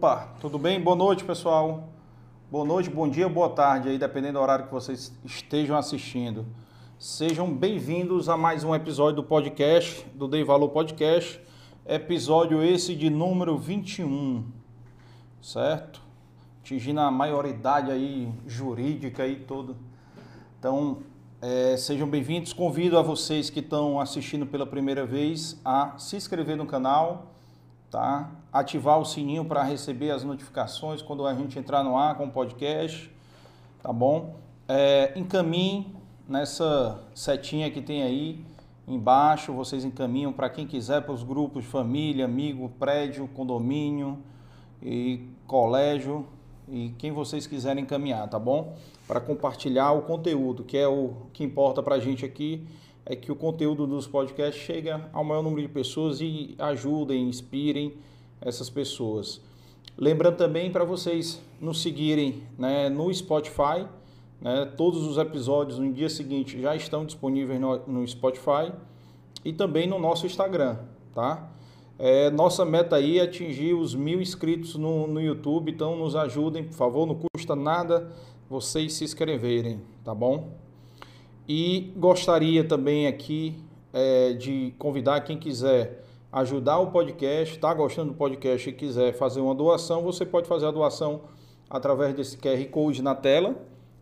Opa, tudo bem? Boa noite, pessoal. Boa noite, bom dia, boa tarde, aí dependendo do horário que vocês estejam assistindo. Sejam bem-vindos a mais um episódio do podcast, do Dei Valor Podcast. Episódio esse de número 21, certo? Atingindo a maioridade aí jurídica aí toda. Então, é, sejam bem-vindos. Convido a vocês que estão assistindo pela primeira vez a se inscrever no canal, tá? Ativar o sininho para receber as notificações quando a gente entrar no ar com o podcast, tá bom? É, encaminhe nessa setinha que tem aí embaixo, vocês encaminham para quem quiser, para os grupos família, amigo, prédio, condomínio e colégio e quem vocês quiserem encaminhar, tá bom? Para compartilhar o conteúdo, que é o que importa para a gente aqui, é que o conteúdo dos podcasts chegue ao maior número de pessoas e ajudem, inspirem essas pessoas. Lembrando também para vocês nos seguirem né, no Spotify, né, todos os episódios no dia seguinte já estão disponíveis no, no Spotify e também no nosso Instagram, tá? É, nossa meta aí é atingir os mil inscritos no, no YouTube, então nos ajudem, por favor, não custa nada vocês se inscreverem, tá bom? E gostaria também aqui é, de convidar quem quiser ajudar o podcast, está gostando do podcast e quiser fazer uma doação, você pode fazer a doação através desse QR Code na tela,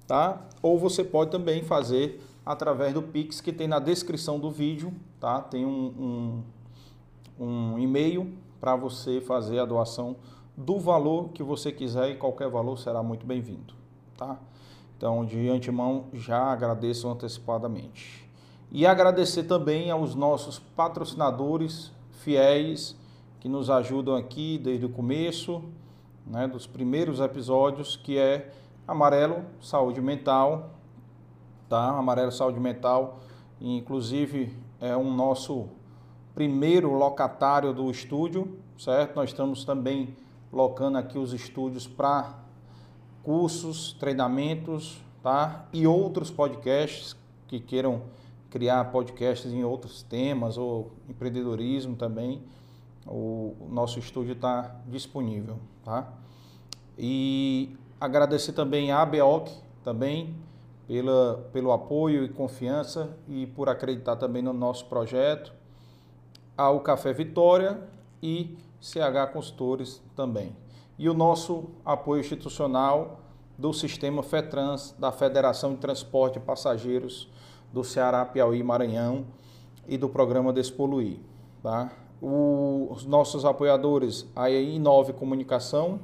tá? Ou você pode também fazer através do Pix que tem na descrição do vídeo, tá? Tem um, um, um e-mail para você fazer a doação do valor que você quiser e qualquer valor será muito bem-vindo, tá? Então, de antemão, já agradeço antecipadamente. E agradecer também aos nossos patrocinadores fiéis que nos ajudam aqui desde o começo, né, dos primeiros episódios, que é Amarelo Saúde Mental, tá? Amarelo Saúde Mental, inclusive é um nosso primeiro locatário do estúdio, certo? Nós estamos também locando aqui os estúdios para cursos, treinamentos, tá? E outros podcasts que queiram criar podcasts em outros temas ou empreendedorismo também. O, nosso estúdio está disponível, tá? E agradecer também a ABOC também pela, pelo apoio e confiança e por acreditar também no nosso projeto, ao Café Vitória e CH Consultores também e o nosso apoio institucional do sistema FETRANS, da Federação de Transporte de Passageiros do Ceará, Piauí Maranhão e do programa Despoluir. Tá? O, os nossos apoiadores, a Inove Comunicação,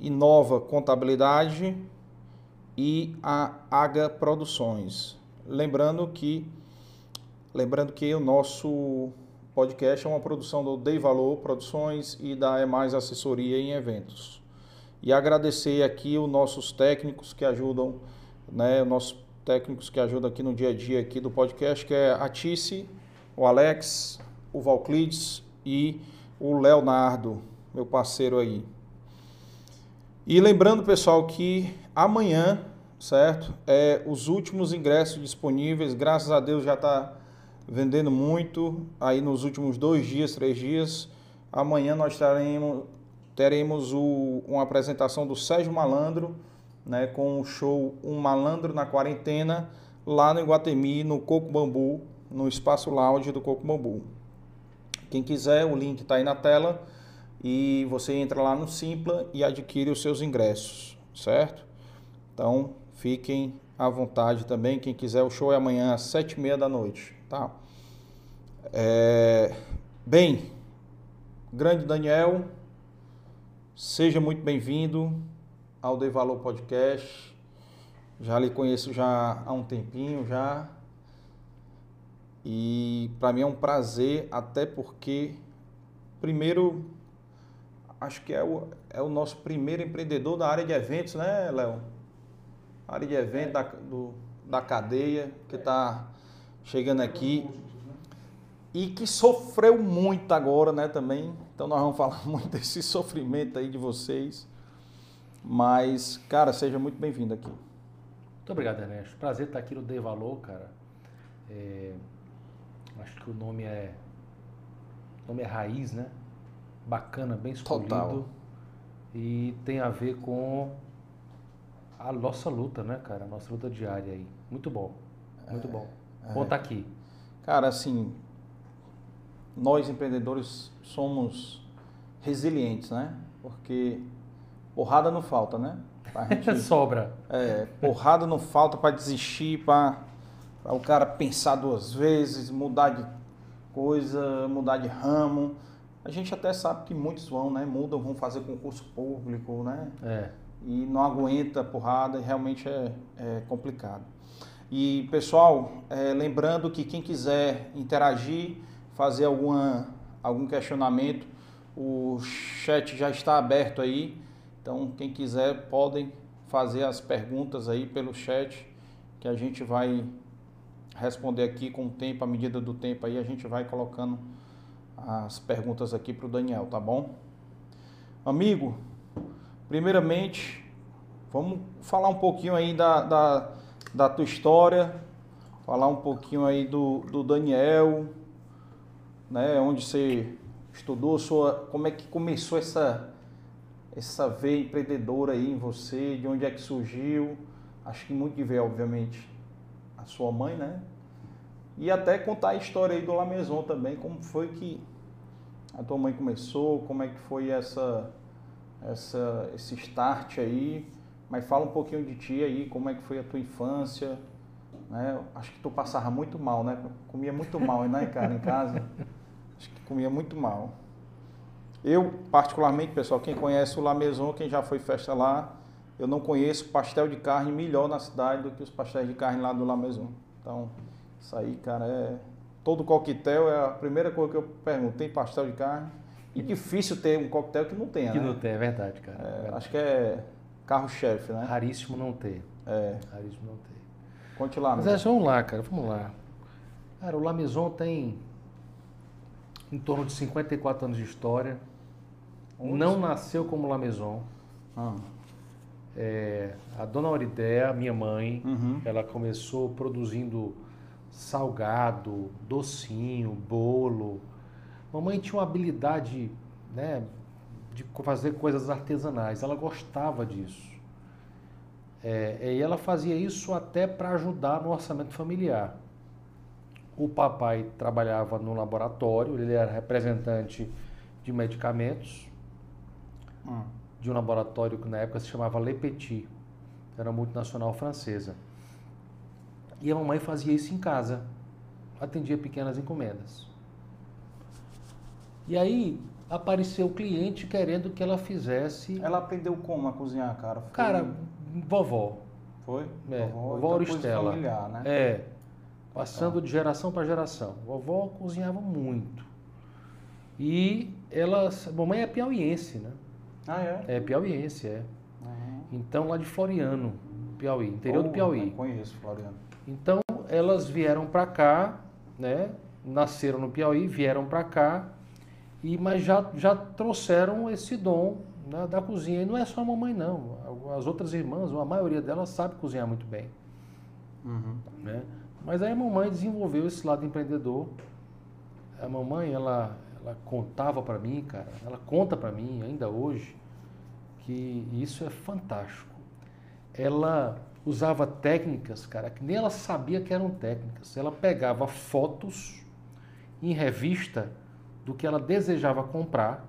Inova Contabilidade e a AGA Produções. Lembrando que, lembrando que o nosso podcast é uma produção do Dei Valor Produções e da É Mais Assessoria em Eventos. E agradecer aqui os nossos técnicos que ajudam, né, os nossos técnicos que ajudam aqui no dia a dia aqui do podcast, que é a Tice, o Alex, o Valclides e o Leonardo, meu parceiro aí. E lembrando, pessoal, que amanhã, certo, é os últimos ingressos disponíveis, graças a Deus já está vendendo muito aí nos últimos dois dias, três dias. Amanhã nós teremos, teremos o, uma apresentação do Sérgio Malandro, né, com o show Um Malandro na Quarentena, lá no Iguatemi, no Coco Bambu, no Espaço Lounge do Coco Bambu. Quem quiser, o link está aí na tela e você entra lá no Simpla e adquire os seus ingressos, certo? Então, fiquem à vontade também. Quem quiser, o show é amanhã às sete e meia da noite, tá? É... Bem, grande Daniel, seja muito bem-vindo ao De Valor Podcast. Já lhe conheço já há um tempinho já. E para mim é um prazer, até porque primeiro acho que é o, é o nosso primeiro empreendedor da área de eventos, né, Léo? Área de eventos é. da, do, da cadeia que está chegando aqui e que sofreu muito agora, né, também. Então nós vamos falar muito desse sofrimento aí de vocês. Mas, cara, seja muito bem-vindo aqui. Muito obrigado, Ernesto. Prazer estar aqui no Dei Valor, cara. É, acho que o nome é. O nome é raiz, né? Bacana, bem escolhido. Total. E tem a ver com a nossa luta, né, cara? A nossa luta diária aí. Muito bom. Muito bom. Conta aqui. Cara, assim, nós empreendedores somos resilientes, né? Porque porrada não falta, né? Gente, Sobra. É, porrada não falta para desistir, para o cara pensar duas vezes, mudar de coisa, mudar de ramo. A gente até sabe que muitos vão, né? Mudam, vão fazer concurso público, né? É. E não aguenta porrada e realmente é, é complicado. E pessoal, é, lembrando que quem quiser interagir, fazer alguma, algum questionamento, o chat já está aberto aí. Então, quem quiser, podem fazer as perguntas aí pelo chat, que a gente vai responder aqui com o tempo, à medida do tempo aí, a gente vai colocando as perguntas aqui para o Daniel, tá bom? Amigo, primeiramente, vamos falar um pouquinho aí da, da, da tua história, falar um pouquinho aí do, do Daniel, né, onde você estudou, sua, como é que começou essa, essa veia empreendedora aí em você, de onde é que surgiu, acho que muito de ver, obviamente, a sua mãe, né? E até contar a história aí do La Maison também, como foi que a tua mãe começou, como é que foi essa, essa, esse start aí, mas fala um pouquinho de ti aí, como é que foi a tua infância, né? Acho que tu passava muito mal, né? Comia muito mal, né, cara, em casa. Acho que comia muito mal. Eu, particularmente, pessoal, quem conhece o La Maison, quem já foi festa lá, eu não conheço pastel de carne melhor na cidade do que os pastéis de carne lá do La Maison. Então, isso aí, cara, é. Todo coquetel é a primeira coisa que eu pergunto: tem pastel de carne? E difícil ter um coquetel que não tenha, Que né? não tem, é verdade, cara. É, É verdade. acho que é carro-chefe, né? Raríssimo não ter. É. Raríssimo não ter. Conte lá, Mas é, vamos lá, cara, vamos lá. Cara, o La Maison tem em torno de 54 anos de história. Onde? Não nasceu como La Maison. Ah, É, a dona Auridéia, minha mãe, Uhum. ela começou produzindo salgado, docinho, bolo. Mamãe tinha uma habilidade, né, de fazer coisas artesanais. Ela gostava disso. É, e ela fazia isso até para ajudar no orçamento familiar. O papai trabalhava no laboratório, ele era representante de medicamentos Ah, de um laboratório que na época se chamava Le Petit, era uma multinacional francesa. E a mamãe fazia isso em casa, atendia pequenas encomendas. E aí apareceu o cliente querendo que ela fizesse. Ela aprendeu como a cozinhar, cara? Foi- Cara, vovó. foi? É, Vovó, vovó então coisa Auristela. familiar, né? É, passando de geração para geração. Vovó cozinhava muito. E ela. Mamãe é piauiense, né? Ah, é? É piauiense, é. Uhum. Então, lá de Floriano, Piauí, interior do Oh, Piauí. eu Conheço, Floriano. Então, elas vieram para cá, né? Nasceram no Piauí, vieram para cá, e mas já, já trouxeram esse dom né, da cozinha. E não é só a mamãe, não. As outras irmãs, a maioria delas sabe cozinhar muito bem. Uhum. né? Mas aí a mamãe desenvolveu esse lado empreendedor. A mamãe, ela, ela contava para mim, cara, ela conta para mim ainda hoje que isso é fantástico. Ela usava técnicas, cara, que nem ela sabia que eram técnicas. Ela pegava fotos em revista do que ela desejava comprar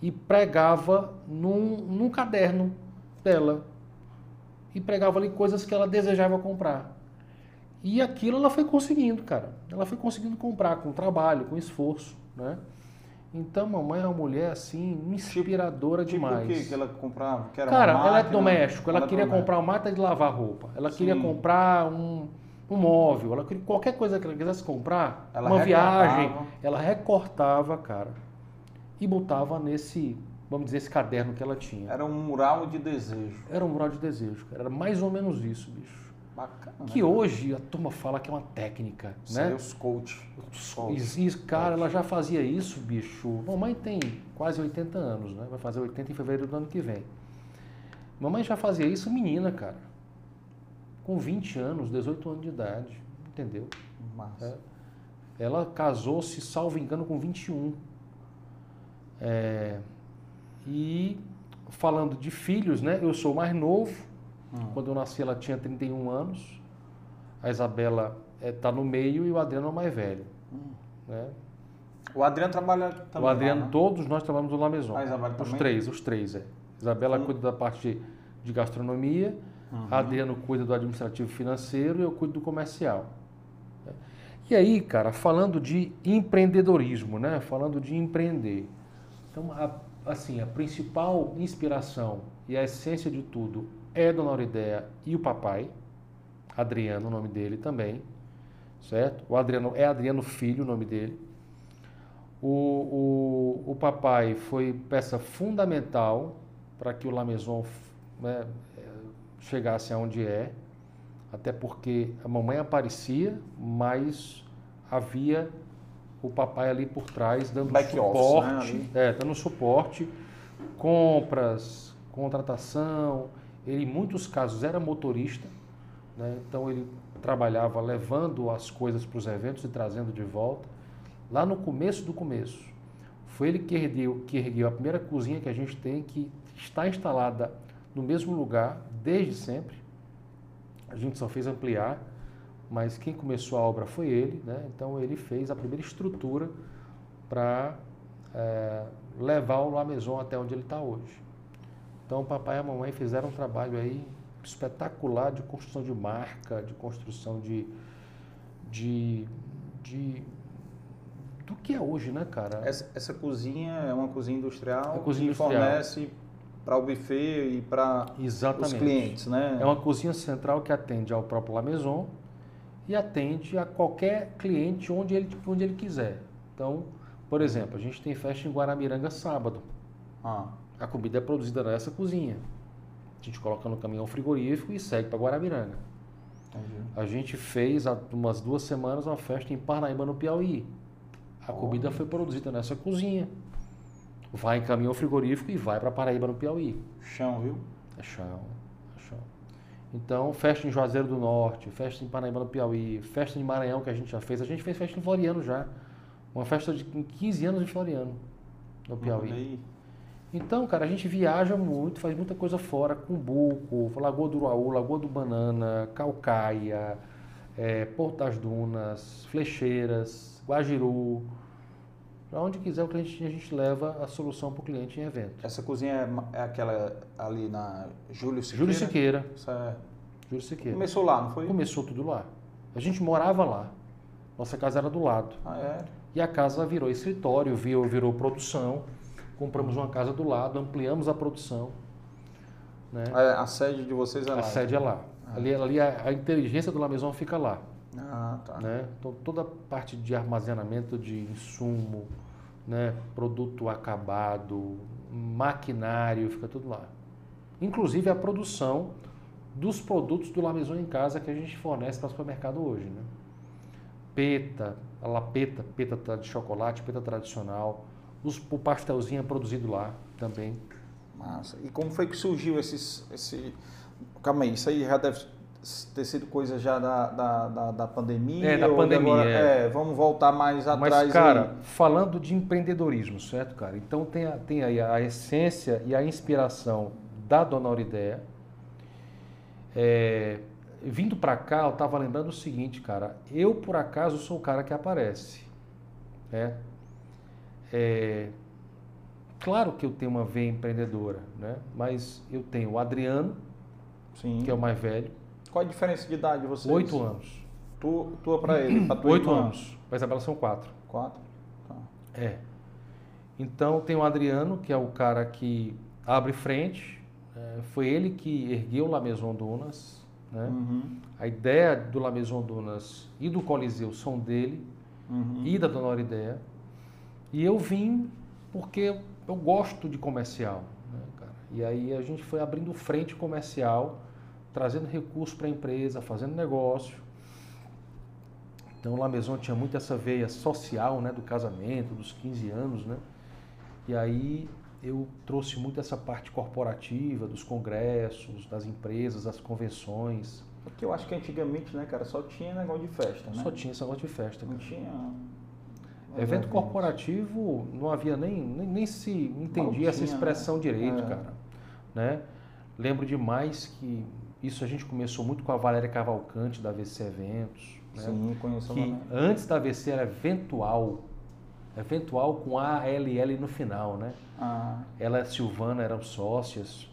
e pregava num, num caderno dela. E pregava ali coisas que ela desejava comprar. E aquilo ela foi conseguindo, cara. Ela foi conseguindo comprar com trabalho, com esforço, né? Então, mamãe é uma mulher, assim, inspiradora Tipo demais. o que que ela comprava? Que Cara, ela é doméstico, ela é queria comprar uma máquina de lavar roupa, ela queria Sim. comprar um, um móvel, ela queria qualquer coisa que ela quisesse comprar, Ela uma viagem, recortava. ela recortava, cara, e botava nesse, vamos dizer, esse caderno que ela tinha. Era um mural de desejo. Era um mural de desejo, cara. era mais ou menos isso, bicho. Bacana. Que né? hoje a turma fala que é uma técnica, Seria né? os coach. E, e, cara, ela já fazia isso, bicho. Mamãe tem quase 80 anos, né? Vai fazer 80 em fevereiro do ano que vem. Mamãe já fazia isso menina, cara. Com 20 anos, 18 anos de idade. Entendeu? Massa. Ela casou-se, salvo engano, com 21. É, E falando de filhos, né? Eu sou mais novo. Hum. Quando eu nasci, ela tinha 31 anos. A Isabela está no meio e o Adriano é o mais velho. Né? O Adriano trabalha também. o Adriano, lá, né? todos nós trabalhamos no La Maison. A Isabela os também? três, os três, é. Isabela Sim. cuida da parte de, de gastronomia, Uhum. Adriano cuida do administrativo financeiro e eu cuido do comercial. né? E aí, cara, falando de empreendedorismo, né? Falando de empreender. Então, a- assim, a principal inspiração e a essência de tudo é Dona Aurideia e o papai, Adriano, o nome dele também, certo? O Adriano é Adriano Filho, o nome dele. O, o, o papai foi peça fundamental para que o La Maison né, chegasse aonde é, até porque a mamãe aparecia, mas havia o papai ali por trás dando Back office, suporte, né, ali. é, dando suporte, compras, contratação. Ele em muitos casos era motorista, né, então ele trabalhava levando as coisas para os eventos e trazendo de volta. Lá no começo do começo, foi ele que ergueu, que ergueu a primeira cozinha que a gente tem, que está instalada no mesmo lugar desde sempre. A gente só fez ampliar, mas quem começou a obra foi ele, né? Então ele fez a primeira estrutura para eh, levar o La Maison até onde ele está hoje. Então o papai e a mamãe fizeram um trabalho aí espetacular de construção de marca, de construção de, de, de do que é hoje, né, cara? Essa, essa cozinha é uma cozinha industrial É cozinha que industrial. fornece para o buffet e para os clientes, né? É uma cozinha central que atende ao próprio La Maison e atende a qualquer cliente onde ele, onde ele quiser. Então, por exemplo, a gente tem festa em Guaramiranga sábado. Ah, A comida é produzida nessa cozinha. A gente coloca no caminhão frigorífico e segue para Guaramiranga. entendi. A gente fez há umas duas semanas uma festa em Parnaíba, no Piauí. A comida foi produzida nessa cozinha. Vai em caminhão frigorífico e vai para Paraíba, no Piauí. Chão, viu? É chão, é chão. Então, festa em Juazeiro do Norte, festa em Paraíba no Piauí, festa em Maranhão que a gente já fez. A gente fez festa em Floriano já. Uma festa de 15 anos em Floriano, no Piauí. Olha aí. Então, cara, a gente viaja muito, faz muita coisa fora, Cumbuco, Lagoa do Uruaú, Lagoa do Banana, Calcaia, eh, Porto das Dunas, Flecheiras, Guajiru. Para onde quiser o cliente, a gente leva a solução para o cliente em evento. Essa cozinha é, é aquela ali na Júlio Siqueira? Júlio Siqueira. Isso é- Júlio Siqueira. Começou lá, não foi? Começou tudo lá. A gente morava lá. Nossa casa era do lado. Ah, é? E a casa virou escritório, virou, virou produção. Compramos uma casa do lado, ampliamos a produção. Né? É, A sede de vocês é lá. A sede é lá. Ali, ali a, a inteligência do La Maison fica lá. Ah, tá. Né? Então, toda a parte de armazenamento de insumo, né? produto acabado, maquinário, fica tudo lá. Inclusive a produção dos produtos do La Maison em casa que a gente fornece para o supermercado hoje. Né? Peta, a lapeta, peta de chocolate, peta tradicional. Os, o pastelzinho é produzido lá também. Massa. E como foi que surgiu esses, esse... Calma aí, isso aí já deve ter sido coisa já da, da, da, da pandemia? É, da pandemia, agora- é. é, vamos voltar mais atrás Mas, cara, aí. falando de empreendedorismo, certo, cara? Então tem, a- tem aí a essência e a inspiração da Dona Aurideia. É, vindo pra cá, eu tava lembrando o seguinte, cara. Eu, por acaso, sou o cara que aparece. Né? É, claro que eu tenho uma veia empreendedora, né? Mas eu tenho o Adriano, Sim. que é o mais velho, Qual a diferença de idade de vocês? oito anos. Tu, tua pra ele, pra tua Oito irmã? anos. Para Isabela são quatro. Quatro? Tá. É. Então tem o Adriano, que é o cara que abre frente. é, foi ele que ergueu La Maison Dunas. Né? Uhum. A ideia do La Maison Dunas e do Coliseu são dele Uhum. e da Dona Ideia. E eu vim porque eu gosto de comercial. né? E aí a gente foi abrindo frente comercial, trazendo recursos para a empresa, fazendo negócio. Então, La Maison tinha muito essa veia social, né, do casamento, dos 15 anos, né? E aí eu trouxe muito essa parte corporativa, dos congressos, das empresas, das convenções. Porque eu acho que antigamente, né, cara, só tinha negócio de festa, né? Só tinha esse negócio de festa, Não cara. tinha... Evento eventos. corporativo não havia nem, nem, nem se entendia essa tinha, expressão né? direito, É. cara. Né? Lembro demais que isso a gente começou muito com a Valéria Cavalcante da VC Eventos. Né? Sim, conheço que Valéria. antes da VC era Eventual. Eventual com A-L-L no final, né? Ah, Ela e a Silvana eram sócias,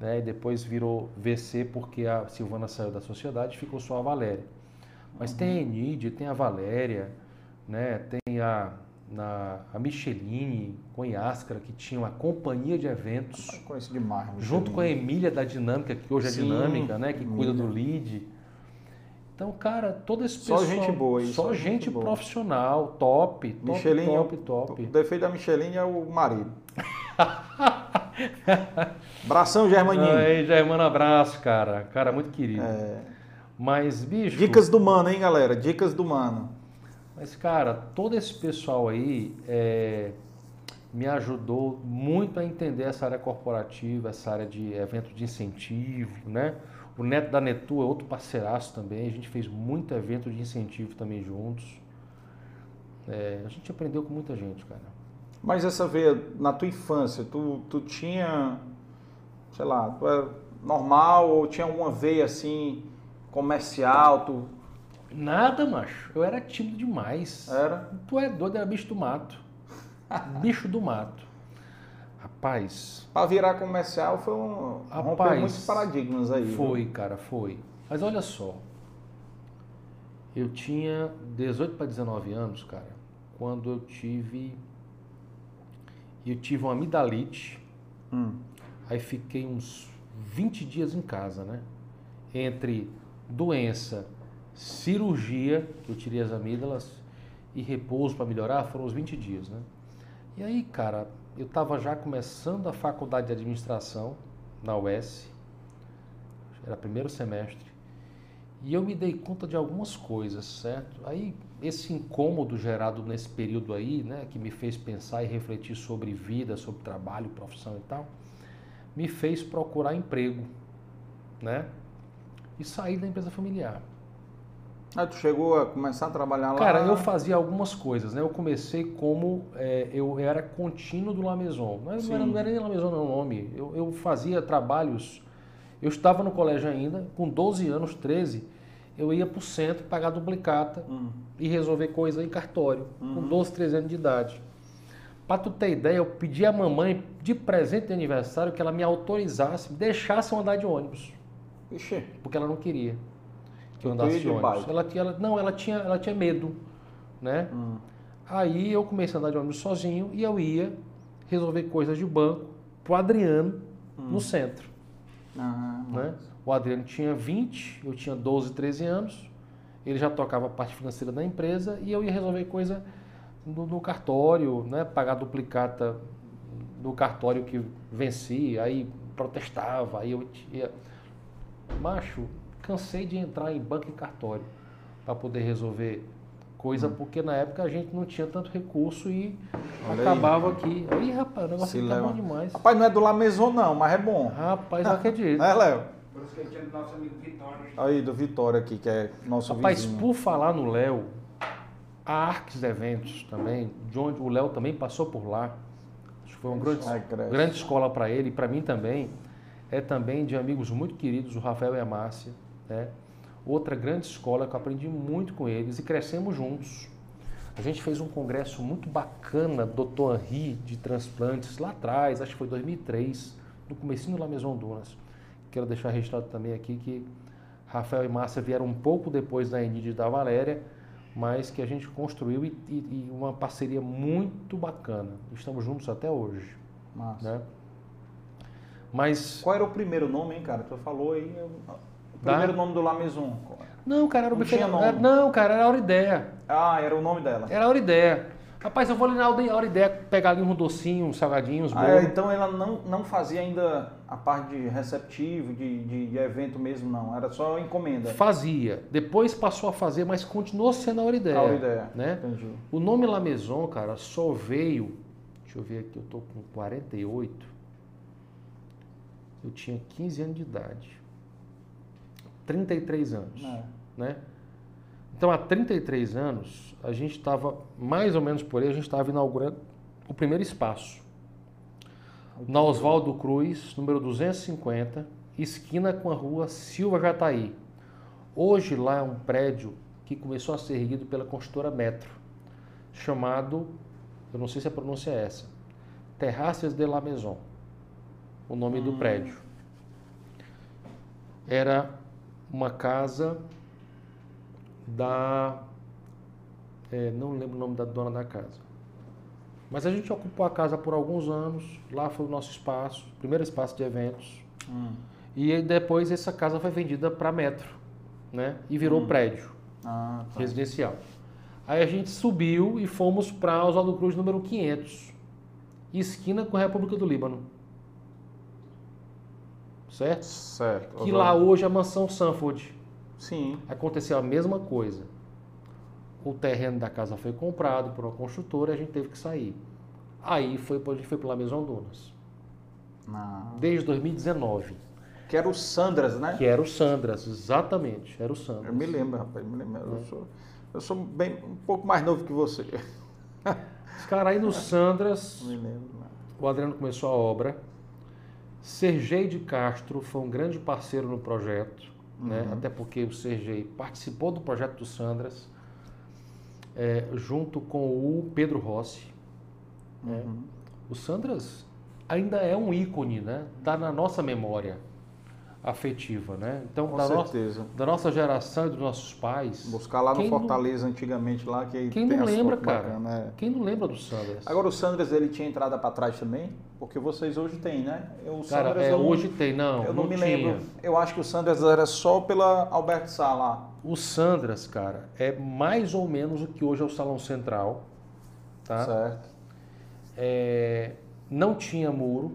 né? E depois virou VC porque a Silvana saiu da sociedade e ficou só a Valéria. Mas tem a Enide, tem a Valéria, né? Tem a, na, a Micheline com Iáscara, que tinha uma companhia de eventos, conheço demais. junto com a Micheline. Emília da Dinâmica, que hoje é Sim, Dinâmica, né? Que cuida do lead. Então, cara, todo esse Só pessoal... gente boa aí, Só, só gente, gente profissional, top, top, Micheline, top, é o- top. O defeito da Micheline é o marido. Bração Germaninho. Aí, Germano, abraço, cara. Cara, muito querido. É, Mas, bicho. dicas do mano, hein, galera? Dicas do mano. Mas, cara, todo esse pessoal aí é, me ajudou muito a entender essa área corporativa, essa área de evento de incentivo, né? O Neto da Netu é outro parceiraço também. A gente fez muito evento de incentivo também juntos. É, a gente aprendeu com muita gente, cara. Mas essa veia, na tua infância, tu, tu tinha, sei lá, tu era normal ou tinha alguma veia assim, comercial, tu Nada, macho. Eu era tímido demais. era? Tu é doido, era bicho do mato. bicho do mato. Rapaz, Pra virar comercial foi um. rompeu Rapaz, muitos paradigmas aí. viu? foi, cara, foi. Mas olha só. Eu tinha 18 para 19 anos, cara, quando eu tive. Eu tive uma amidalite. Hum. Aí fiquei uns 20 dias em casa, né? Entre doença, cirurgia, que eu tirei as amígdalas, e repouso para melhorar, foram os 20 dias, né? E aí, cara, eu estava já começando a faculdade de administração na UES, era primeiro semestre, e eu me dei conta de algumas coisas, certo? Aí, esse incômodo gerado nesse período aí, né, que me fez pensar e refletir sobre vida, sobre trabalho, profissão e tal, me fez procurar emprego, né? E sair da empresa familiar. Aí tu chegou a começar a trabalhar lá. Cara, eu fazia algumas coisas, né? Eu comecei como é, eu era contínuo do La Maison. Não era, não era, não era nem La Maison não o nome. Eu, eu fazia trabalhos. Eu estava no colégio ainda, com 12 anos, 13, eu ia para o centro pagar duplicata Hum. e resolver coisa em cartório, Uhum. com 12, 13 anos de idade. Pra tu ter ideia, eu pedi à mamãe de presente de aniversário que ela me autorizasse, me deixasse eu andar de ônibus, Ixi, porque ela não queria que eu Tu andasse de ônibus. Ela, tinha- ela- não, ela tinha, ela tinha medo, né? hum. Aí eu comecei a andar de ônibus sozinho e eu ia resolver coisas de banco pro Adriano no centro, Ah, né? O Adriano tinha 20, eu tinha 12, 13 anos. Ele já tocava a parte financeira da empresa e eu ia resolver coisa no, no cartório, né? Pagar duplicata no cartório que vencia, aí protestava, aí eu ia. Macho, cansei de entrar em banco e cartório para poder resolver coisa, porque na época a gente não tinha tanto recurso e Olha aí, acabava rapaz. aqui. Aí, rapaz, o negócio Se aqui tá leva. bom demais. Rapaz, não é do La Maison não, mas é bom. Rapaz, não acredito. É, Léo? Por isso que ele tinha do nosso amigo Vitório. Aí, do Vitória aqui, que é nosso Rapaz, vizinho. por falar no Léo, a Arques Eventos também, de onde o Léo também passou por lá. Acho que foi uma grande, Ai, grande escola para ele e para mim também. É também de amigos muito queridos, o Rafael e a Márcia. Né? Outra grande escola que eu aprendi muito com eles e crescemos juntos. A gente fez um congresso muito bacana, Dr. Henri, de transplantes, lá atrás, acho que foi 2003, no comecinho da Maison Dunas. Quero deixar registrado também aqui que Rafael e Márcia vieram um pouco depois da Enid e da Valéria, mas que a gente construiu e, e- e uma parceria muito bacana. Estamos juntos até hoje. Massa. Né? Mas, Qual era o primeiro nome, hein, cara? Tu falou aí. eu-? Primeiro nome do La Maison. não, cara, era o Não tinha nome. era- Não, cara, era a Aurideia. Ah, era o nome dela. Era a Aurideia. Rapaz, eu vou ali na Aurideia pegar ali um docinho, uns salgadinhos, Ah, é, então ela não, não fazia ainda a parte de receptivo, de, de, de evento mesmo, não. Era só encomenda. Fazia. Depois passou a fazer, mas continuou sendo a Aurideia. A ideia. Né? Entendi. O nome La Maison, cara, só veio. Deixa eu ver aqui, eu tô com 48. Eu tinha 15 anos de idade. 33 anos. É. Né? Então, há 33 anos, a gente estava, mais ou menos por aí, a gente estava inaugurando o primeiro espaço. Na Oswaldo Cruz, número 250, esquina com a rua Silva Jataí. Hoje lá é um prédio que começou a ser erguido pela construtora Metro, chamado, eu não sei se a pronúncia é essa, Terraces de la Maison, o nome do prédio. Era uma casa da. é, não lembro o nome da dona da casa. Mas a gente ocupou a casa por alguns anos, lá foi o nosso espaço, primeiro espaço de eventos. Hum. E depois essa casa foi vendida para Metro, né? E virou prédio Ah, tá. residencial. Aí a gente subiu e fomos para Oswaldo Cruz número 500, esquina com a República do Líbano. Certo? Certo. Que lá hoje é a mansão Sanford. Sim. Aconteceu a mesma coisa. O terreno da casa foi comprado por uma construtora e a gente teve que sair. Aí foi, a gente foi pela Maison Dunas. Ah. Desde 2019. Que era o Sandras, né? Que era o Sandras, exatamente. Era o Sandras. Eu me lembro, rapaz, me lembro. Eu sou, eu sou bem, um pouco mais novo que você. Os caras aí no Sandras, Me lembro. o Adriano começou a obra. Sergei de Castro foi um grande parceiro no projeto, né? até porque o Sergei participou do projeto do Sandras, é, junto com o Pedro Rossi. né? Uhum. O Sandras ainda é um ícone, né? Está na nossa memória afetiva, né? Então, Com da, nossa, certeza. da nossa geração e dos nossos pais. Buscar lá no quem não- Fortaleza antigamente lá que Quem não lembra, cara? bacanas, é. Quem não lembra do Sandras? Agora o Sandras ele tinha entrada para trás também, porque vocês hoje têm, né? O Cara, é, eu não- hoje tem, não. eu não, me tinha. lembro. Eu acho que o Sandras era só pela Alberto Sá lá. O Sandras, cara, é mais ou menos o que hoje é o Salão Central, tá? Certo. É, não tinha muro,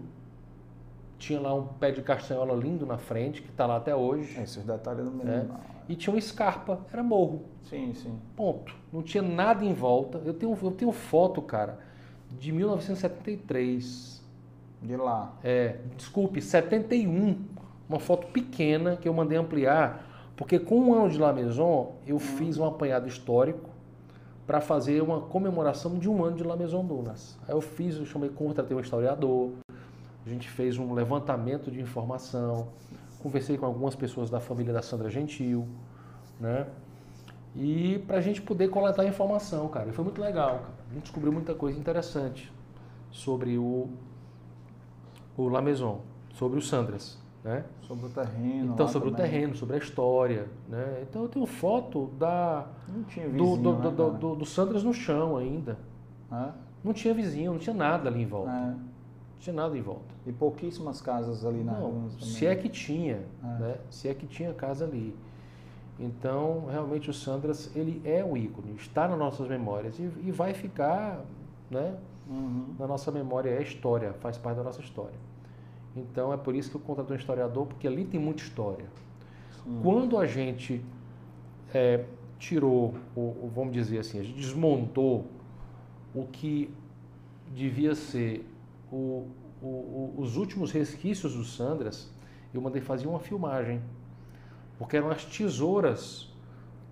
tinha lá um pé de castanhola lindo na frente, que está lá até hoje, Esses detalhes não me É. lembro. não. e tinha uma escarpa, era morro, Sim, sim. ponto. Não tinha nada em volta. Eu tenho, eu tenho foto, cara, de 1973. De lá. É, desculpe, 71. Uma foto pequena que eu mandei ampliar, porque com um ano de La Maison, eu fiz um apanhado histórico para fazer uma comemoração de um ano de La Maison Dunas. Aí eu fiz, eu chamei, contratei um historiador, a gente fez um levantamento de informação, conversei com algumas pessoas da família da Sandra Gentil, né? E para a gente poder coletar informação, cara. E foi muito legal, cara. A gente descobriu muita coisa interessante sobre o, o La Maison, sobre o Sandras, né? Sobre o terreno. Então, sobre o também. terreno, sobre a história, né? Então eu tenho foto da, Não tinha do, vizinho, do, né, do, do, cara? do- do Sandras no chão ainda. É? Não tinha vizinho, não tinha nada ali em volta. É. Tinha nada em volta. E pouquíssimas casas ali na Não, se é que tinha, É. né? Se é que tinha casa ali. Então, realmente o Sandras, ele é um ícone, está nas nossas memórias e, e vai ficar, né? Uhum. Na nossa memória é história, faz parte da nossa história. Então, é por isso que eu contratei um historiador, porque ali tem muita história. Sim. Quando a gente é, tirou, o, o- vamos dizer assim, a gente desmontou o que devia ser o- o- os últimos resquícios do Sandras, eu mandei fazer uma filmagem, porque eram as tesouras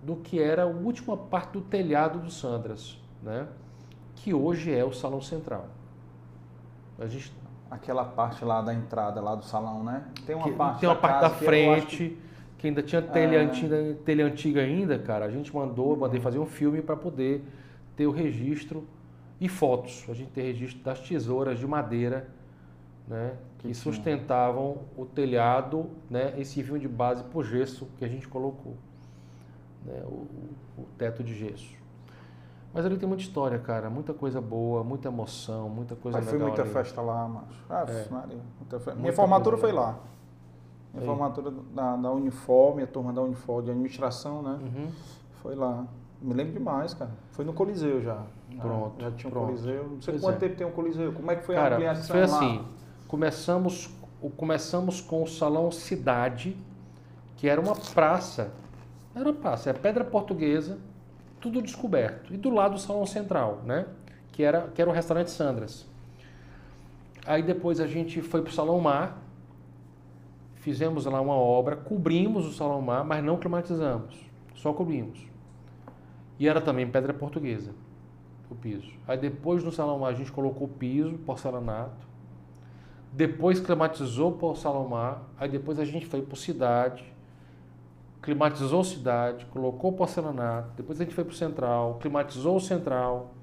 do que era a última parte do telhado do Sandras, né? que hoje é o Salão Central. A gente Aquela parte lá da entrada, lá do salão, né? Tem uma que- parte tem uma da parte da frente que- que... ainda tinha telha, É. antiga, telha antiga ainda, cara. A gente mandou, mandei fazer um filme para poder ter o registro e fotos. A gente tem registro das tesouras de madeira, né, que Que sustentavam o telhado, né, e serviam de base para o gesso que a gente colocou, né, o, o- teto de gesso. Mas ali tem muita história, cara, muita coisa boa, muita emoção, muita coisa foi legal muita ali. festa lá, macho. Ah, É. Maria, muita festa. Minha Muita formatura foi lá. Minha Aí. formatura da, da Uniforme, a turma da Uniforme de administração, né? Uhum. Foi lá. Me lembro demais, cara. Foi no Coliseu já. Pronto, Já tinha um pronto. Coliseu. Não sei Pois quanto é. tempo tem um Coliseu. Como é que foi a Cara, ampliação foi lá? assim, começamos, o- começamos com o Salão Cidade, que era uma praça, era uma praça, é pedra portuguesa, tudo descoberto. E do lado o Salão Central, né? Que era, que era o restaurante Sandras. Aí depois a gente foi para o Salão Mar, fizemos lá uma obra, cobrimos o Salão Mar, mas não climatizamos, só cobrimos. E era também pedra portuguesa, o piso. Aí depois no Salomar a gente colocou piso, porcelanato. Depois climatizou para o Salomar. Aí depois a gente foi para cidade, climatizou cidade, colocou porcelanato. Depois a gente foi para o central, climatizou o central,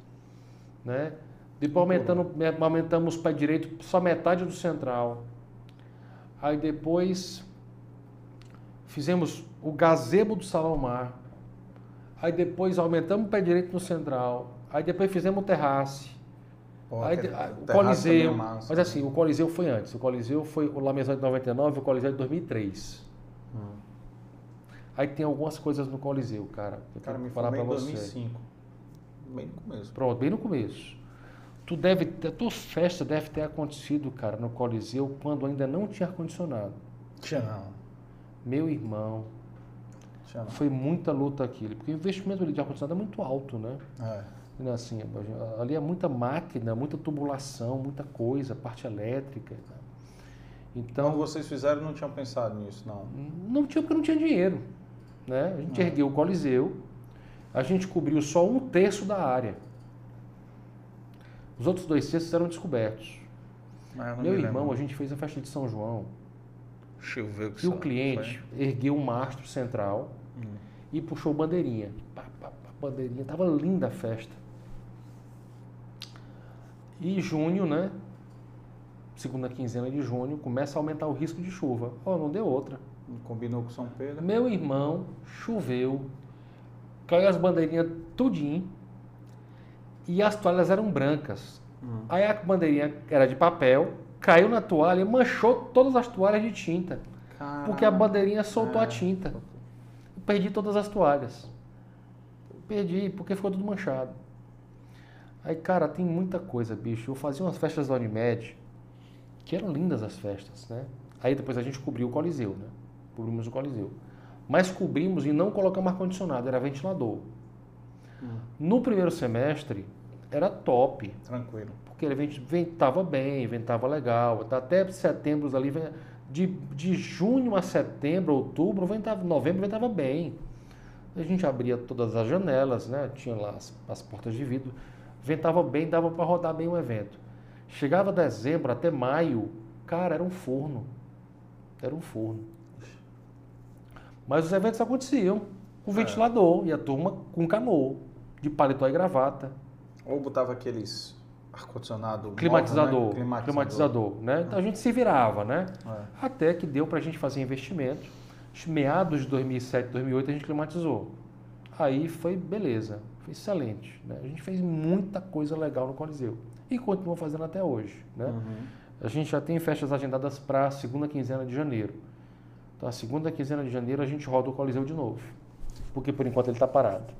né? Depois aumentando, aumentamos para direito só metade do central. Aí depois fizemos o gazebo do Salomar. Aí depois aumentamos o pé direito no central. Aí depois fizemos o terrace. Pô, Aí, o terraço Coliseu. é massa. Mas assim, o Coliseu foi antes. O Coliseu foi o La Maison de 99 e o Coliseu de 2003. Hum. Aí tem algumas coisas no Coliseu, cara. Eu Cara, me falar em você. 2005. Bem no começo. Pronto, bem no começo. Tu deve ter, a tua festa deve ter acontecido, cara, no Coliseu quando ainda não tinha ar-condicionado. Tinha não. Meu irmão, Tinha não. foi muita luta aquilo, porque o investimento de ar-condicionado é muito alto, né? É. Né, Assim, ali é muita máquina, muita tubulação, muita coisa, parte elétrica. né? Então, Então, vocês fizeram não tinham pensado nisso, não. não tinha porque não tinha dinheiro. Né? A gente ergueu o Coliseu, a gente cobriu só um terço da área. Os outros dois terços eram descobertos. Não Meu me irmão, lembro. a gente fez a festa de São João Deixa eu ver o que e o cliente ergueu um mastro central foi. Hum. e puxou bandeirinha. Pá, pá, pá, bandeirinha. Tava linda a festa. E junho, né? Segunda quinzena de junho, começa a aumentar o risco de chuva. Ó, não deu outra. Combinou com São Pedro. Meu irmão, choveu, caiu as bandeirinhas tudinho e as toalhas eram brancas. Hum. Aí a bandeirinha era de papel, caiu na toalha e manchou todas as toalhas de tinta. Porque a bandeirinha soltou a É. tinta. Eu perdi todas as toalhas. Perdi, porque ficou tudo manchado. Aí, cara, tem muita coisa, bicho. Eu fazia umas festas da Unimed, que eram lindas as festas, né? Aí depois a gente cobriu o Coliseu, né? Cobrimos o Coliseu. Mas cobrimos e não colocamos ar-condicionado, era ventilador. Hum. No primeiro semestre, era top. Tranquilo. Porque ele vent- ventava bem, ventava legal. Tá Até setembro ali, de, de junho a setembro, outubro, ventava, novembro ventava bem. A gente abria todas as janelas, né? Tinha lá as, as portas de vidro. Ventava bem, dava para rodar bem o evento. Chegava dezembro até maio, cara, era um forno. Era um forno. Mas os eventos aconteciam com É. ventilador e a turma com canoa, de paletó e gravata. Ou botava aqueles ar-condicionado móvel, Climatizador, né? Climatizador. climatizador, né? Então a gente se virava, né? É. Até que deu para a gente fazer investimento. Meados de 2007, 2008 a gente climatizou. Aí foi beleza, excelente. Né? A gente fez muita coisa legal no Coliseu e continua fazendo até hoje, né? Uhum. A gente já tem festas agendadas para a segunda quinzena de janeiro. Então a segunda quinzena de janeiro a gente roda o Coliseu de novo, porque por enquanto ele está parado.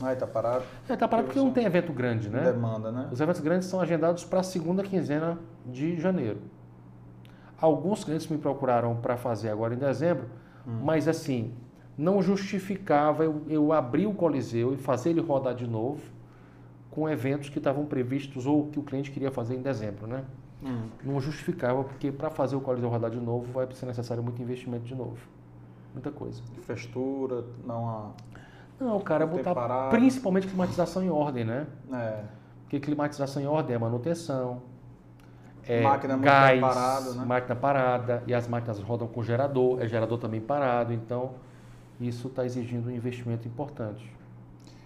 Aí tá parado. Ele está parado porque não tem evento grande, né? Demanda, né? Os eventos grandes são agendados para a segunda quinzena de janeiro. Alguns clientes me procuraram para fazer agora em dezembro, mas assim, não justificava eu, eu abrir o Coliseu e fazer ele rodar de novo com eventos que estavam previstos ou que o cliente queria fazer em dezembro, né? Hum. Não justificava, porque para fazer o Coliseu rodar de novo vai ser necessário muito investimento de novo. Muita coisa. Infraestrutura, não há. Não, cara, Ter botar parado. principalmente climatização em ordem, né? É. Porque climatização em ordem é manutenção, é Máquina muito gás, parado, né? máquina parada, e as máquinas rodam com gerador, é gerador também parado, então isso está exigindo um investimento importante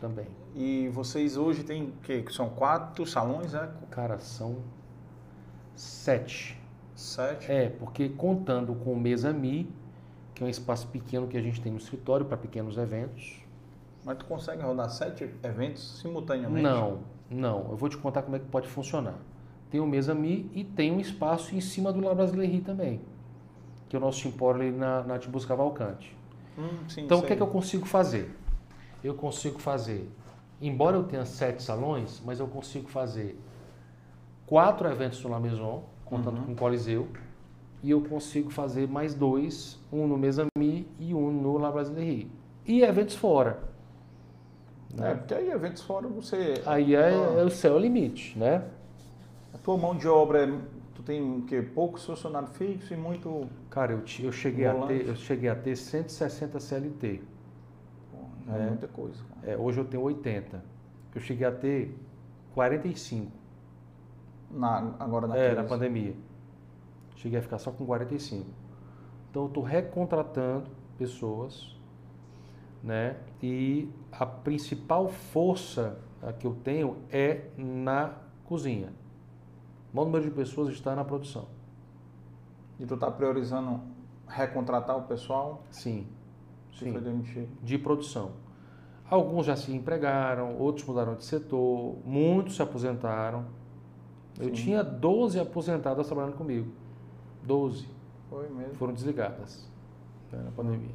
também. E vocês hoje têm o quê? São quatro salões, né? Cara, são sete. Sete. É, porque contando com o Mesa Mi, que é um espaço pequeno que a gente tem no escritório para pequenos eventos. Mas tu consegue rodar sete eventos simultaneamente? Não, não. Eu vou te contar como é que pode funcionar. Tem o Mesa Mi e tem um espaço em cima do La Brasilerie também, que é o nosso empório ali na, na Tibus Cavalcante. Hum, sim, Então, o que é que eu consigo fazer? Eu consigo fazer, embora eu tenha sete salões, mas eu consigo fazer quatro eventos no La Maison, contando Uhum. com o Coliseu, e eu consigo fazer mais dois, um no Mesa Mi e um no La Brasilerie. E eventos fora. É, porque aí eventos fora você. Aí é, é o céu é o limite, né? A tua mão de obra é. Tem o quê? Poucos funcionários fixos e muito. Cara, eu, eu, cheguei a ter, eu cheguei a ter 160 CLT. Pô, É, né? muita coisa. É, hoje eu tenho 80. Eu cheguei a ter 45 Na, agora na é, na pandemia. Cheguei a ficar só com 45. Então eu estou recontratando pessoas, né? E a principal força que eu tenho é na cozinha. O maior número de pessoas está na produção. E tu tá priorizando recontratar o pessoal Sim, sim. foi demitido? de produção. Alguns já se empregaram, outros mudaram de setor, muitos se aposentaram. Eu Sim. tinha 12 aposentadas trabalhando comigo. 12 Foi mesmo. foram desligadas né, na pandemia.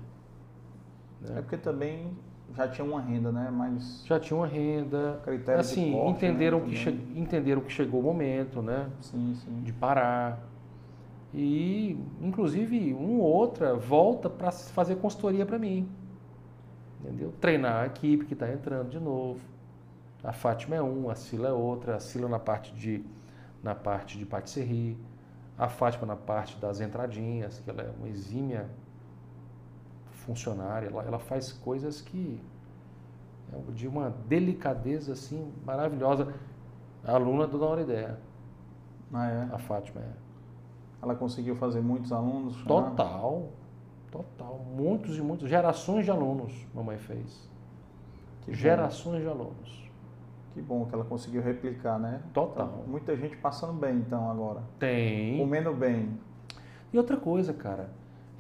É né? porque também já tinha uma renda, né? Mas Já tinham uma renda, critério assim, de corte, entenderam, né, que che- entenderam que chegou o momento, né? Sim, sim. de parar. E, inclusive, um ou outra volta para fazer consultoria para mim. Entendeu? Treinar a equipe que está entrando de novo. A Fátima é um, a Sila é outra. A Sila na parte de, na parte de patisserie. A Fátima na parte das entradinhas, que ela é uma exímia funcionária. Ela, ela faz coisas que é de uma delicadeza assim maravilhosa. A aluna do Dona Ideia, Ah, é. a Fátima é. Ela conseguiu fazer muitos alunos? Ah, Total, total. Muitos e muitos. Gerações de alunos, mamãe fez. que bom. Gerações de alunos. Que bom que ela conseguiu replicar, né? Total. Então, muita gente passando bem, então, agora. Tem. Comendo bem. E outra coisa, cara.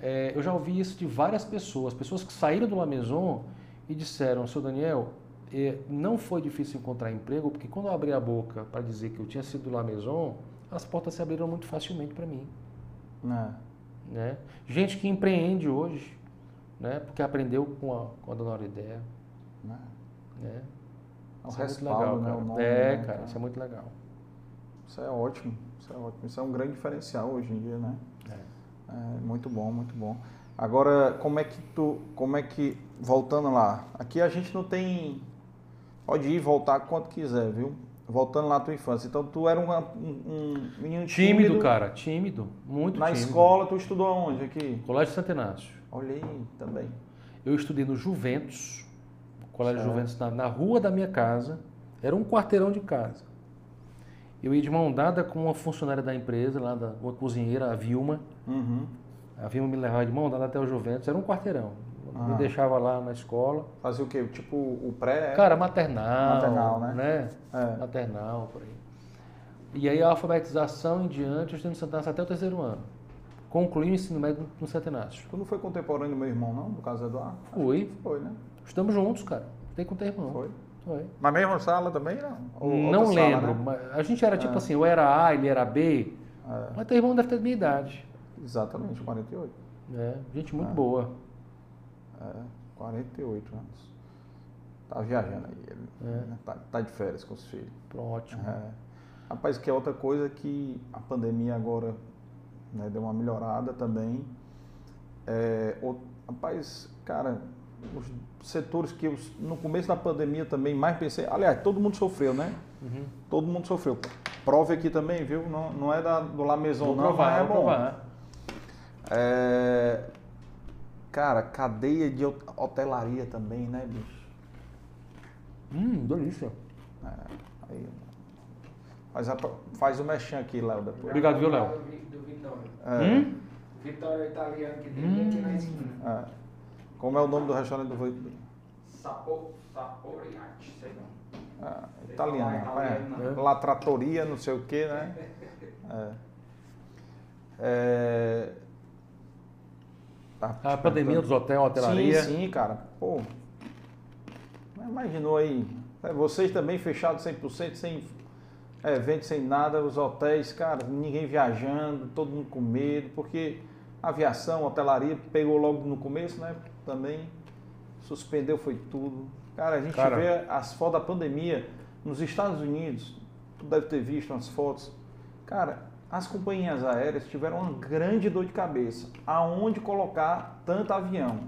É, eu já ouvi isso de várias pessoas. Pessoas que saíram do La Maison e disseram, seu Daniel, é, não foi difícil encontrar emprego, porque quando eu abri a boca para dizer que eu tinha sido do La Maison, as portas se abriram muito facilmente para mim. Né? né? Gente que empreende hoje, né? Porque aprendeu com a, com a Dona Auridéia, né? né? É Isso é muito respaldo, legal, né? O nome, é, né, cara, isso é muito legal. Isso é ótimo. Isso é ótimo. Isso é um grande diferencial hoje em dia, né? É. Muito bom, muito bom. Agora, como é que tu, como é que, voltando lá, aqui a gente não tem, pode ir e voltar quanto quiser, viu? Voltando lá à tua infância. Então, tu era um, um, um menino Tímido, tímido. cara, tímido, muito Na tímido. escola, tu estudou aonde aqui? Colégio Santo Inácio. Olha aí, também. Eu estudei no Juventus, Colégio Certo. Juventus na, na rua da minha casa, era um quarteirão de casa. Eu ia de mão dada com uma funcionária da empresa, lá da, uma cozinheira, a Vilma. Uhum. A Vilma me levava de mão dada até o Juventus, era um quarteirão. Me Ah. deixava lá na escola. Fazia o quê? Tipo o pré? Cara, maternal, Maternal, né? né? É. Maternal, por aí. E aí a alfabetização em diante, eu estudei no Santo Inácio até o terceiro ano. Concluí o ensino médio no Santo Inácio. Tu não foi contemporâneo do meu irmão, não? Do caso Eduardo? Fui. Foi, né? Estamos juntos, cara. Tem com o teu irmão. Foi. Foi. Na mesma sala também, não? Ou Não sala, lembro. né? mas a gente era tipo É. assim, eu era A, ele era B. É, Mas teu irmão deve ter a minha idade. exatamente, 48. né? Gente muito Ah. boa. É, 48 anos. Tá viajando aí. Ele, É. né? tá, tá de férias com os filhos. Pronto, ótimo. É. Rapaz, que é outra coisa que a pandemia agora né, deu uma melhorada também. É, o- rapaz, cara, os setores que eu, no começo da pandemia também mais pensei. Aliás, todo mundo sofreu, né? Uhum. Todo mundo sofreu. Prove aqui também, viu? Não, não é da, do La Maison, Vou não, provar, mas é bom. provar. É, cara, cadeia de hot- hotelaria também, né, bicho? Hum, delícia. Aí, faz, a- faz o mexão aqui, Léo, depois. Obrigado, viu, Léo? Do do Vitória. É, Hum? Vitória é italiano que tem aqui na esquina. é. Como é o nome do restaurante do Vitor? Sapo, Saporiate, sei não. Ah, italiano, Italiano, é. né? La Trattoria, não sei o que, né? É. É... Tá A pandemia dos hotéis, hotelaria. Sim, sim, cara. Pô. Mas Imaginou aí. é, Vocês também fechados 100%, sem evento, sem nada, os hotéis, cara, ninguém viajando, todo mundo com medo, porque a aviação, a hotelaria pegou logo no começo, né? Também suspendeu, foi tudo. Cara, a gente Cara. vê as fotos da pandemia nos Estados Unidos, tu deve ter visto umas fotos. Cara, as companhias aéreas tiveram uma grande dor de cabeça. Aonde colocar tanto avião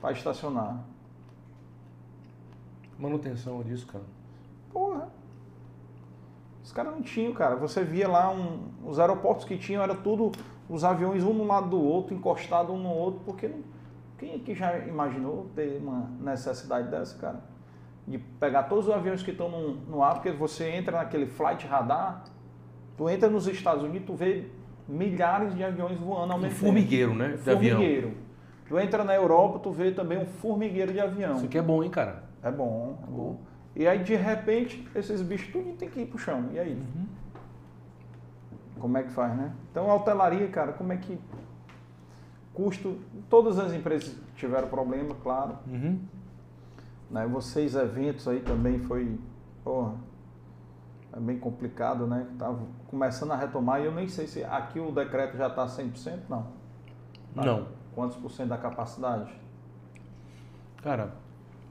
para estacionar? Manutenção disso, cara. Porra. Os caras não tinham, cara. Você via lá um- os aeroportos que tinham, era tudo os aviões um no lado do outro, encostado um no outro, porque não, Quem aqui já imaginou ter uma necessidade dessa, cara? De pegar todos os aviões que estão no, no ar, porque você entra naquele flight radar, tu entra nos Estados Unidos, tu vê milhares de aviões voando ao Um mesmo tempo. formigueiro, né? De avião. Formigueiro. Tu entra na Europa, tu vê também um formigueiro de avião. Isso aqui é bom, hein, cara? É bom, é bom. E aí, de repente, esses bichos tudo tem que ir pro chão. E aí? Uhum. Como é que faz, né? Então, a hotelaria, cara, como é que... Custo... Todas as empresas tiveram problema, claro. Uhum. Né? Vocês, eventos aí também foi... Porra, é bem complicado, né? Tava começando a retomar. E eu nem sei se aqui o decreto já está 100%, não. Tá? Não. Quantos por cento da capacidade? Cara,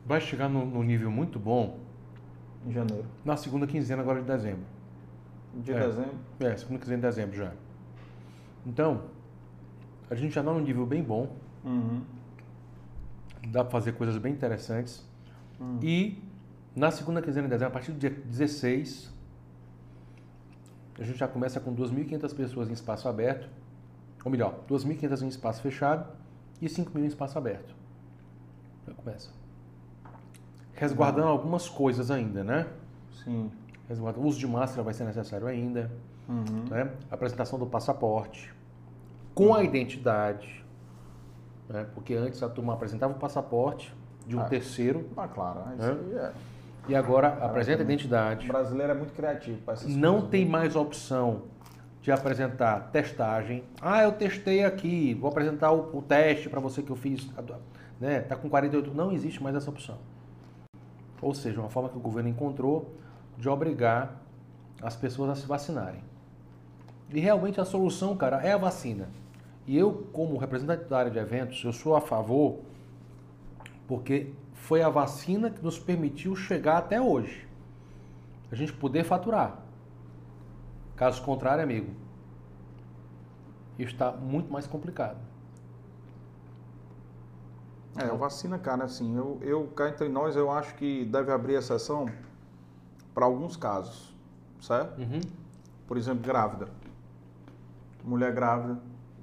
vai chegar no, no nível muito bom Em janeiro. na segunda quinzena agora de dezembro. De É. dezembro. É, segunda quinzena de dezembro já. Então, a gente já está num nível bem bom, Uhum. dá para fazer coisas bem interessantes. Hum. E na segunda quinzena de dezembro, a partir do dia 16, a gente já começa com 2.500 pessoas em espaço aberto, ou melhor, 2.500 em espaço fechado e 5.000 em espaço aberto. Já começa. Resguardando algumas coisas ainda, né? Sim. Resguarda- O uso de máscara vai ser necessário ainda, Uhum. né? Apresentação do passaporte com a identidade, né? Porque antes a turma apresentava o passaporte de um Ah. terceiro Ah, claro. Isso Hã? aí é. e agora apresenta a identidade. O brasileiro é muito criativo para essas Não coisas. tem mais opção de apresentar testagem. Ah, eu testei aqui, vou apresentar o, o teste para você que eu fiz, né? Tá com 48, não existe mais essa opção. Ou seja, uma forma que o governo encontrou de obrigar as pessoas a se vacinarem. E realmente a solução, cara, é a vacina. E eu, como representante da área de eventos, eu sou a favor porque foi a vacina que nos permitiu chegar até hoje. A gente poder faturar. Caso contrário, amigo, está muito mais complicado. É, a vacina, cara, assim, eu, eu cá entre nós, eu acho que deve abrir exceção para alguns casos, certo? Uhum. Por exemplo, grávida. Mulher grávida.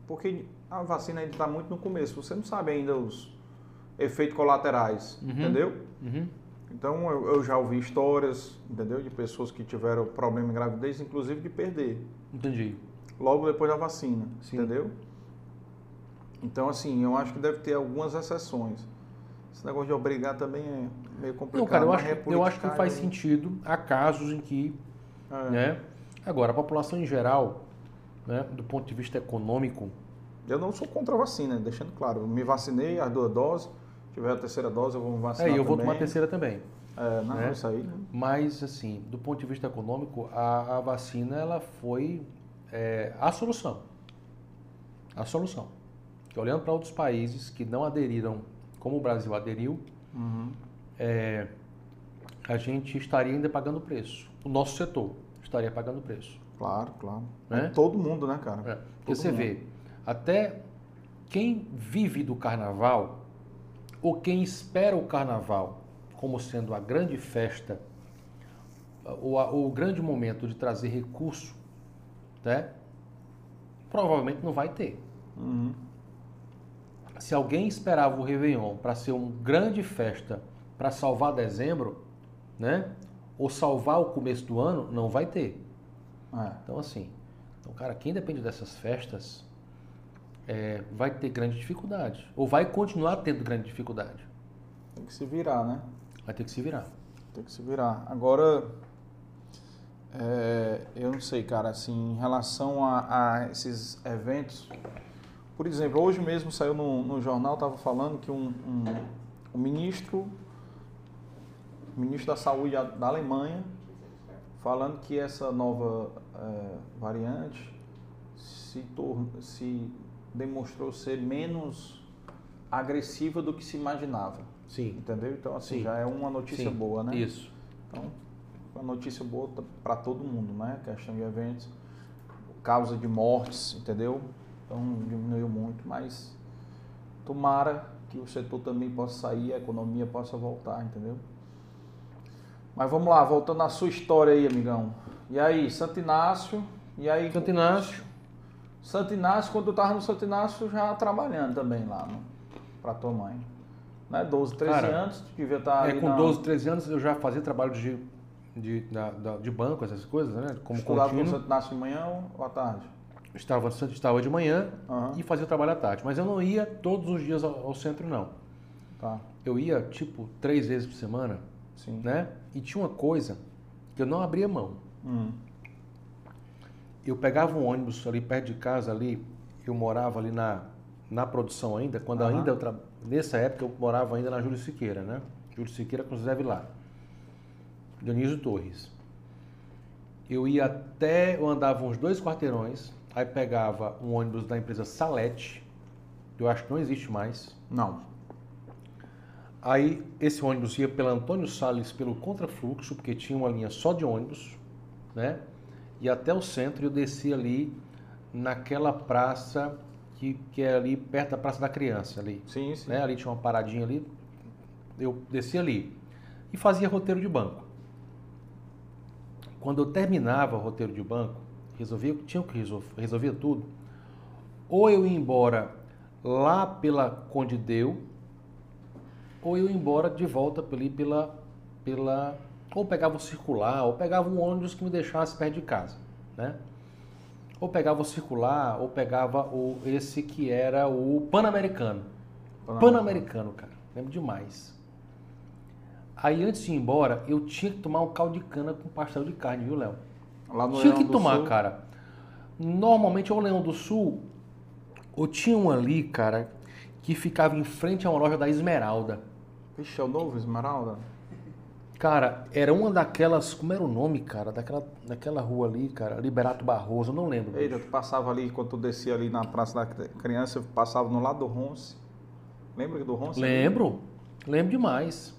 Porque a vacina ainda está muito no começo, você não sabe ainda os efeitos colaterais, Uhum. entendeu? Uhum. Então eu, eu já ouvi histórias, entendeu? De pessoas que tiveram problema em gravidez, inclusive de perder. Entendi. logo depois da vacina, Sim. entendeu? Então, assim, eu acho que deve ter algumas exceções. Esse negócio de obrigar também é meio complicado. Não, cara, eu mas acho, que- eu acho que faz é- sentido. Há casos em que, é. né? Agora, a população em geral, né, do ponto de vista econômico, Eu não sou contra a vacina, deixando claro. Eu me vacinei as duas doses. Se tiver a terceira dose, eu vou me é, vacinar e eu vou também. tomar a terceira também. É, não, né? isso aí. Mas, assim, do ponto de vista econômico, a, a vacina ela foi é, a solução. A solução. Que olhando para outros países que não aderiram, como o Brasil aderiu, Uhum. é, a gente estaria ainda pagando preço. O nosso setor estaria pagando preço. Claro, claro. Né? É todo mundo, né, cara? É, porque você mundo. vê, até quem vive do carnaval, ou quem espera o carnaval como sendo a grande festa, ou a- o grande momento de trazer recurso, né? Provavelmente não vai ter. Uhum. Se alguém esperava o Réveillon para ser uma grande festa para salvar dezembro, né? Ou salvar o começo do ano, não vai ter. É. Então, assim, então, cara, quem depende dessas festas é, vai ter grande dificuldade. Ou vai continuar tendo grande dificuldade. Tem que se virar, né? Vai ter que se virar. Tem que se virar. Agora, é, eu não sei, cara, assim, em relação a, a esses eventos, por exemplo, hoje mesmo saiu no, no jornal, estava falando que um, um, um ministro, ministro da Saúde da Alemanha, falando que essa nova é, variante se, se demonstrou ser menos agressiva do que se imaginava. Sim. Entendeu? Então, assim, Sim. já é uma notícia Sim, boa, né? Isso. Então, uma notícia boa para todo mundo, né? Questão de eventos, causa de mortes, entendeu? Então, diminuiu muito, mas tomara que o setor também possa sair, a economia possa voltar, entendeu? Mas vamos lá, voltando à sua história aí, amigão. E aí, Santo Inácio, e aí... Santo Inácio. Santo Inácio, quando eu tava no Santo Inácio, já trabalhando também lá, né? pra tua mãe. Né? 12, 13 Cara, anos, tu devia estar É, ali com na... 12, 13 anos eu já fazia trabalho de, de, de banco, essas coisas, né? Como Estudava contínuo. você nasce de manhã ou à tarde? Estava, estava de manhã Aham. e fazia trabalho à tarde. Mas eu não ia todos os dias ao, ao centro, não. Tá, Eu ia, tipo, três vezes por semana, sim. né? E tinha uma coisa que eu não abria mão. Hum. Eu pegava um ônibus ali perto de casa, ali, eu morava ali na, na produção ainda, quando Aham. ainda eu tra... nessa época eu morava ainda na Júlio Siqueira, né? Júlio Siqueira com José Vilar. Dionísio Torres. Eu ia até, eu andava uns dois quarteirões, aí pegava um ônibus da empresa Salete, que eu acho que não existe mais. Não. Aí esse ônibus ia pela Antônio Salles pelo contrafluxo, porque tinha uma linha só de ônibus, né? E até o centro eu descia ali naquela praça que, que é ali perto da Praça da Criança ali, Sim, sim. né? Ali tinha uma paradinha ali, eu descia ali e fazia roteiro de banco. Quando eu terminava o roteiro de banco, resolvia, tinha que resolver, resolvia tudo. Ou eu ia embora lá pela Conde Deu, ou eu ia embora de volta ali pela, pela ou pegava o circular, ou pegava um ônibus que me deixasse perto de casa, né? Ou pegava o circular, ou pegava o esse que era o Pan-Americano. Pan-Americano, cara. Lembro demais. Aí antes de ir embora, eu tinha que tomar um caldo de cana com pastel de carne, viu, Léo? Lá no Tinha Leão que tomar, Sul, cara. Normalmente, ou Leão do Sul, ou tinha um ali, cara, que ficava em frente a uma loja da Esmeralda. Vixe, é o novo Esmeralda? Cara, era uma daquelas. Como era o nome, cara? Daquela, daquela rua ali, cara. Liberato Barroso, eu não lembro. Eita, tu passava ali, quando tu descia ali na Praça da Criança, eu passava no lado do Ronce. Lembra do Ronce? Lembro. Lembro demais.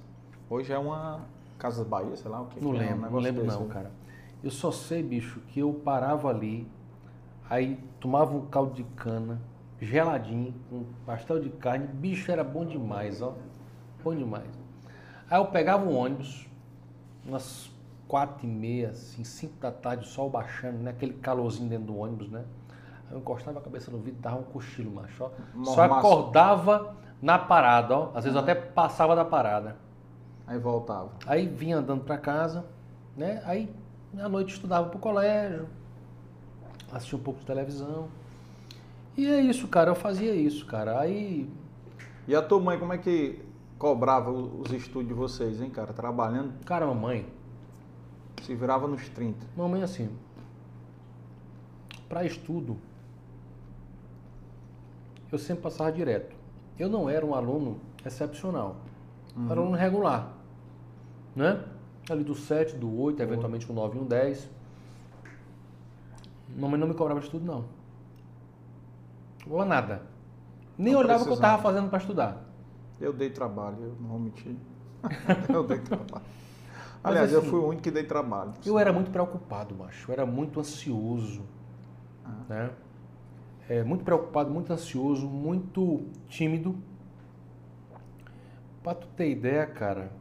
Hoje é uma Casas Bahia, sei lá o que. Não que é, um lembro, não lembro desse. não, cara. Eu só sei, bicho, que eu parava ali, aí tomava um caldo de cana, geladinho, com pastel de carne, bicho, era bom demais, ó. Bom demais. Aí eu pegava um ônibus, umas quatro e meia, assim, cinco da tarde, o sol baixando, né? Aquele calorzinho dentro do ônibus, né? Aí eu encostava a cabeça no vidro, dava um cochilo, macho, ó. Só acordava na parada, ó. Às vezes eu até passava da parada. Aí voltava. Aí vinha andando para casa, né? Aí à noite estudava pro colégio, assistia um pouco de televisão. E é isso, cara, eu fazia isso, cara. Aí, E a tua mãe, como é que cobrava os estudos de vocês, hein, cara? Trabalhando, cara, mamãe, se virava nos 30. mamãe assim, para estudo, eu sempre passava direto. Eu não era um aluno excepcional, Uhum. era um aluno regular, né? Ali do 7, do 8, eventualmente um 9 e um 10. Mamãe não me cobrava de estudo, não. Ou nada. Nem Não olhava o que eu estava fazendo para estudar. Eu dei trabalho, eu não vou mentir. eu dei trabalho. Aliás, eu assim, fui o único que dei trabalho. Eu era muito preocupado, macho. Eu era muito ansioso. Né? É, muito preocupado, muito ansioso, muito tímido. Pra tu ter ideia, cara,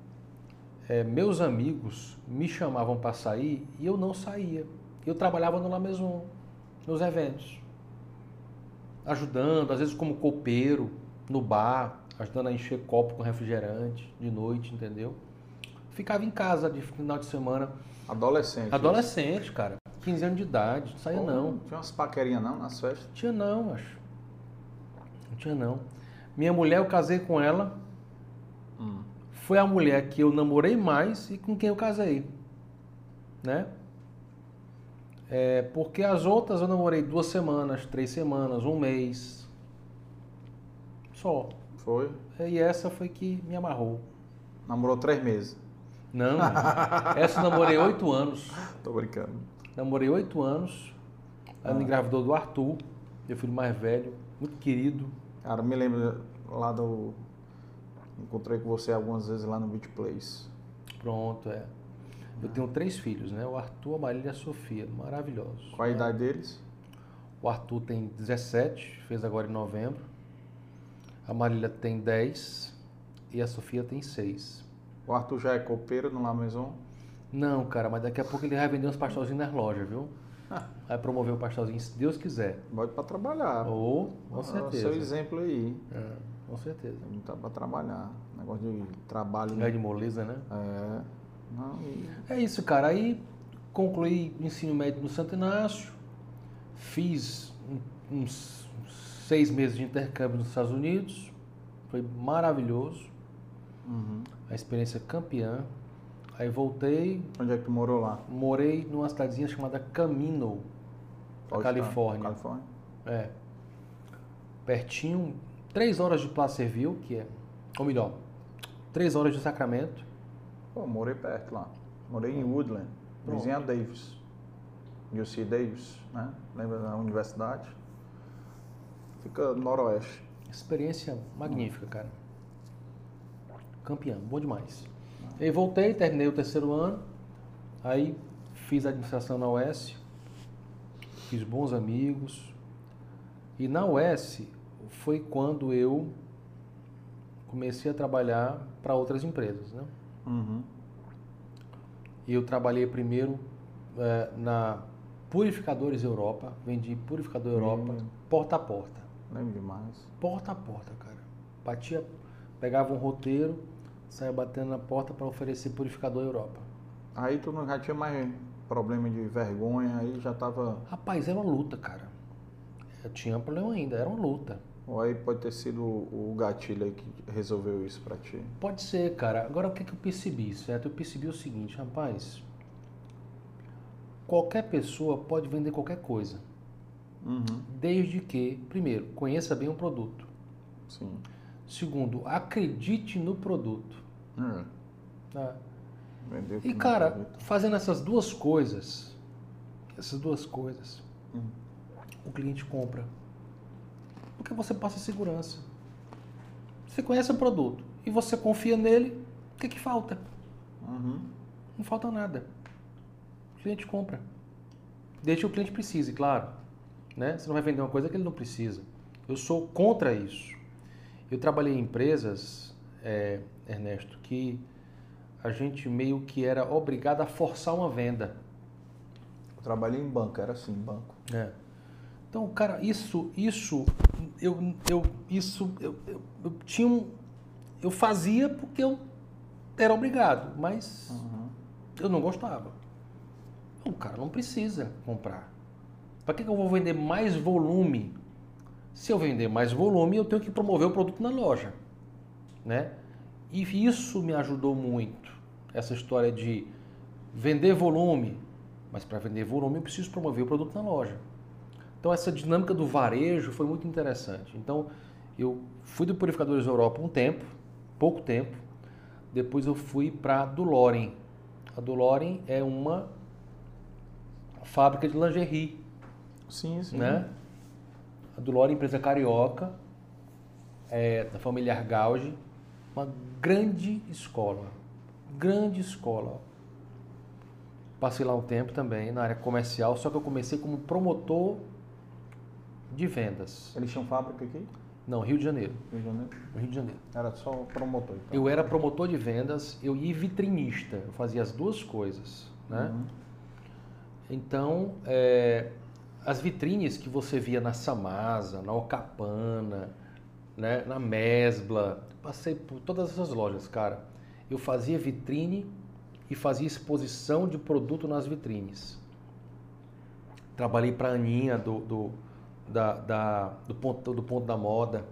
é, meus amigos me chamavam para sair e eu não saía. Eu trabalhava no La Maison, nos eventos. Ajudando, às vezes como copeiro, no bar, ajudando a encher copo com refrigerante de noite, entendeu? Ficava em casa de final de semana. Adolescente. Adolescente, cara. 15 anos de idade. Não saía Pô, não. Tinha umas paquerinhas não nas festas. Tinha não, acho. Não tinha não. Minha mulher, eu casei com ela. Hum. Foi a mulher que eu namorei mais e com quem eu casei. Né? É, porque as outras eu namorei duas semanas, três semanas, um mês. Só. Foi. E essa foi que me amarrou. Namorou três meses. Não, essa eu namorei oito anos. Tô brincando. Namorei oito anos. Ela me engravidou do Arthur, meu filho mais velho, muito querido. Cara, me lembro lá do. Encontrei com você algumas vezes lá no Beach Place. Pronto, é. Eu tenho três filhos, né? O Arthur, a Marília e a Sofia, maravilhosos. Qual a idade deles? O Arthur tem 17, fez agora em novembro. A Marília tem 10 e a Sofia tem 6. O Arthur já é copeiro no La Maison. Não, cara, mas daqui a pouco ele vai vender uns pastelzinhos nas lojas, viu? Vai promover o pastelzinho, se Deus quiser. Pode pra trabalhar. Ou, com Ah, certeza. Seu exemplo aí. É. Com certeza. Não tá pra trabalhar. Negócio de trabalho. Lugar de moleza, né? É. Não, e- É isso, cara. Aí concluí o ensino médio no Santo Inácio, fiz um- uns seis meses de intercâmbio nos Estados Unidos, foi maravilhoso, Uhum. a experiência campeã. Aí voltei, Onde é que tu morou lá? morei numa cidadezinha chamada Camino, estado? Califórnia. Califórnia. É. Pertinho, três horas de Placerville, que é, ou melhor, três horas de Sacramento. Pô, morei perto lá. Morei em Woodland, vizinha Davis. UC Davis, né? Lembra da universidade? Fica no noroeste. Experiência magnífica, cara. Campeão, bom demais. E voltei, terminei o terceiro ano, aí fiz administração na UES, fiz bons amigos. E na UES foi quando eu comecei a trabalhar para outras empresas, né? Uhum. E eu trabalhei primeiro eh, na Purificadores Europa, vendi Purificador Europa, Hum. porta a porta. Lembro demais. porta a porta, cara. Batia, pegava um roteiro, saia batendo na porta para oferecer purificador Europa. Aí tu não já tinha mais problema de vergonha, aí já tava. Rapaz, era uma luta, cara. Eu tinha problema ainda, era uma luta. Ou aí pode ter sido o gatilho aí que resolveu isso pra ti. Pode ser, cara. Agora o que, que eu percebi, certo? Eu percebi o seguinte, rapaz. Qualquer pessoa pode vender qualquer coisa, Uhum. desde que, primeiro, conheça bem o produto. Sim. Segundo, acredite no produto. É. Vendeu E cara, fazendo essas duas coisas, essas duas coisas, Hum. o cliente compra. Porque você passa segurança. Você conhece o produto e você confia nele, o que, que falta? Uhum. Não falta nada. O cliente compra. Desde que o cliente precise, claro. Né? Você não vai vender uma coisa que ele não precisa. Eu sou contra isso. Eu trabalhei em empresas, é, Ernesto, que a gente meio que era obrigado a forçar uma venda. Eu trabalhei em banco, era assim, banco. É. Então, cara, isso, isso, eu, eu, isso, eu, eu, eu tinha um, eu fazia porque eu era obrigado, mas Uhum. eu não gostava. O cara não precisa comprar. Para que, que eu vou vender mais volume? Se eu vender mais volume, eu tenho que promover o produto na loja, né? E isso me ajudou muito. Essa história de vender volume, mas para vender volume eu preciso promover o produto na loja. Então essa dinâmica do varejo foi muito interessante. Então eu fui do Purificadores Europa um tempo, pouco tempo. Depois eu fui para a Duloren. A Duloren é uma fábrica de lingerie, Sim, sim. né? A Duloren, empresa carioca, é, da família Argauge, uma grande escola, grande escola. Passei lá um tempo também na área comercial, só que eu comecei como promotor de vendas. Eles tinham fábrica aqui? Não, Rio de Janeiro. Rio de Janeiro? Rio de Janeiro. Era só promotor, então. Eu era promotor de vendas, eu ia vitrinista, eu fazia as duas coisas, né? Uhum. Então, é, as vitrines que você via na Samasa, na Ocapana, né, na Mesbla, passei por todas essas lojas, cara. Eu fazia vitrine e fazia exposição de produto nas vitrines. Trabalhei para a Aninha do, do, da, da- do, ponto, do Ponto da Moda.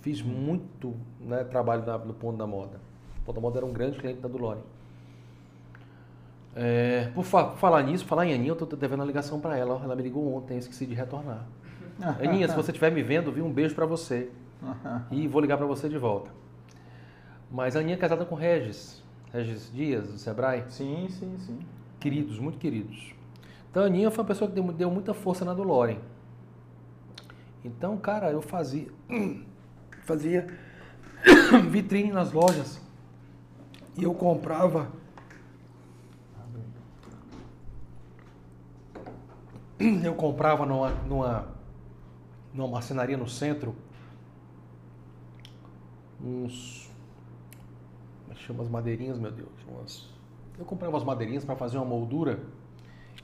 Fiz muito né, trabalho na- no Ponto da Moda. O Ponto da Moda era um grande cliente da Dulore. É, por fa- falar nisso, falar em Aninha, eu tô devendo uma ligação para ela. Ela me ligou ontem, esqueci de retornar. Aninha, se você estiver me vendo, vi um beijo para você. E vou ligar para você de volta. Mas a Aninha é casada com Regis. Regis Dias, do Sebrae. Sim, sim, sim. Queridos, muito queridos. Então a Aninha foi uma pessoa que deu, deu muita força na do Loren. Então, cara, eu fazia. Fazia vitrine nas lojas. E eu comprava. Eu comprava numa, numa, numa marcenaria no centro uns. Como é chama as madeirinhas, meu Deus? Umas, eu comprava as madeirinhas para fazer uma moldura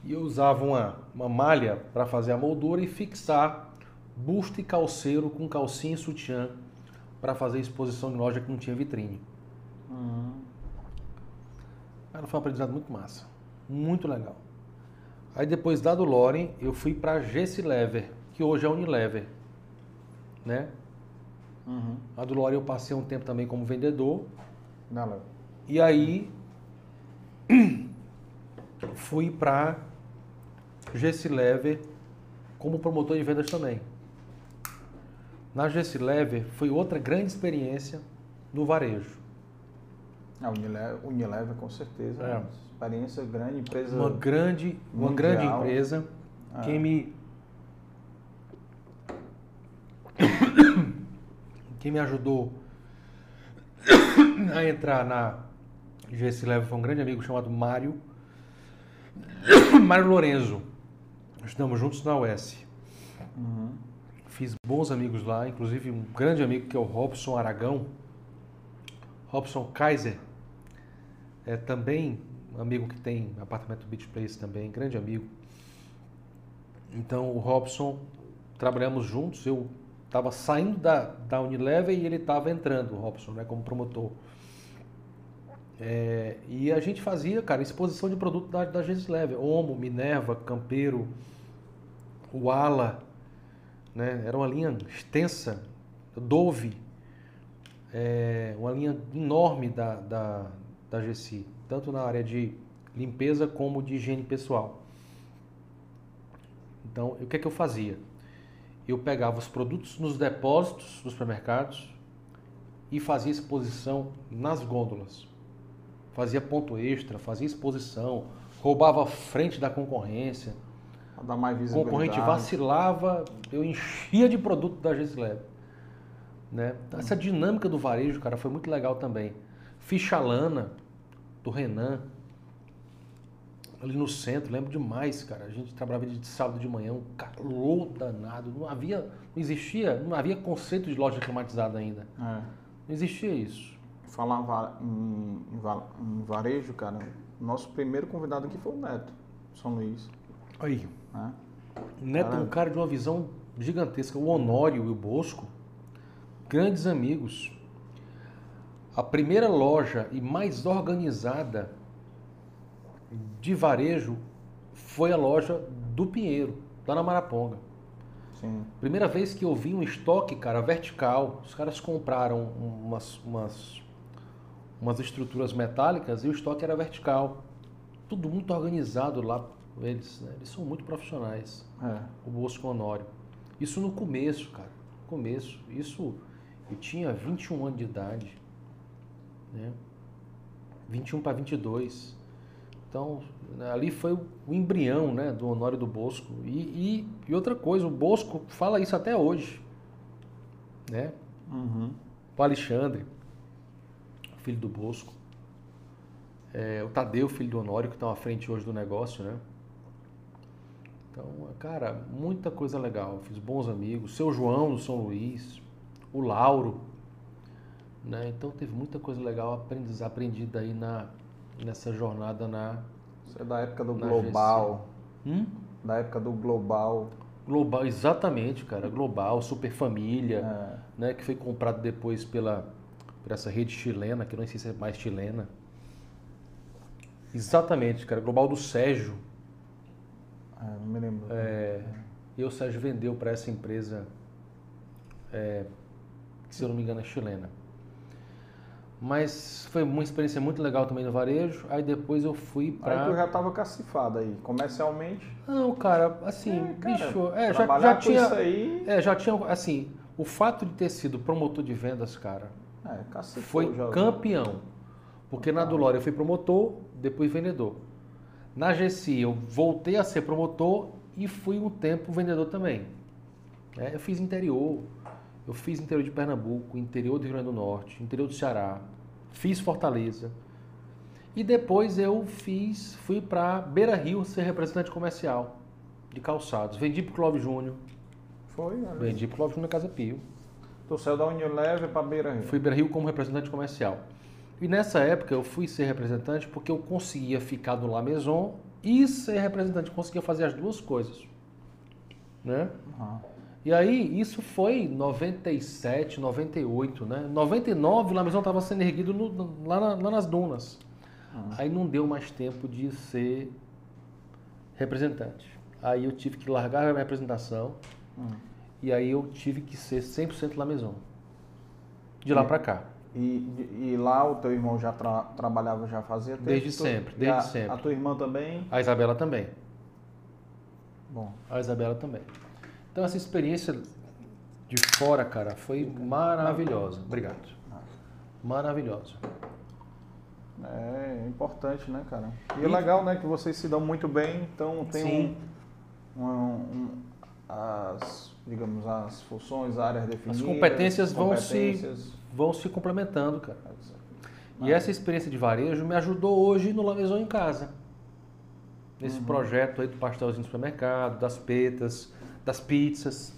e eu usava uma, uma malha para fazer a moldura e fixar busto e calceiro com calcinha e sutiã para fazer exposição em loja que não tinha vitrine. Uhum. Foi um aprendizado muito massa. Muito legal. Aí depois da do Loren, eu fui para GC Lever, que hoje é Unilever. Né? Uhum. A do Loren eu passei um tempo também como vendedor. Léo. E aí fui para GC Lever como promotor de vendas também. Na GC Lever foi outra grande experiência no varejo. A Unilever, Unilever com certeza. É. né? Experiência grande, empresa. Uma grande, uma mundial. grande empresa. Ah. Quem me quem me ajudou a entrar na GS Level foi um grande amigo chamado Mário Mário Lorenzo. Estamos juntos na UES. Uhum. Fiz bons amigos lá, inclusive um grande amigo que é o Robson Aragão. Robson Kaiser. É também amigo que tem apartamento Beach Place também, grande amigo. Então o Robson, trabalhamos juntos, eu estava saindo da, da Unilever e ele estava entrando, o Robson, né, como promotor. É, e a gente fazia, cara, exposição de produto da, da Lever, Omo, Minerva, Campeiro, o Ala, né, era uma linha extensa, Dove, é, uma linha enorme da, da, da GC, tanto na área de limpeza como de higiene pessoal. Então, o que é que eu fazia? Eu pegava os produtos nos depósitos dos supermercados e fazia exposição nas gôndolas. Fazia ponto extra, fazia exposição, roubava a frente da concorrência. Pra dar mais visibilidade. concorrente vacilava, eu enchia de produto da Gislab. Né? Essa dinâmica do varejo, cara, foi muito legal também. Ficha lana do Renan, ali no centro, lembro demais, cara. A gente trabalhava de sábado de manhã, um calor danado. Não havia, não existia, não havia conceito de loja climatizada ainda. É. Não existia isso. Falar va- em, em va- em varejo, cara, nosso primeiro convidado aqui foi o Neto, São Luís. Aí, o Neto é um cara de uma visão gigantesca. O Honório e o Bosco, grandes amigos. A primeira loja e mais organizada de varejo foi a loja do Pinheiro, lá na Maraponga. Sim. Primeira vez que eu vi um estoque, cara, vertical. Os caras compraram umas, umas, umas estruturas metálicas e o estoque era vertical. Tudo muito organizado lá eles. né? Eles são muito profissionais É. o Bosco Honório. Isso no começo, cara. Começo. Isso eu tinha 21 anos de idade. Né? 21 para 22. Então, ali foi o o embrião né, do Honório do Bosco. E, e, e outra coisa, o Bosco fala isso até hoje. Né? Uhum. O Alexandre, filho do Bosco. É, o Tadeu, filho do Honório, que estão à frente hoje do negócio, né? Então, cara, muita coisa legal. Fiz bons amigos. Seu João do São Luís, o Lauro, né? Então teve muita coisa legal aprendiz, aprendida aí na, nessa jornada na Isso é da época do Global. hum? Da época do Global. Global, exatamente, cara. Global, Super Família. É. né, que foi comprado depois pela por essa rede chilena, que eu não sei se é mais chilena. Exatamente, cara, Global do Sérgio. É, não me lembro. É, e o Sérgio vendeu para essa empresa, é, que se eu não me engano é chilena. Mas foi uma experiência muito legal também no varejo. Aí depois eu fui Aí tu para. já tava cacifado aí, comercialmente. Não, cara, assim, É, cara, bicho, é, já, já tinha. isso aí, É, já tinha, assim, o fato de ter sido promotor de vendas, cara, é, cacifou foi já. campeão. Porque na Dulore eu fui promotor, depois vendedor. Na GC eu voltei a ser promotor e fui um tempo vendedor também. É, eu fiz interior, eu fiz interior de Pernambuco, interior do Rio Grande do Norte, interior do Ceará, fiz Fortaleza. E depois eu fiz, fui para Beira Rio ser representante comercial de calçados. Vendi para o Clóvis Júnior, Foi, olha. vendi para o Clóvis Júnior na Casa Pio. Tu saiu da Unilever pra Beira Rio. Fui para Rio como representante comercial. E nessa época eu fui ser representante porque eu conseguia ficar no La Maison e ser representante, conseguia fazer as duas coisas. Né? Aham. E aí, isso foi 97, 98, né? 99, o Lamezão estava sendo erguido no- lá, na- lá nas dunas. Aí não deu mais tempo de ser representante. Aí eu tive que largar a minha representação Hum. e aí eu tive que ser 100% Lamezão. De lá pra cá. E, e lá o teu irmão já tra- trabalhava, já fazia tempo? Desde sempre, desde a, sempre. A tua irmã também? A Isabela também. Bom, A Isabela também. Então essa experiência de fora, cara, foi maravilhosa. Obrigado. Maravilhosa. é importante, né, cara? E é legal, né, que vocês se dão muito bem, então tem Sim. um, um- um- as, digamos, as funções, áreas definidas. competências vão se- competências. Vão se complementando, cara. E essa experiência de varejo me ajudou hoje no Lamezão em casa. Nesse Uhum. projeto aí do pastelzinho do supermercado, das petas, das pizzas.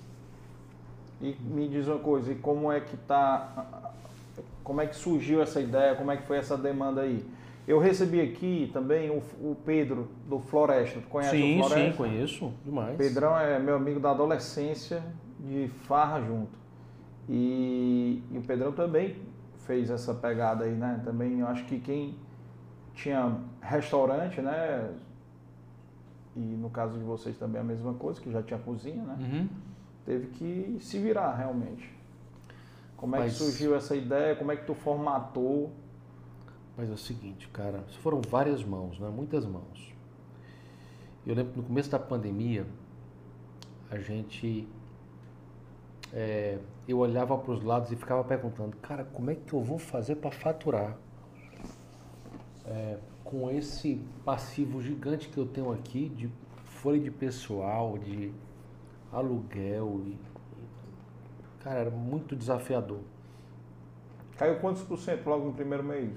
E me diz uma coisa, e como é que tá, como é que surgiu essa ideia, como é que foi essa demanda aí? Eu recebi aqui também o, o Pedro do Floresta, tu conhece sim, o Floresta? sim, conheço demais. Pedrão é meu amigo da adolescência, de farra junto. E, e o Pedrão também fez essa pegada aí, né? Também eu acho que quem tinha restaurante, né? E no caso de vocês também a mesma coisa, que já tinha cozinha, né? Uhum. Teve que se virar realmente. Como é Mas- que surgiu essa ideia? Como é que tu formatou? Mas é o seguinte, cara, foram várias mãos, né? Muitas mãos. Eu lembro que no começo da pandemia, a gente. é, eu olhava para os lados e ficava perguntando, cara, como é que eu vou fazer para faturar? É, com esse passivo gigante que eu tenho aqui de folha de pessoal, de aluguel. E, cara, era muito desafiador. Caiu quantos por cento logo no primeiro mês?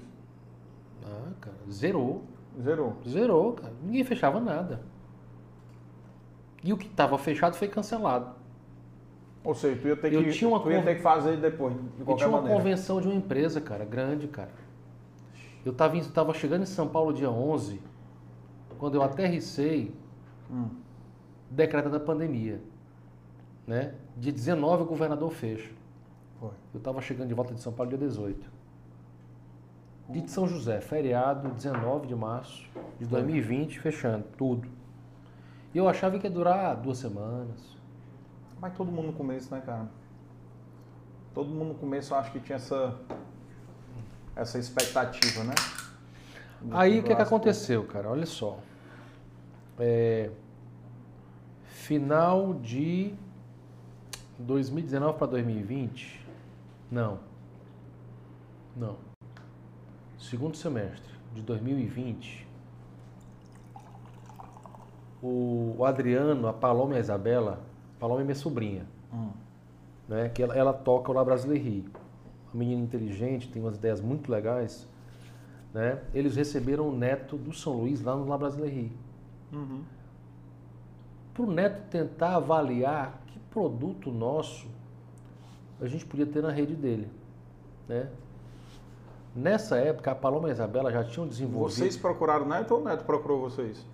Ah, cara, zerou. Zerou. Zerou, cara. Ninguém fechava nada. E o que estava fechado foi cancelado. Ou seja, tu ia ter, Eu que, tinha uma tu ia ter que fazer depois, de Eu qualquer tinha uma maneira. convenção de uma empresa, cara, grande, cara. Eu estava tava chegando em São Paulo dia 11, quando eu aterrissei, Hum. decreta da pandemia. Né? Dia 19 o governador fecha. Foi. Eu estava chegando de volta de São Paulo dia 18. Dia de São José, feriado, 19 de março de 2020, fechando tudo. E eu achava que ia durar duas semanas. Mas todo mundo no começo, né, cara? Todo mundo no começo acho que tinha essa, essa expectativa, né? De Aí o que, que aconteceu, cara? Olha só. É, final de 2019 para 2020? Não. Não. Segundo semestre de 2020, o, Adriano, a Paloma e a Isabela, Paloma é minha sobrinha, Hum. né? Que ela, ela toca o La Brasilerie. Uma menina inteligente, tem umas ideias muito legais, né? Eles receberam o neto do São Luís lá no La Brasilerie. Uhum. Para o neto tentar avaliar que produto nosso a gente podia ter na rede dele, né? Nessa época, a Paloma e a Isabela já tinham desenvolvido... Vocês procuraram o Neto ou o Neto procurou vocês?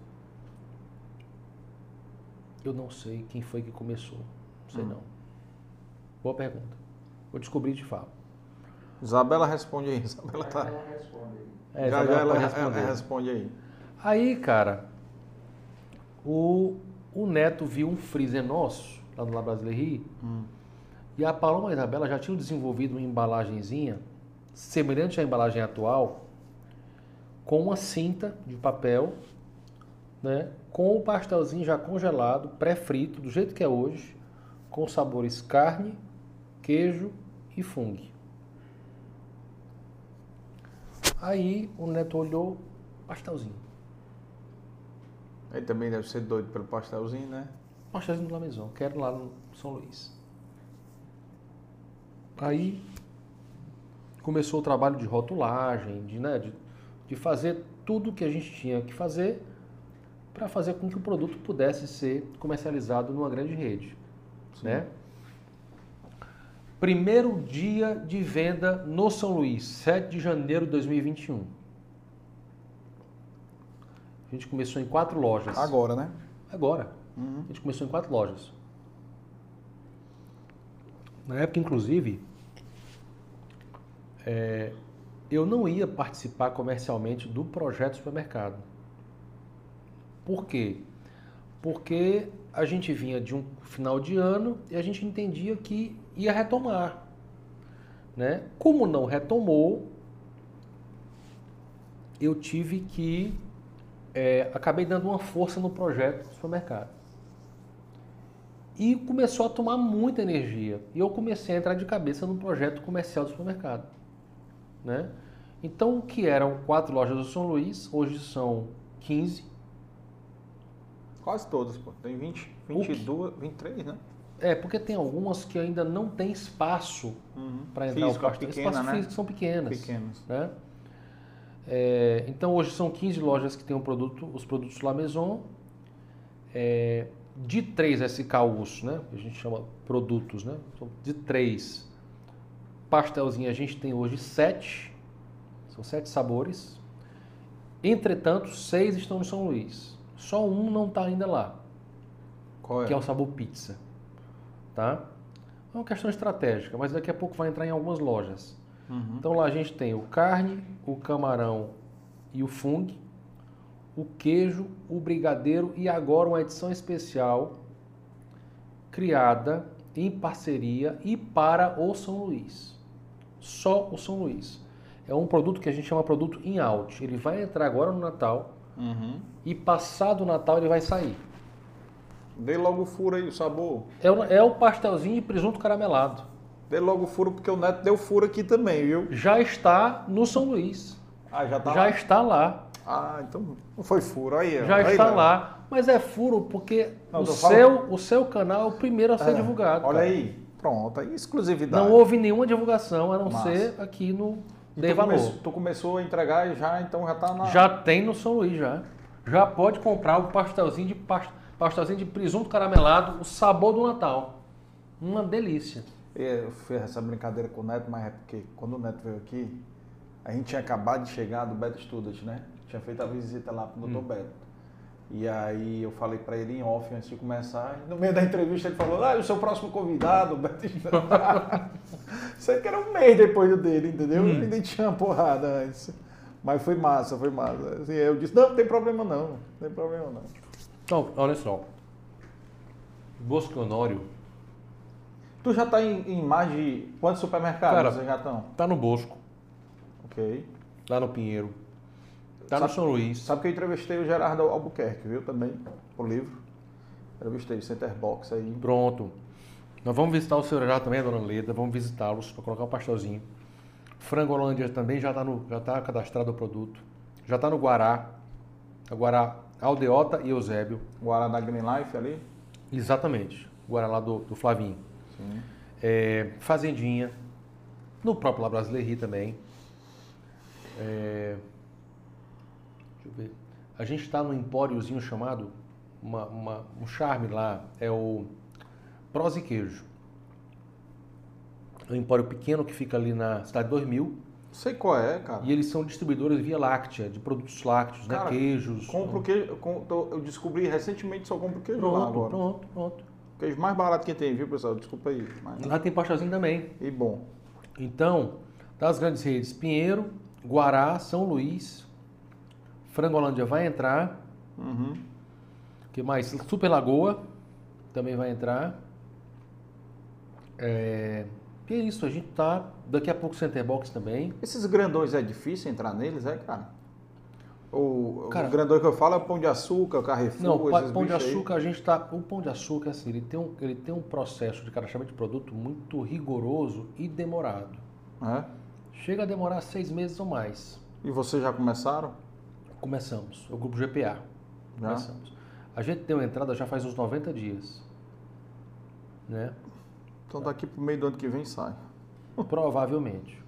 Eu não sei quem foi que começou. Não sei Hum. não. Boa pergunta. Vou descobrir e te falo. Isabela responde aí. Isabela tá. Ela responde aí. É, já já ela, ela responde aí. Aí, cara, o, o Neto viu um freezer nosso, lá no La Brasilerie, Hum. e a Paloma e a Isabela já tinham desenvolvido uma embalagenzinha, semelhante à embalagem atual, com uma cinta de papel, né, com o pastelzinho já congelado, pré-frito, do jeito que é hoje, com sabores carne, queijo e fungo. Aí o Neto olhou, pastelzinho. Ele também deve ser doido pelo pastelzinho, né? Pastelzinho do La Maison, quero lá no São Luís. Aí começou o trabalho de rotulagem, de, né, de, de fazer tudo que a gente tinha que fazer para fazer com que o produto pudesse ser comercializado numa grande rede. Né? Primeiro dia de venda no São Luís, 7 de janeiro de 2021. A gente começou em quatro lojas. Agora, né? Agora. Uhum. A gente começou em quatro lojas. Na época, inclusive, é, eu não ia participar comercialmente do projeto supermercado. Por quê? Porque a gente vinha de um final de ano e a gente entendia que ia retomar. Né? Como não retomou, eu tive que. É, acabei dando uma força no projeto do supermercado. E começou a tomar muita energia. E eu comecei a entrar de cabeça no projeto comercial do supermercado. Né? Então, o que eram quatro lojas do São Luís, hoje são 15. Quase todas, pô. Tem 20, 22, 23, né? É, porque tem algumas que ainda não tem espaço Uhum. para entrar Físico, o pastel. pequena, Espaço né? físico são pequenas. Pequenas. né? É, então hoje são 15 lojas que têm o produto, os produtos La Maison. É, de 3 SKUs, né? que a gente chama produtos, né? Então, de 3 pastelzinho a gente tem hoje 7. São 7 sabores. Entretanto, 6 estão no São Luís. Só um não está ainda lá, Qual é? que é o sabor pizza. Tá? É uma questão estratégica, mas daqui a pouco vai entrar em algumas lojas. Uhum. Então lá a gente tem o carne, o camarão e o fungo, o queijo, o brigadeiro e agora uma edição especial criada em parceria e para o São Luís. Só o São Luís. É um produto que a gente chama produto in out. Ele vai entrar agora no Natal Uhum. e passado o Natal ele vai sair. Dê logo o furo aí, o sabor. É o, é o pastelzinho de presunto caramelado. Dê logo o furo, porque o Neto deu furo aqui também, viu? Já está no São Luís. Ah, já tá Já lá? está lá. Ah, então não foi furo. Aí, ó. Já Aí, está Léo. lá. Mas é furo porque Não, o, tô seu, o seu canal é o primeiro a ser É, divulgado. Olha cara. aí. Pronto, aí exclusividade. Não houve nenhuma divulgação a não Massa. ser aqui no E Dei tu, Valor. começou, tu começou a entregar e já, então já tá na... Já tem no São Luís já. Já pode comprar o pastelzinho de pas- pastelzinho de presunto caramelado, o sabor do Natal. Uma delícia. Eu fiz essa brincadeira com o Neto, mas é porque quando o Neto veio aqui, a gente tinha acabado de chegar do Beto Student, né? Tinha feito a visita lá pro Dr. Beto. E aí eu falei pra ele em off antes de começar. No meio da entrevista ele falou, ah, o seu próximo convidado, o Beto Student. Sei que era um mês depois do dele, entendeu? Ele ainda tinha uma porrada antes. Mas foi massa, foi massa. Assim, aí eu disse, não, não tem problema não, não tem problema não. Então, olha só. Bosco Honório Tu já tá em, em mais de quantos supermercados Cara, vocês já estão? tá no Bosco, Ok. lá no Pinheiro. Tá Sabe- no São Luís. Sabe que eu entrevistei o Gerardo Albuquerque, viu? Também, o livro. Entrevistei o Centerbox aí. Pronto. Nós vamos visitar o seu Gerardo também, a dona Leda, vamos visitá-los para colocar o pastelzinho. Frango Holândia também já está já tá cadastrado o produto. Já está no Guará. A Guará Aldeota e Eusébio. Guaraná Green Life ali. Exatamente. Guará lá do, do Flavinho. É, Fazendinha. No próprio La Brasilerie também. É, deixa eu ver. A gente está num empóriozinho chamado, uma- uma- um charme lá, é o Prós e Queijo. É um empório pequeno que fica ali na cidade 2000 Sei qual é, cara. e eles são distribuidores via láctea, de produtos lácteos, Cara, né? queijos. Compro queijo. com- tô- Eu descobri recentemente só compro queijo lá Pronto, agora. pronto, pronto. Queijo mais barato que tem, viu, pessoal? Desculpa aí. Mas... Lá tem pastelzinho também. E bom. Então, das grandes redes, Pinheiro, Guará, São Luís, Frangolândia vai entrar. Uhum. que mais? Super Lagoa também vai entrar. É, e é isso, a gente tá. Daqui a pouco Center Box também. Esses grandões é difícil entrar neles, é, cara? O, Cara- o grandão que eu falo é o Pão de Açúcar, o Carrefour, Não, esses pão de bichos aí. açúcar, a gente tá. O pão de açúcar, assim, ele tem um, ele tem um processo de cadastramento de produto muito rigoroso e demorado. É? Chega a demorar seis meses ou mais. E vocês já começaram? Começamos, o grupo GPA. Já? Começamos. A gente deu entrada já faz uns 90 dias. Né? Então daqui pro meio do ano que vem sai. Provavelmente.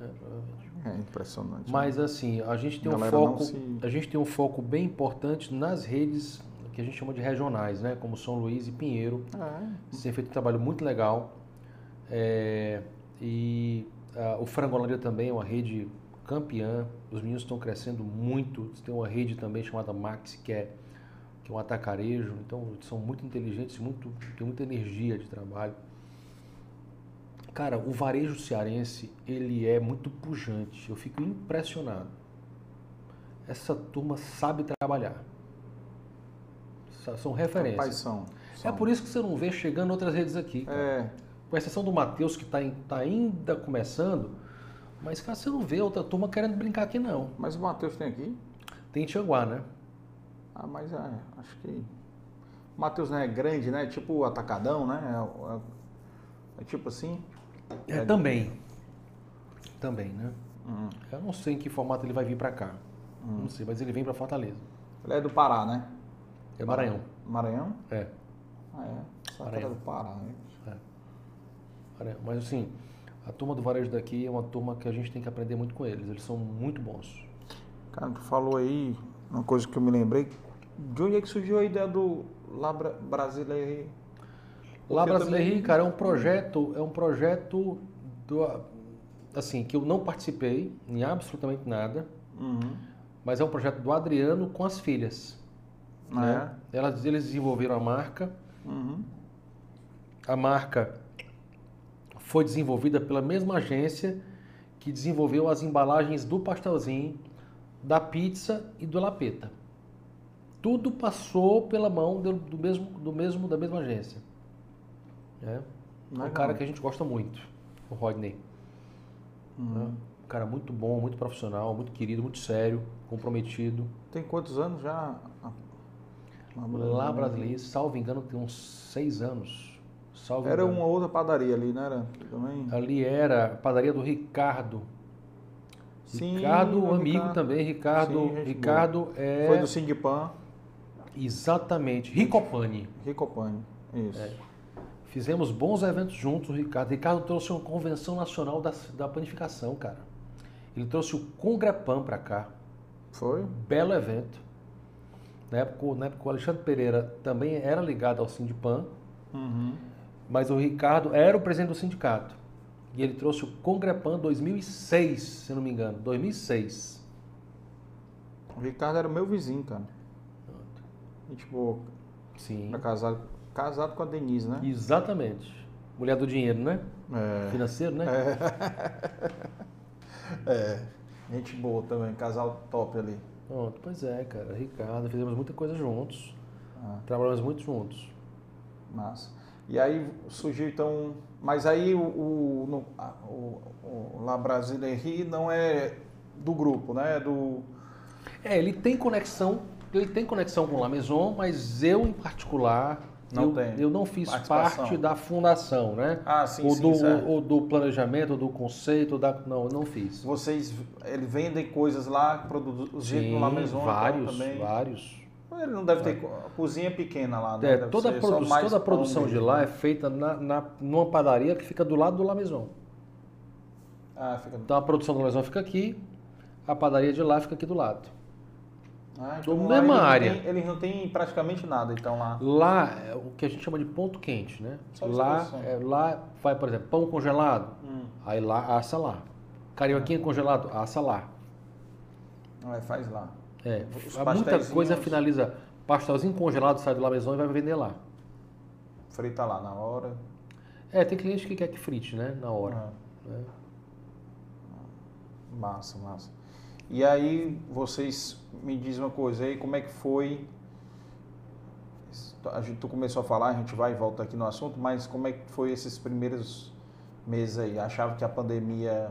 É, provavelmente. É impressionante. Mas assim, a gente tem um foco, se- a gente tem um foco bem importante nas redes que a gente chama de regionais, né? Como São Luís e Pinheiro. É. Tem feito um trabalho muito legal. É, e ah, o Frangolândia também é uma rede campeã. Os meninos estão crescendo muito. Tem uma rede também chamada Max, que é, que é um atacarejo. Então, são muito inteligentes, muito, tem muita energia de trabalho. Cara, o varejo cearense, ele é muito pujante. Eu fico impressionado. Essa turma sabe trabalhar. São referências. Rapaz, são. É são. por isso que você não vê chegando outras redes aqui. cara. É, Com exceção do Matheus, que está ainda começando, mas cara, você não vê outra turma querendo brincar aqui não. mas o Matheus tem aqui? Tem Tianguá, né? Ah, mas é, acho que. O Matheus não é grande, né? Tipo o atacadão, né? É, é- é tipo assim. É, É. também. Também, né? Hum. Eu não sei em que formato ele vai vir para cá. Não sei, mas ele vem para Fortaleza. Ele é do Pará, né? É Maranhão. Maranhão? É. Ah, é. Só que Maranhão. do Pará, né? Maranhão. Mas assim, a turma do varejo daqui é uma turma que a gente tem que aprender muito com eles. Eles são muito bons. Cara, tu falou aí uma coisa que eu me lembrei. De onde é que surgiu a ideia do Labra Brasileiro? Lá Brasileiro, também- cara, é um projeto, é um projeto do, assim, que eu não participei em absolutamente nada. Uhum. Mas é um projeto do Adriano com as filhas. Ah, né? Elas, eles desenvolveram a marca. Uhum. A marca foi desenvolvida pela mesma agência que desenvolveu as embalagens do pastelzinho, da pizza e do lapeta. Tudo passou pela mão do, do mesmo, do mesmo, da mesma agência. Né? É um Legal. cara que a gente gosta muito, o Rodney. Uhum. né? Um cara muito bom, muito profissional, muito querido, muito sério, comprometido. Tem quantos anos já? Lá brasileiro, salvo engano, tem uns seis anos. Salvo Era engano. uma outra padaria ali, não era? Também. Ali era a padaria do Ricardo. Sim, Ricardo, amigo Ricardo. também. Ricardo, Sim, Ricardo é. Foi do Sindipan, Exatamente. Ricopani. Ricopani. Isso. É. Fizemos bons eventos juntos, o Ricardo. Ricardo trouxe uma convenção nacional da, da panificação, cara. Ele trouxe o Congrepan pra cá. Foi? Belo evento. Na época, na época o Alexandre Pereira também era ligado ao Sindipan. Uhum. Mas o Ricardo era o presidente do sindicato. E ele trouxe o Congrepan 2006, se não me engano. 2006. O Ricardo era meu vizinho, cara. Gente boa. Sim. Era casado, casado com a Denise, né? Exatamente. Mulher do dinheiro, né? É. Financeiro, né? É. Gente boa também, casal top ali. Pronto, pois é, cara. Ricardo, fizemos muita coisa juntos. Ah, Trabalhamos muito juntos. massa. E aí surgiu então. Mas aí o, o, no- o, o La Brasilerie não é do grupo, né? É do. É, ele tem conexão, ele tem conexão com o La Maison, mas eu em particular, Não eu, tem eu não fiz parte da fundação, né? Ah, sim, ou, sim, do, certo. ou do planejamento, ou do conceito, da... não, eu não fiz. Vocês eles vendem coisas lá, produzem no La Maison então, vários, também. vários. Ele não deve ter co- cozinha pequena lá, né? É, toda, produ- toda a produção de mesmo, lá né? é feita na, na, numa padaria que fica do lado do La Maison. Ah, fica. Então a produção do La Maison fica aqui, a padaria de lá fica aqui do lado. Ah, lá mesma não área. têm- Eles não têm praticamente nada, então lá. Lá é o que a gente chama de ponto quente, né? Só Lá, é, lá vai, por exemplo, pão congelado, Hum. aí lá assa lá. Carioquinha congelado, assa lá. Ah, faz lá. É, Os muita coisa finaliza. Pastelzinho congelado sai do La Maison e vai vender lá. Frita lá na hora. É, tem cliente que quer que frite, né? Na hora. Ah, né? massa, massa. E aí vocês me dizem uma coisa aí, como é que foi? A gente tu começou a falar, a gente vai e volta aqui no assunto, mas como é que foi esses primeiros meses aí? Achava que a pandemia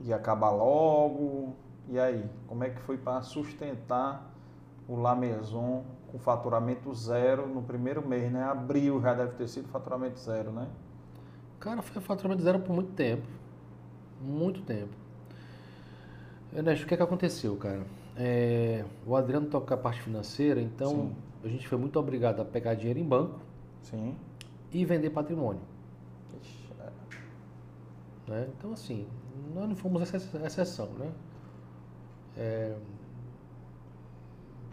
ia acabar logo? E aí, como é que foi para sustentar o La Maison com faturamento zero no primeiro mês, né? Abril já deve ter sido faturamento zero, né? Cara, foi faturamento zero por muito tempo. Muito tempo. Ernesto, o que, é que aconteceu, cara? É, o Adriano toca a parte financeira, então Sim. a gente foi muito obrigado a pegar dinheiro em banco Sim. e vender patrimônio. Ixi, é. né? Então, assim, nós não fomos exce- exceção, né? É,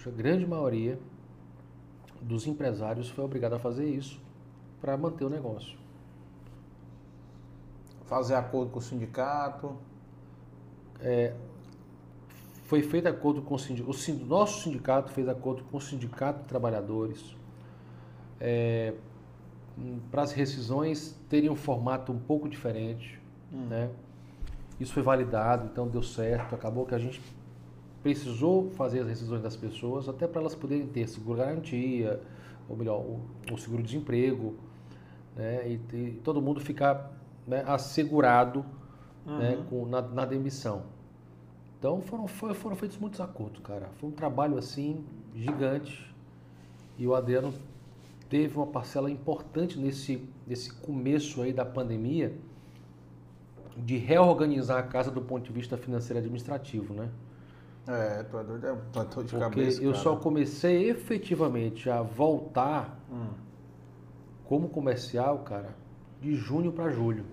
a grande maioria dos empresários foi obrigada a fazer isso para manter o negócio. Fazer acordo com o sindicato. Foi feito acordo com o sindicato, o nosso sindicato fez acordo com o sindicato de trabalhadores. É, para as rescisões terem um formato um pouco diferente, né? Isso foi validado, então deu certo. Acabou que a gente precisou fazer as rescisões das pessoas até para elas poderem ter seguro garantia, ou melhor, o, o seguro desemprego, né? E, e todo mundo ficar né, assegurado né, com, na, na demissão. Então foram, foram feitos muitos acordos, cara. Foi um trabalho assim gigante e o Adriano teve uma parcela importante nesse, nesse começo aí da pandemia de reorganizar a casa do ponto de vista financeiro e administrativo, né? É, tu é doido, é dor de Porque cabeça. eu cara. só comecei efetivamente a voltar Hum. como comercial, cara, de junho para julho.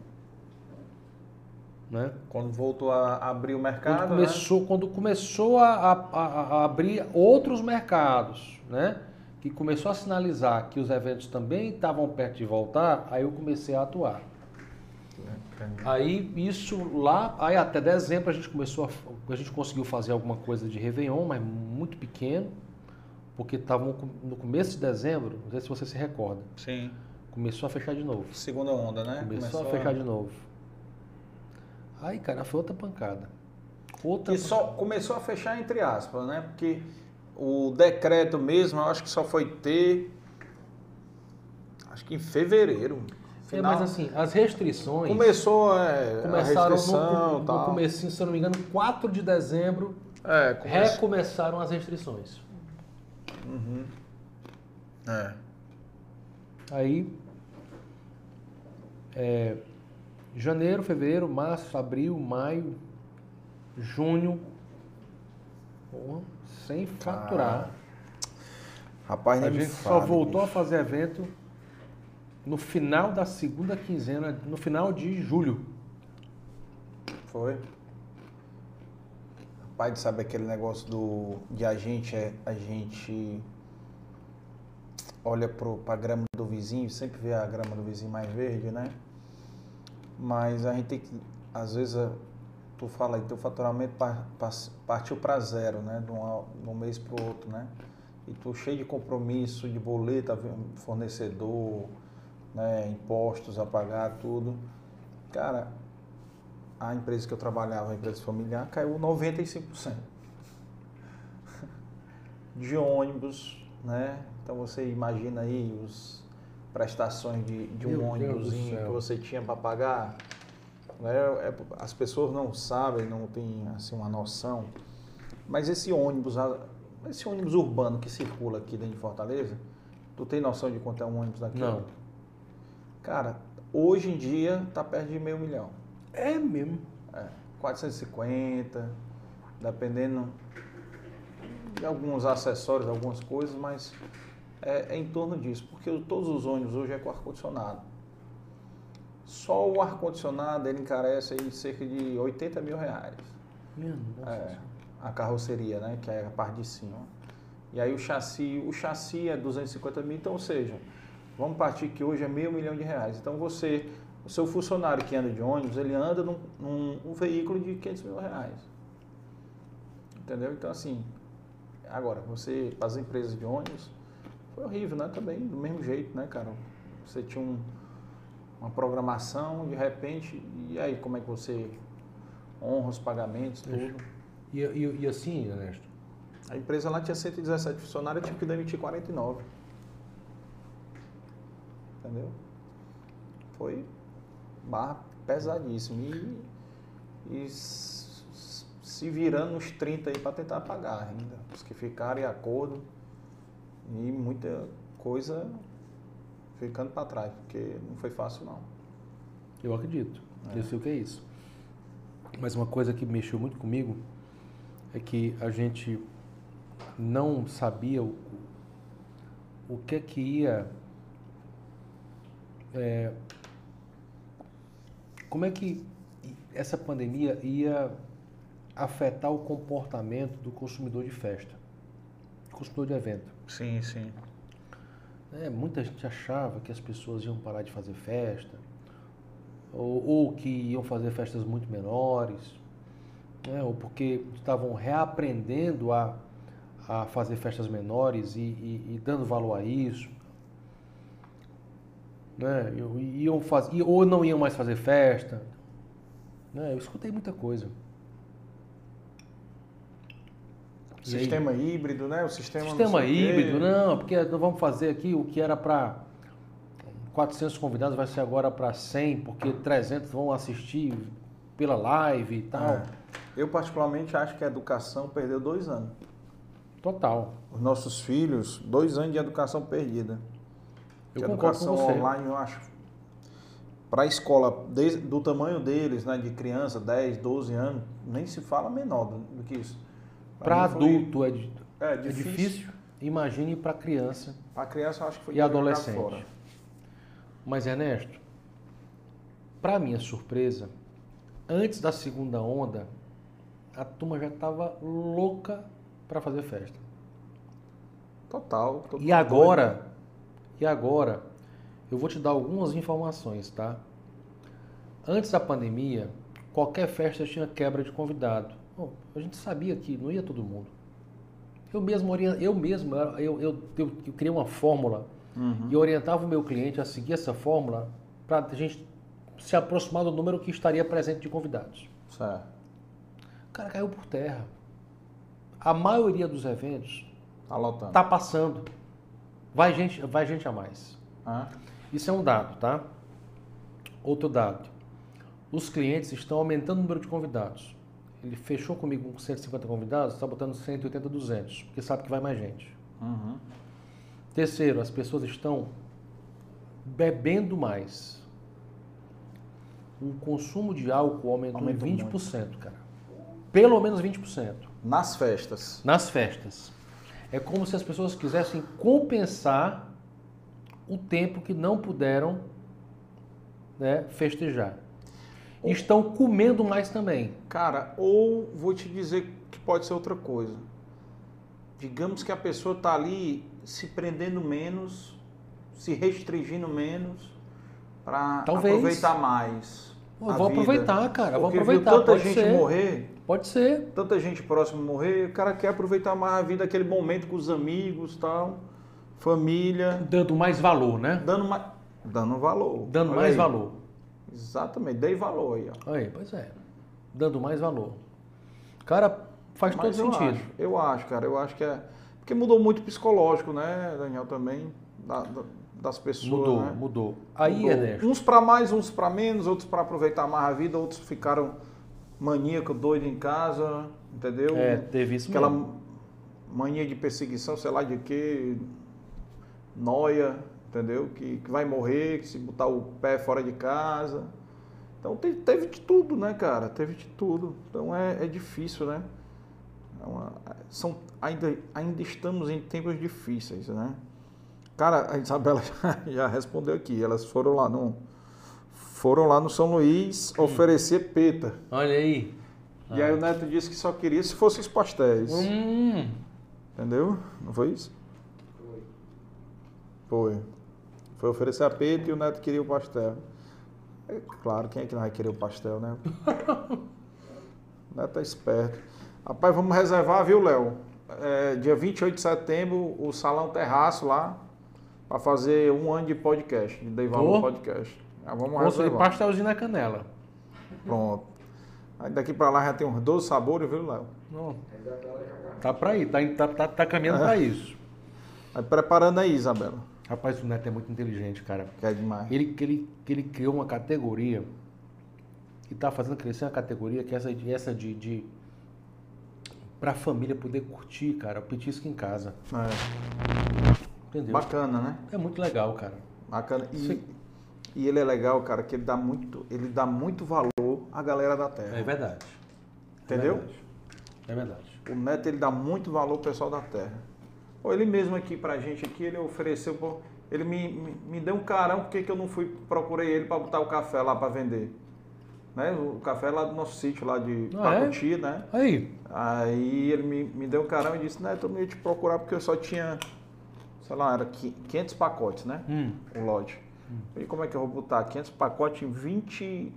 Né? Quando voltou a abrir o Quando mercado, né? começou, quando começou a, a- a- a abrir outros mercados, né? Que começou a sinalizar que os eventos também estavam perto de voltar, aí eu comecei a atuar. né? Aí isso lá, aí até dezembro a gente começou a, a gente conseguiu fazer alguma coisa de Réveillon, mas muito pequeno, porque estava no começo de dezembro, não sei se você se recorda, Sim. começou a fechar de novo. Segunda onda, né? Começou, a fechar de novo. Aí, cara, foi outra pancada. Outra E só começou a fechar entre aspas, né? Porque o decreto mesmo, eu acho que só foi ter. Acho que em fevereiro. É, Final, mas assim, as restrições começou é, a começaram restrição no, no tal. comecinho, se eu não me engano, 4 de dezembro, É, começou. recomeçaram as restrições. É. Aí, é, janeiro, fevereiro, março, abril, maio, junho, porra, sem faturar. Rapaz, a gente só fale, voltou a bicho. fazer evento no final da segunda quinzena, no final de julho. Foi. Rapaz, sabe aquele negócio do de a gente é a gente olha pro pra grama do vizinho, sempre vê a grama do vizinho mais verde, né? Mas a gente tem que às vezes a- tu fala aí teu faturamento partiu para zero, né? De um, de um mês pro outro, né? E tu cheio de compromisso, de boleta, fornecedor, né, impostos a pagar, tudo. Cara, a empresa que eu trabalhava, a empresa familiar, caiu 95%. De ônibus, né? Então você imagina aí os prestações de, de um céu. que você tinha para pagar. Né? As pessoas não sabem, não têm assim, uma noção. Mas esse ônibus, esse ônibus urbano que circula aqui dentro de Fortaleza, tu tem noção de quanto é um ônibus daqui? Não. Cara, hoje em dia tá perto de meio milhão. É mesmo. É, 450, dependendo de alguns acessórios, algumas coisas, mas é, é em torno disso, porque todos os ônibus hoje é com ar-condicionado. Só o ar-condicionado ele encarece aí cerca de 80 mil reais. Minha nossa É, a carroceria, né? Que é a parte de cima. E aí o chassi, o chassi é 250 mil, então, ou seja, vamos partir que hoje é meio milhão de reais. Então você, o seu funcionário que anda de ônibus, ele anda num, num um veículo de 500 mil reais. Entendeu? Então assim, agora, você, para as empresas de ônibus, foi horrível, né? Também, do mesmo jeito, né, cara? Você tinha um- uma programação, de repente, e aí como é que você honra os pagamentos, tudo? E, e, e assim, Ernesto, A empresa lá tinha 117 funcionários, tive que demitir 49. Entendeu? Foi barra pesadíssimo. E, e se virando nos 30 aí para tentar pagar ainda. Os que ficaram em acordo. E muita coisa ficando para trás, porque não foi fácil não. eu acredito. É. Eu sei o que é isso. Mas uma coisa que mexeu muito comigo é que a gente não sabia o, o que é que ia. é, como é que essa pandemia ia afetar o comportamento do consumidor de festa, consumidor de evento. Sim, sim. É, muita gente achava que as pessoas iam parar de fazer festa, ou, ou que iam fazer festas muito menores, né, ou porque estavam reaprendendo a, a fazer festas menores e, e- e dando valor a isso. né? Iam faz... Ou não iam mais fazer festa. Né? Eu escutei muita coisa. E aí? Sistema híbrido, né? O sistema, não Sistema sei o quê. híbrido, não, porque nós vamos fazer aqui o que era para 400 convidados, vai ser agora para 100, porque 300 vão assistir pela live e tal. É. Eu, particularmente, acho que a educação perdeu dois anos. Total. Os nossos filhos, dois anos de educação perdida. Eu a educação online, eu acho, para a escola desde, do tamanho deles, né, de criança, 10, 12 anos, nem se fala menor do, do que isso. Para mim foi- adulto é, di- é é difícil. difícil. Imagine para criança Para criança, eu acho que foi e adolescente. fora. Mas, Ernesto, para minha surpresa, antes da segunda onda, a turma já estava louca para fazer festa. Total. E agora, e agora, eu vou te dar algumas informações, tá? Antes da pandemia, qualquer festa tinha quebra de convidado. Bom, a gente sabia que não ia todo mundo. Eu mesmo, eu mesmo, eu, eu, eu, eu criei uma fórmula Uhum. e orientava o meu cliente a seguir essa fórmula para a gente se aproximar do número que estaria presente de convidados. Certo. O cara caiu por terra. A maioria dos eventos Tá lotando. tá passando. Vai gente, vai gente a mais. Hã? Isso é um dado, tá? Outro dado. Os clientes estão aumentando o número de convidados. Ele fechou comigo com 150 convidados, está botando 180, 200, porque sabe que vai mais gente. Uhum. Terceiro, as pessoas estão bebendo mais. O consumo de álcool aumentou Aumentou em 20%, cara. Pelo menos 20%. Nas festas. Nas festas. É como se as pessoas quisessem compensar o tempo que não puderam né, festejar. Estão comendo mais também. Cara, ou vou te dizer que pode ser outra coisa. Digamos que a pessoa tá ali se prendendo menos, se restringindo menos para aproveitar mais. Pô, vou vida. aproveitar, cara. Vou Porque aproveitar. Viu tanta Pode gente ser. morrer, Pode ser. tanta gente próxima morrer, o cara quer aproveitar mais a vida, aquele momento com os amigos, tal, família, Dando mais valor, né? dando mais, dando valor. Dando Olha mais aí. valor. Exatamente, dei valor aí, ó. Aí, pois é. Dando mais valor. Cara, faz Mas todo eu sentido. Acho, eu acho, cara, eu acho que é. Porque mudou muito o psicológico, né, Daniel, também, da- da- das pessoas. Mudou, né? mudou. Aí, Mudou. Ernesto. Uns para mais, uns para menos, outros para aproveitar mais a vida, outros ficaram maníaco, doido em casa, entendeu? É, teve isso Aquela mesmo. mania de perseguição, sei lá de quê, noia, entendeu? Que, que vai morrer, que se botar o pé fora de casa. Então te- teve de tudo, né, cara? Teve de tudo. Então é, é difícil, né? É uma- são, ainda, ainda estamos em tempos difíceis, né? Cara, a Isabela já, já respondeu aqui. Elas foram lá no. Foram lá no São Luís oferecer peta. Olha aí. E aí o Neto disse que só queria se fossem os pastéis. Hum, Entendeu? Não foi isso? Foi. Foi. Foi oferecer a peta e o Neto queria o pastel. É claro, quem é que não vai querer o pastel, né? o Neto é esperto. Rapaz, vamos reservar, viu, Léo? É, dia 28 de setembro, o Salão Terraço lá, para fazer um ano de podcast, de Dei Valor Oh. Podcast. Já vamos Conselho reservar. pastelzinho na canela. Pronto. Aí daqui para lá já tem uns 12 sabores, viu, Léo? Não, tá pra ir, tá, tá, tá, tá caminhando pra isso. Vai preparando aí, Isabela. Rapaz, o Neto é muito inteligente, cara. É demais. Ele, ele, ele criou uma categoria e tá fazendo crescer uma categoria que é essa, de- essa de, de pra família poder curtir, cara, o petisco em casa. É. Entendeu? Bacana, né? É muito legal, cara. Bacana. E, e ele é legal, cara, que ele dá muito, ele dá muito valor à galera da terra. É verdade. Entendeu? É verdade. É verdade. O Neto ele dá muito valor ao pessoal da terra. Pô, ele mesmo aqui pra gente aqui, ele ofereceu, pô, ele me, me, me deu um carão porque que eu não fui procurei ele para botar o café lá para vender. Né? O café lá do nosso sítio lá de Ah, é? Pacuti, né? Aí, Aí ele me, me deu um carão e disse, Neto, eu não ia te procurar porque eu só tinha, sei lá, era qui- 500 pacotes, né? hum, o lote. E como é que eu vou botar 500 pacotes em 20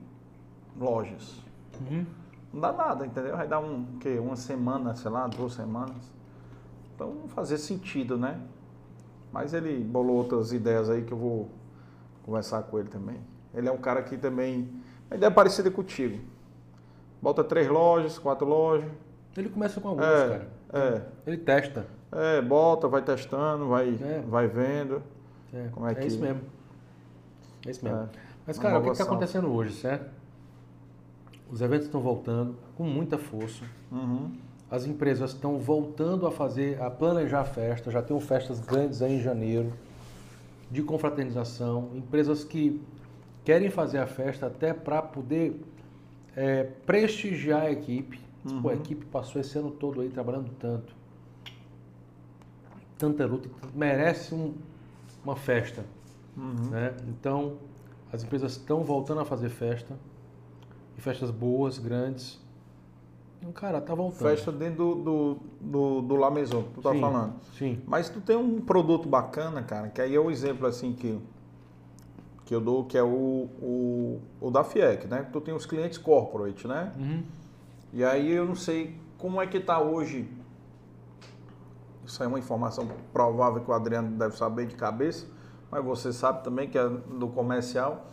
lojas? uhum. Não dá nada, entendeu? Vai dar um, quê? uma semana, sei lá, duas semanas. Então não fazia sentido, né? Mas ele bolou outras ideias aí que eu vou conversar com ele também. Ele é um cara que também. A ideia é parecida contigo. Bota três lojas, quatro lojas. Ele começa com alguns, É, cara. é, Ele testa. é, bota, vai testando, vai, É. vai vendo. É, Como é é que- isso mesmo. É isso mesmo. É. Mas, cara, o que está acontecendo hoje, certo? Os eventos estão voltando com muita força. Uhum. As empresas estão voltando a fazer, a planejar festa. Já tem festas grandes aí em janeiro, de confraternização. Empresas que querem fazer a festa até para poder é, prestigiar a equipe. Pô, a Uhum. equipe passou esse ano todo aí trabalhando tanto. Tanta luta, merece um- uma festa. Uhum. né? Então, as empresas estão voltando a fazer festa. E festas boas, grandes. Cara, tá voltando. Festa dentro do, do, do, do La Maison, que tu tá Sim, falando. Sim. Mas tu tem um produto bacana, cara, que aí é o exemplo assim que, que eu dou, que é o, o, o da FIEC, né? Tu tem os clientes corporate, né? Uhum. E aí eu não sei como é que tá hoje. Isso é uma informação provável que o Adriano deve saber de cabeça, mas você sabe também que é do comercial.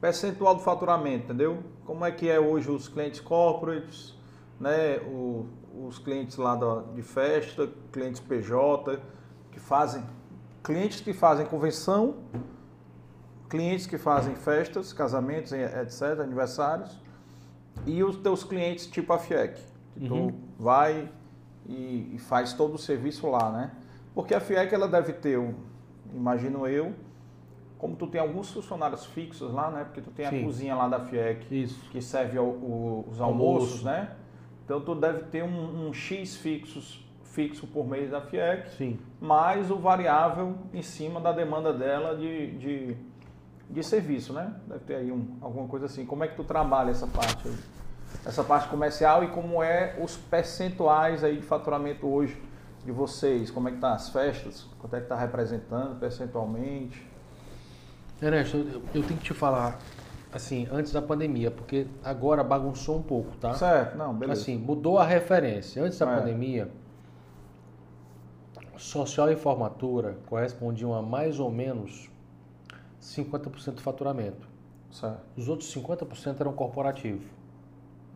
Percentual do faturamento, entendeu? Como é que é hoje os clientes corporates, né? O- os clientes lá da- de festa, clientes PJ, que fazem. Clientes que fazem convenção, clientes que fazem festas, casamentos, etc., aniversários, e os teus clientes tipo a FIEC, que Uhum. tu vai e, e faz todo o serviço lá, né? Porque a FIEC ela deve ter, um, imagino eu, como tu tem alguns funcionários fixos lá, né? Porque tu tem Sim. a cozinha lá da FIEC Isso. que serve ao- o- os Almoço. almoços, né? Então tu deve ter um, um X fixos, fixo por mês da FIEC, Sim. mais o variável em cima da demanda dela de, de, de serviço, né? Deve ter aí um, alguma coisa assim. Como é que tu trabalha essa parte aí? Essa parte comercial e como é os percentuais aí de faturamento hoje de vocês? Como é que tá as festas? Quanto é que tá representando percentualmente? Ernesto, eu, eu tenho que te falar, assim, antes da pandemia, porque agora bagunçou um pouco, tá? Certo, não, beleza. Assim, mudou a referência. Antes da É. pandemia, social e formatura correspondiam a mais ou menos 50% do faturamento. certo. Os outros 50% eram corporativo.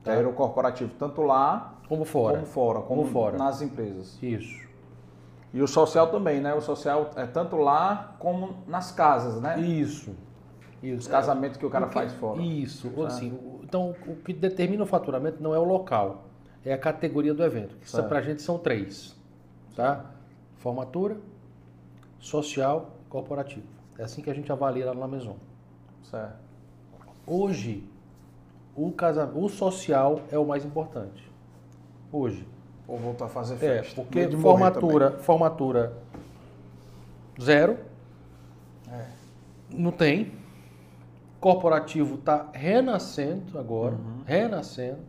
Tá? Era o corporativo, tanto lá Como fora. como fora, como, Como fora. nas empresas. Isso. E o social também, né? O social é tanto lá como nas casas, né? Isso. Os Isso. casamentos que o cara O que- faz fora. Isso. Certo. Assim, o- então, o que determina o faturamento não é o local, é a categoria do evento. Que Certo. para a gente são três. Tá? Formatura, social e corporativo. É assim que a gente avalia lá na Maison. Certo. Hoje, o, casa, o social é o mais importante. Hoje. Ou voltar a fazer É, festa. porque de morrer formatura, formatura zero. É. Não tem. Corporativo está renascendo agora, Uhum. renascendo.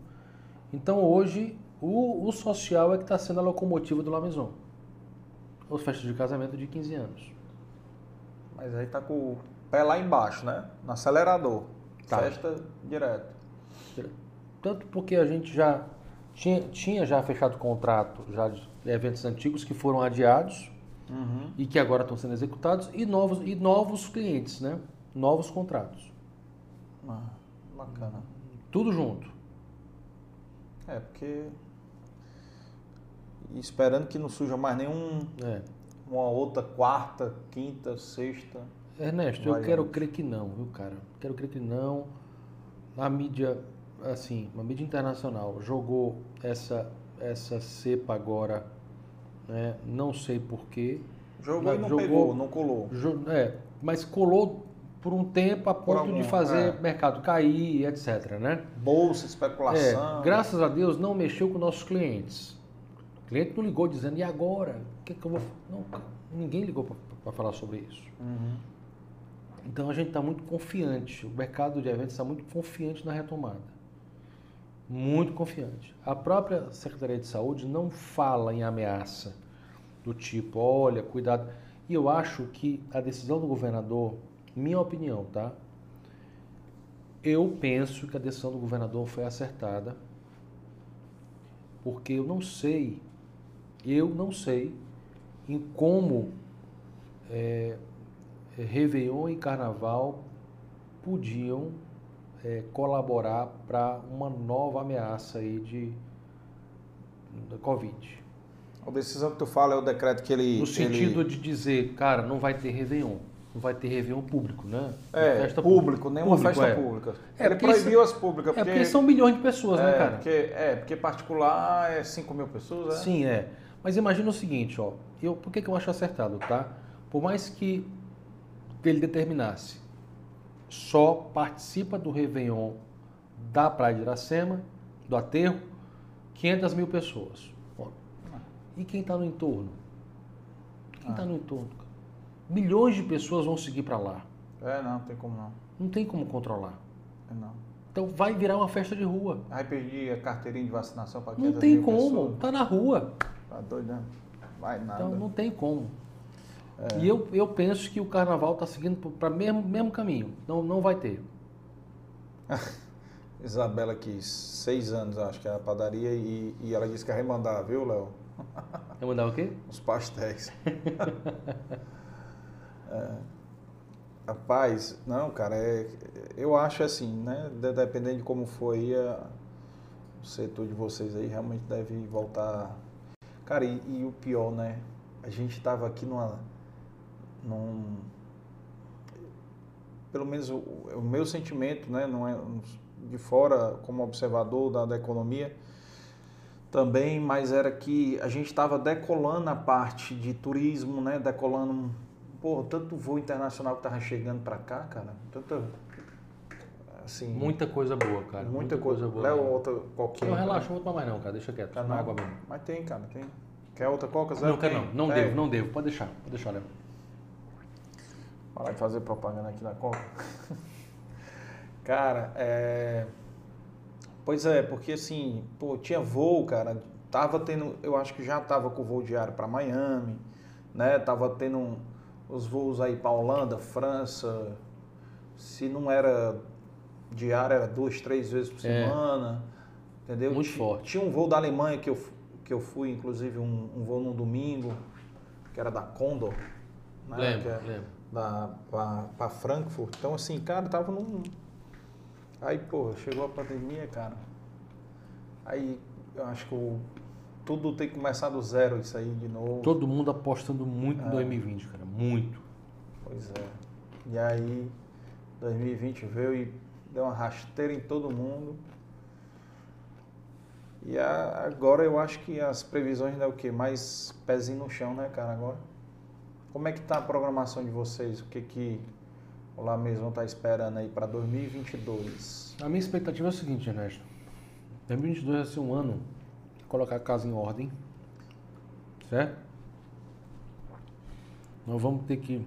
Então hoje o, o social é que está sendo a locomotiva do La Maison. Os festas de casamento de 15 anos. Mas aí tá com o pé lá embaixo, né? No acelerador. Tá. Festa direto. Tanto porque a gente já tinha, tinha já fechado contrato já de eventos antigos que foram adiados Uhum. e que agora estão sendo executados e novos e novos clientes, né? Novos contratos. Ah, bacana. Tudo junto. É, porque. e Esperando que não surja mais nenhum. É. Uma outra quarta, quinta, sexta. Ernesto, eu quero crer que não, viu, cara? Quero crer que não. A mídia, assim, a mídia internacional jogou essa, essa cepa agora, né? Não sei porquê. Jogou Mas e não jogou- pegou, não colou. Jo- É, mas colou por um tempo a ponto algum, de fazer é. mercado cair, etc, né? Bolsa, especulação. É, graças a Deus não mexeu com nossos clientes. O cliente não ligou dizendo, e agora? O que, que eu vou. Não, ninguém ligou para falar sobre isso. Uhum. Então a gente está muito confiante, o mercado de eventos está muito confiante na retomada. Muito confiante. A própria Secretaria de Saúde não fala em ameaça do tipo, olha, cuidado. E eu acho que a decisão do governador, minha opinião, tá? Eu penso que a decisão do governador foi acertada, porque eu não sei, eu não sei em como é, eh, Réveillon e Carnaval podiam eh, colaborar para uma nova ameaça aí de da Covid. A decisão que tu fala é o decreto que ele. No sentido ele- de dizer, cara, não vai ter Réveillon. Não vai ter Réveillon público, né? É, Festa público, nenhuma Público, festa é. pública. É, ele porque proibiu isso- as públicas. É porque são milhões de pessoas, né, é, cara? Porque, é, porque particular é 5 mil pessoas, é? Sim, é. Mas imagina o seguinte, ó. Eu, por que, que eu acho acertado, tá? Por mais que ele determinasse só participa do Réveillon da Praia de Iracema, do aterro, 500 mil pessoas. E quem está no entorno? Quem está no entorno? cara? Milhões de pessoas vão seguir para lá. É, não, tem como não. Não tem como controlar. É, não. Então vai virar uma festa de rua. Aí perdi a carteirinha de vacinação para Não tem como. Tá na rua. Tá doido, né? Vai nada. Então não tem como. É. E eu, eu penso que o carnaval está seguindo para o mesmo, mesmo caminho. Não, não vai ter. Isabela quis seis anos, acho que é a padaria, e, e ela disse que ia remandar, viu, Léo? Eu mandar o quê? Os pastéis. É. Rapaz, não, cara, é, eu acho assim, né? de- Dependendo de como foi a- o setor de vocês aí, realmente deve voltar. Cara, e, e o pior, né? A gente tava aqui numa. Num, pelo menos o, o meu sentimento, né? Não é de fora, como observador da, da economia, também, mas era que a gente estava decolando a parte de turismo, né? Decolando, pô, tanto voo internacional que tava chegando para cá, cara, tanta assim, Muita coisa boa, cara. muita, coisa. boa. Léo, outra qualquer. Não, relaxa, não vou tomar mais não, cara. Deixa quieto. Tá, Tá não. água mesmo. Mas tem, cara, tem. Quer outra coca, Zé? Não, quero Tem. não. Não É, devo, não devo. Pode deixar. Pode deixar, Léo. Parar de fazer propaganda aqui da Coca. cara, é. Pois é, porque assim, pô, tinha voo, cara. Tava tendo, eu acho que já tava com voo diário para Miami, né? Tava tendo um- os voos aí para Holanda, França. Se não era diário, era duas, três vezes por É. semana. Entendeu? Muito forte. Tinha um voo da Alemanha que eu, que eu fui, inclusive, um, um voo num domingo, que era da Condor. né? Lembro, é- lembro. da, pra, pra Frankfurt. Então, assim, cara, tava num. Aí, pô, chegou a pandemia, cara. Aí, eu acho que o... tudo tem que começar do zero, isso aí de novo. Todo mundo apostando muito É. em 2020, cara. Muito. Pois é. E aí, 2020 veio e deu uma rasteira em todo mundo. E a- agora eu acho que as previsões é o quê? Mais pezinho no chão, né, cara, agora? Como é que tá a programação de vocês? O que que o Lá Mesmo tá esperando aí para 2022? A minha expectativa é o seguinte, Ernesto. 2022 vai ser um ano de colocar a casa em ordem. Certo? Nós vamos ter que.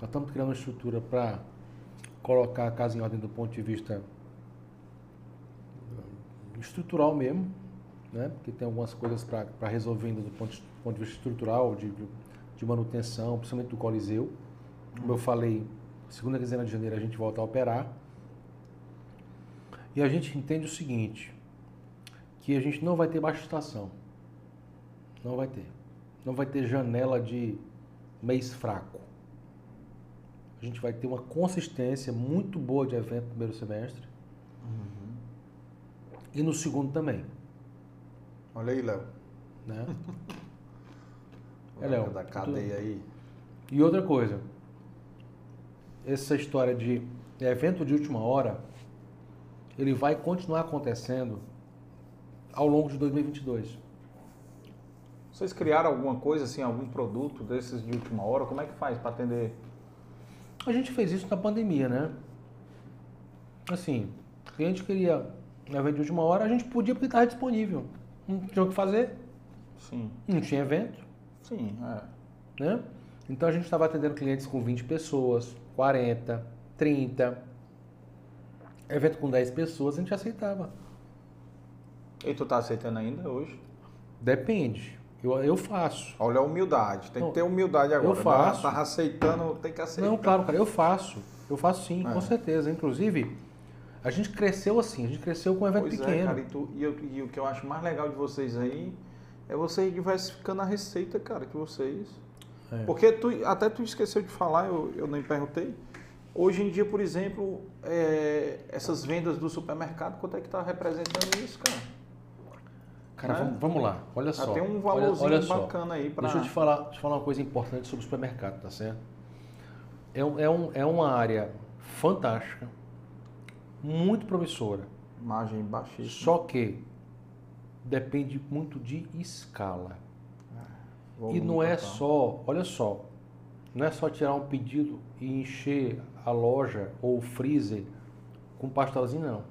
Nós estamos criando uma estrutura para colocar a casa em ordem do ponto de vista eh, estrutural mesmo, né? Porque tem algumas coisas para resolver ainda do ponto, de- ponto de vista estrutural, de, de manutenção, principalmente do Coliseu. Como eu falei, segunda quinzena de janeiro a gente volta a operar. E a gente entende o seguinte, que a gente não vai ter baixa estação. Não vai ter. Não vai ter janela de mês fraco. A gente vai ter uma consistência muito boa de evento no primeiro semestre. E no segundo também. Olha aí, Léo. Né? É, Léo, Da tu- cadeia aí. E outra coisa, essa história de evento de última hora, ele vai continuar acontecendo ao longo de 2022. Vocês criaram alguma coisa, assim, algum produto desses de última hora? Como é que faz para atender? A gente fez isso na pandemia, né? Assim, o cliente queria evento de última hora, a gente podia porque estava disponível. Não tinha o que fazer, Sim, não tinha evento, sim, é. né? Então a gente estava atendendo clientes com 20 pessoas, 40, 30. Evento com 10 pessoas, a gente aceitava. E tu tá aceitando ainda hoje? Depende. Eu, eu faço. Olha a humildade, tem Não, que ter humildade agora. eu faço. Tá, tá aceitando, tem que aceitar. Não, claro, cara, eu faço. Eu faço sim, É. com certeza. Inclusive, a gente cresceu assim, a gente cresceu com um evento Pois pequeno. é, cara, e, tu- e eu- e o que eu acho mais legal de vocês aí é vocês diversificando a receita, cara, que vocês. É. Porque tu, até tu esqueceu de falar, eu, eu nem perguntei. Hoje em dia, por exemplo, é, essas vendas do supermercado, quanto é que está representando isso, cara? Cara, Né? vamos, lá, olha só. tem um Olha- valorzinho olha só. bacana aí para. Deixa eu te falar, falar uma coisa importante sobre o supermercado, tá certo? É, é, um, é uma área fantástica, muito promissora. Margem baixíssima. Só que depende muito de escala. E Volume não é só, olha só, não é só tirar um pedido e encher a loja ou o freezer com pastelzinho, não.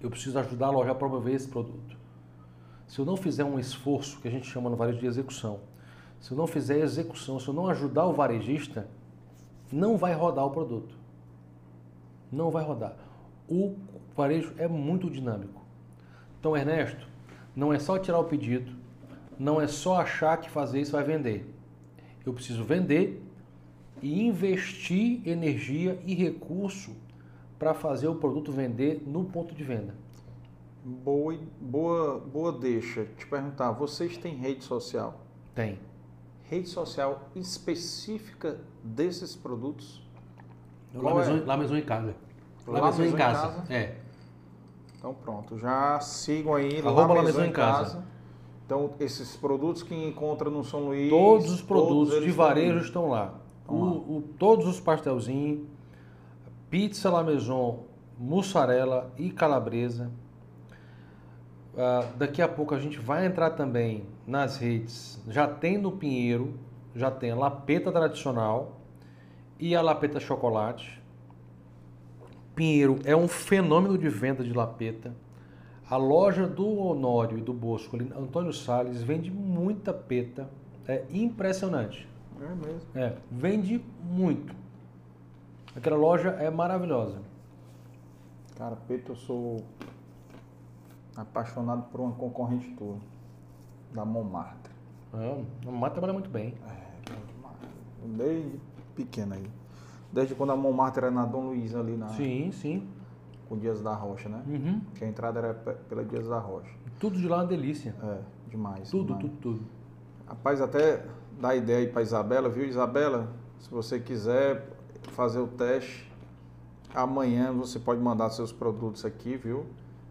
Eu preciso ajudar a loja a promover esse produto. Se eu não fizer um esforço, que a gente chama no varejo de execução, se eu não fizer execução, se eu não ajudar o varejista, não vai rodar o produto. Não vai rodar. O varejo é muito dinâmico. Então, Ernesto, não é só tirar o pedido, não é só achar que fazer isso vai vender. Eu preciso vender e investir energia e recurso para fazer o produto vender no ponto de venda. Boa, boa, boa deixa. Te perguntar, vocês têm rede social? Tem. Rede social específica desses produtos? Lá Maison, é? lá Maison em casa. Lá Lá Maison Maison em em casa. casa? É. Então pronto, já sigam aí Arroba lá Lá Maison Maison em Casa. casa. Então esses produtos que encontra no São Luís, Todos os produtos eles de varejo estão lá. Estão O- lá. o- todos os pastelzinhos, pizza La Maison, mussarela e calabresa. Ah, daqui a pouco a gente vai entrar também nas redes. Já tem no Pinheiro, já tem a lapeta tradicional e a lapeta chocolate. Pinheiro é um fenômeno de venda de lapeta. A loja do Honório e do Bosco, Antônio Salles, vende muita peta. É impressionante. É mesmo. É, vende muito. Aquela loja é maravilhosa. Cara, Peito, eu sou apaixonado por uma concorrente tua, da Montmartre. É, a Mata trabalha muito bem. É. Desde pequena aí. Desde quando a Montmartre era na Dom Luiz ali na, Sim, sim. com Dias da Rocha, né? Uhum. Que a entrada era pe- pela Dias da Rocha. Tudo de lá é uma delícia. É, demais. Tudo, demais. tudo, tudo. Rapaz, até dá ideia aí pra Isabela, viu, Isabela? Se você quiser fazer o teste, amanhã você pode mandar seus produtos aqui, viu?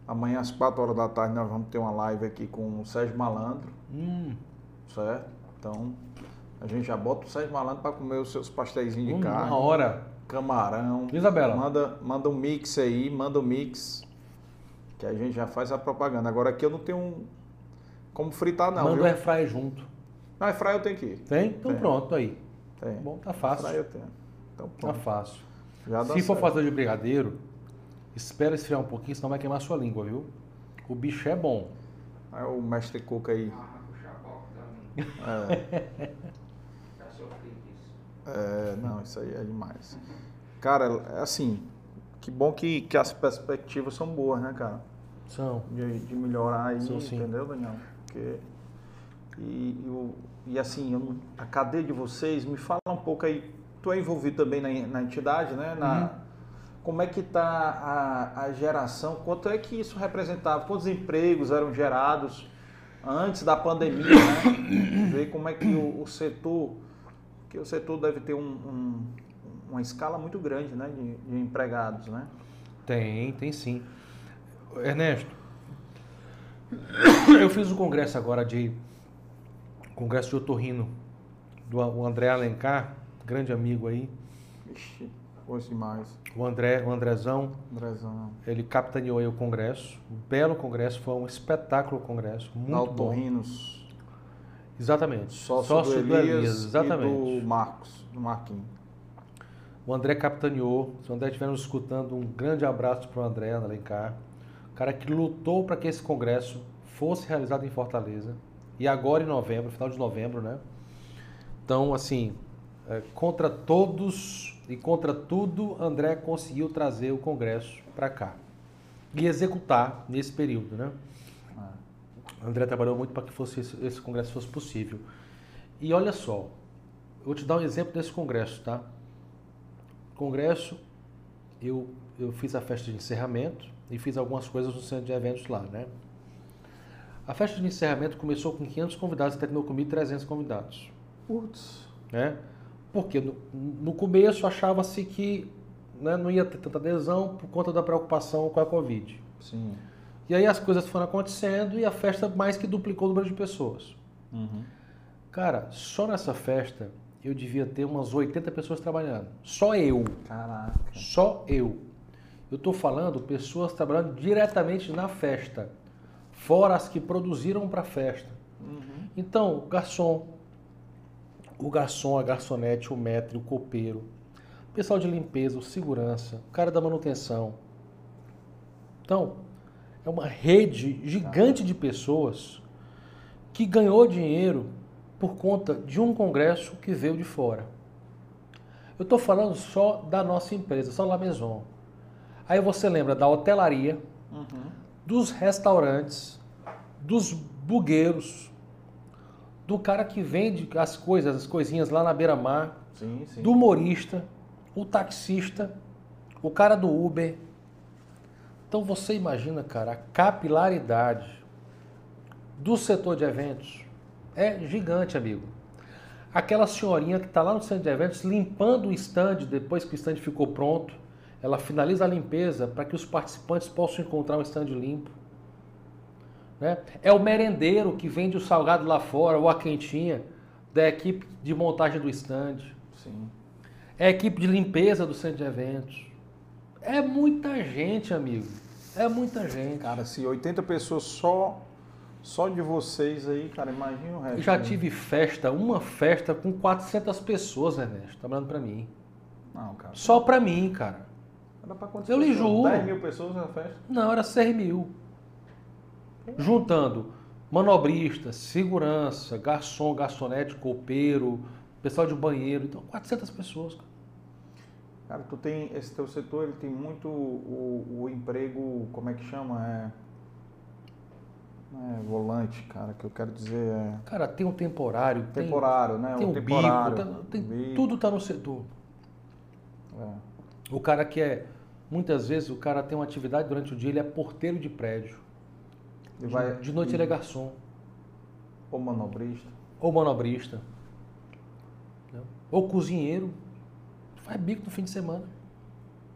Amanhã às 4 horas da tarde nós vamos ter uma live aqui com o Sérgio Malandro, Hum, certo? Então, a gente já bota o Sérgio Malandro para comer os seus pastéis de uma carne, hora. camarão. Isabela. Manda, manda um mix aí, manda um mix, que a gente já faz a propaganda. Agora aqui eu não tenho um, como fritar não, Manda viu? o airfryer junto. Não, fry eu tenho que ir. Tem? Então Tem. pronto, aí. Tem. Bom, tá fácil. eu tenho. Então Tá pronto. fácil. Já dá Se for certo. fazer de brigadeiro, espera esfriar um pouquinho, senão vai queimar sua língua, viu? O bicho é bom. Aí o mestre Cuca aí. Chaboco também. É, disso. é, não, isso aí é demais. Cara, é assim, que bom que, que as perspectivas são boas, né, cara? São. De, de melhorar aí, Sim, sim. entendeu, Daniel? Porque, e, e, e assim, eu a cadeia de vocês, me fala um pouco aí, tu é envolvido também na, na entidade, né? Na, Uhum. Como é que está a, a geração? Quanto é que isso representava? Quantos empregos eram gerados antes da pandemia, né? Ver como é que o, o setor, que o setor deve ter um- um- uma escala muito grande, né? De, de empregados, né? Tem, tem sim. Ernesto, eu fiz o congresso agora de. Congresso de Otorrino, do André Alencar, grande amigo aí. Ixi, foi demais. O André, o Andrezão, Andrezão. ele capitaneou aí o congresso. Um belo congresso, foi um espetáculo o congresso, muito bom. Exatamente. sócio, do Elias, exatamente. e do Marcos, do Marquinhos. O André capitaneou. Se o André estiver nos escutando, um grande abraço para o André Alencar. O cara que lutou para que esse congresso fosse realizado em Fortaleza. E agora em novembro, final de novembro, né? Então, assim, contra todos e contra tudo, André conseguiu trazer o congresso para cá. E executar nesse período, né? É. André trabalhou muito para que fosse esse, esse congresso fosse possível. E olha só, eu vou te dar um exemplo desse congresso, tá? Congresso, eu, eu fiz a festa de encerramento e fiz algumas coisas no centro de eventos lá, né? A festa de encerramento começou com 500 convidados e terminou comigo 300 convidados. Putz. né? Porque no, no começo achava-se que né, não ia ter tanta adesão por conta da preocupação com a Covid. Sim. E aí as coisas foram acontecendo e a festa mais que duplicou o número de pessoas. Uhum. Cara, só nessa festa eu devia ter umas 80 pessoas trabalhando. Só eu. Caraca. Só eu. Eu estou falando pessoas trabalhando diretamente na festa, fora as que produziram para a festa. Uhum. Então, garçom, o garçom, a garçonete, o maître, o copeiro, o pessoal de limpeza, o segurança, o cara da manutenção. Então, é uma rede gigante de pessoas que ganhou dinheiro por conta de um congresso que veio de fora. Eu estou falando só da nossa empresa, só La Maison. Aí você lembra da hotelaria, Uhum. dos restaurantes, dos bugueiros, do cara que vende as coisas, as coisinhas lá na beira-mar, do humorista, o taxista, o cara do Uber. Então você imagina, cara, a capilaridade do setor de eventos é gigante, amigo. Aquela senhorinha que está lá no centro de eventos limpando o stand depois que o stand ficou pronto, ela finaliza a limpeza para que os participantes possam encontrar um stand limpo. Né? É o merendeiro que vende o salgado lá fora ou a quentinha da equipe de montagem do stand. Sim. É a equipe de limpeza do centro de eventos. É muita gente, amigo. É muita gente. Cara, se 80 pessoas só só de vocês aí, cara, imagina o resto. Eu já né? tive festa, uma festa com 400 pessoas, Ernesto, trabalhando pra mim. Não, cara. Só pra mim, cara. Era pra quantas Eu lhe juro. 10 mil pessoas na festa? Não, era 6 mil. Juntando manobrista, segurança, garçom, garçonete, copeiro, pessoal de banheiro. Então, 400 pessoas. cara. Cara, tu tem, esse teu setor, ele tem muito o, o emprego, como é que chama? É, é volante, cara, que eu quero dizer é Cara, tem um temporário, tem- temporário, né? tem, o um temporário. bico, tá- tem- bico, tudo tá no setor. é. O cara que é, muitas vezes, o cara tem uma atividade durante o dia, ele é porteiro de prédio. E vai, de noite e, ele é garçom. Ou manobrista. Ou manobrista. né? Ou cozinheiro. Faz bico no fim de semana.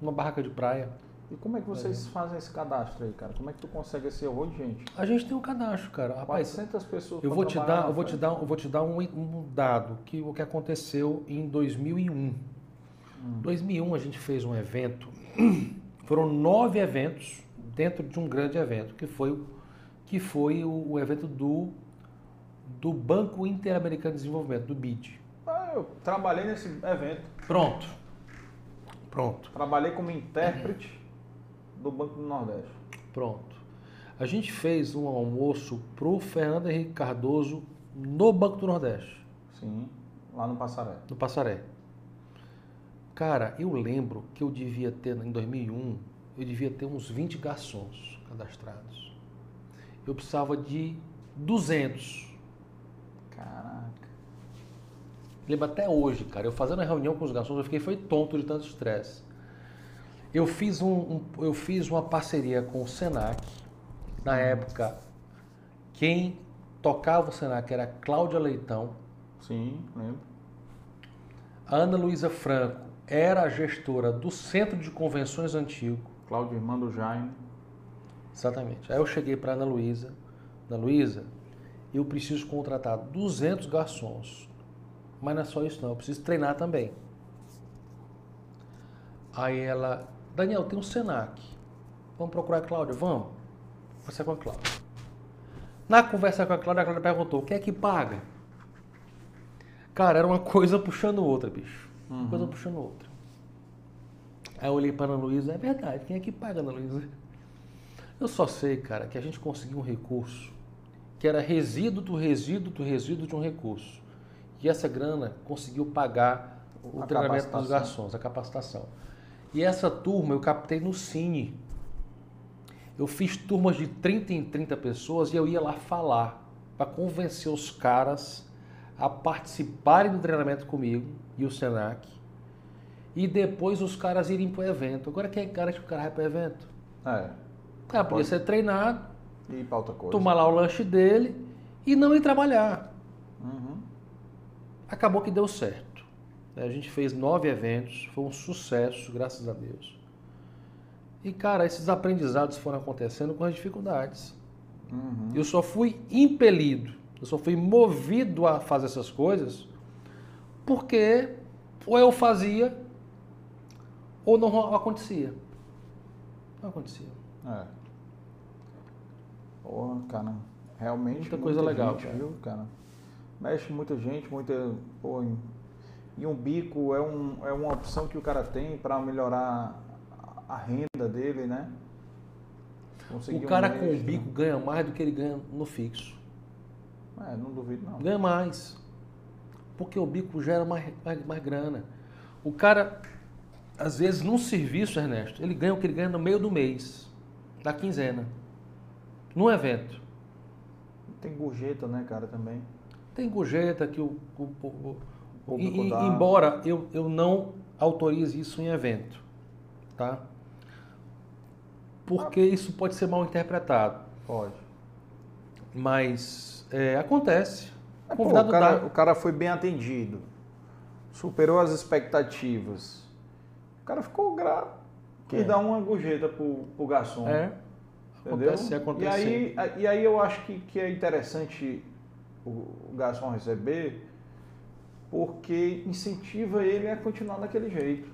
Numa barraca de praia. E como é que vocês fazem esse cadastro aí, cara? Como é que tu consegue esse horror de gente? A gente tem um cadastro, cara. Rapaz, 400 pessoas eu vou te dar, eu vou te dar, eu vou te dar um, um dado que o que aconteceu em 2001. Hum. 2001 a gente fez um evento. Foram nove eventos dentro de um grande evento que foi o- que foi o, o evento do do Banco Interamericano de Desenvolvimento, do BID. Ah, eu trabalhei nesse evento. Pronto. Pronto. Trabalhei como intérprete do Banco do Nordeste. Pronto. A gente fez um almoço pro Fernando Henrique Cardoso no Banco do Nordeste, Sim, lá no Passaré. no Passaré. Cara, eu lembro que eu devia ter, em 2001, eu devia ter uns 20 garçons cadastrados. Eu precisava de 200. Caraca. Lembro até hoje, cara, eu fazendo a reunião com os garçons, eu fiquei foi tonto de tanto estresse. Eu fiz, um, um- eu fiz uma parceria com o Senac. Na época, quem tocava o Senac era a Cláudia Leitão. Sim, lembro. A Ana Luísa Franco era a gestora do Centro de Convenções Antigo. Cláudio Irmã do Jaime. Exatamente. Aí eu cheguei para Ana Luísa. Ana Luísa, eu preciso contratar 200 garçons. Mas não é só isso não, eu preciso treinar também. Aí ela, Daniel, tem um Senac. Vamos procurar a Cláudia? Vamos. Conversar com a Cláudia. Na conversa com a Cláudia, a Cláudia perguntou, o que é que paga? Cara, era uma coisa puxando outra, bicho. Uma coisa puxando outra. Aí eu olhei para Ana Luísa, é verdade, quem é que paga, Ana Luísa? Eu só sei, cara, que a gente conseguiu um recurso que era resíduo do resíduo do resíduo de um recurso. E essa grana conseguiu pagar o A treinamento dos garçons, a capacitação. E essa turma eu captei no Cine. Eu fiz turmas de 30 em 30 pessoas e eu ia lá falar para convencer os caras a participarem do treinamento comigo e o Senac. E depois os caras irem para o evento. Agora quem garante que o cara vai para o evento? É. O cara podia Pode. ser treinado, E pra outra coisa. tomar lá o lanche dele e não ir trabalhar. Uhum. acabou que deu certo. A gente fez nove eventos, foi um sucesso, graças a Deus. E, cara, esses aprendizados foram acontecendo com as dificuldades. Uhum. Eu só fui impelido, eu só fui movido a fazer essas coisas porque ou eu fazia ou não acontecia. Não acontecia. É. Porra, cara. Realmente. Muita coisa legal, cara. viu, cara? Mexe muita gente, muita. Pô, e um bico é, um, é uma opção que o cara tem para melhorar a renda dele, né? Conseguir O um cara com o extra. bico ganha mais do que ele ganha no fixo. É, não duvido não. Ganha mais. Porque o bico gera mais, mais, mais grana. O cara, às vezes, num serviço, Ernesto, ele ganha o que ele ganha no meio do mês, da quinzena. Num evento. Tem gorjeta, né, cara, também. Tem gorjeta que o, o, o- o- e- dá. embora eu, eu não autorize isso em evento, tá? Porque isso pode ser mal interpretado, Pode. mas é, acontece. É, pô, o, cara, dá. o cara foi bem atendido. Superou as expectativas. O cara ficou grato. Quis É. dar uma gorjeta pro, pro garçom. É, Entendeu? acontece, acontece. E aí, e aí eu acho que, que é interessante o, garçom receber, porque incentiva ele a continuar daquele jeito.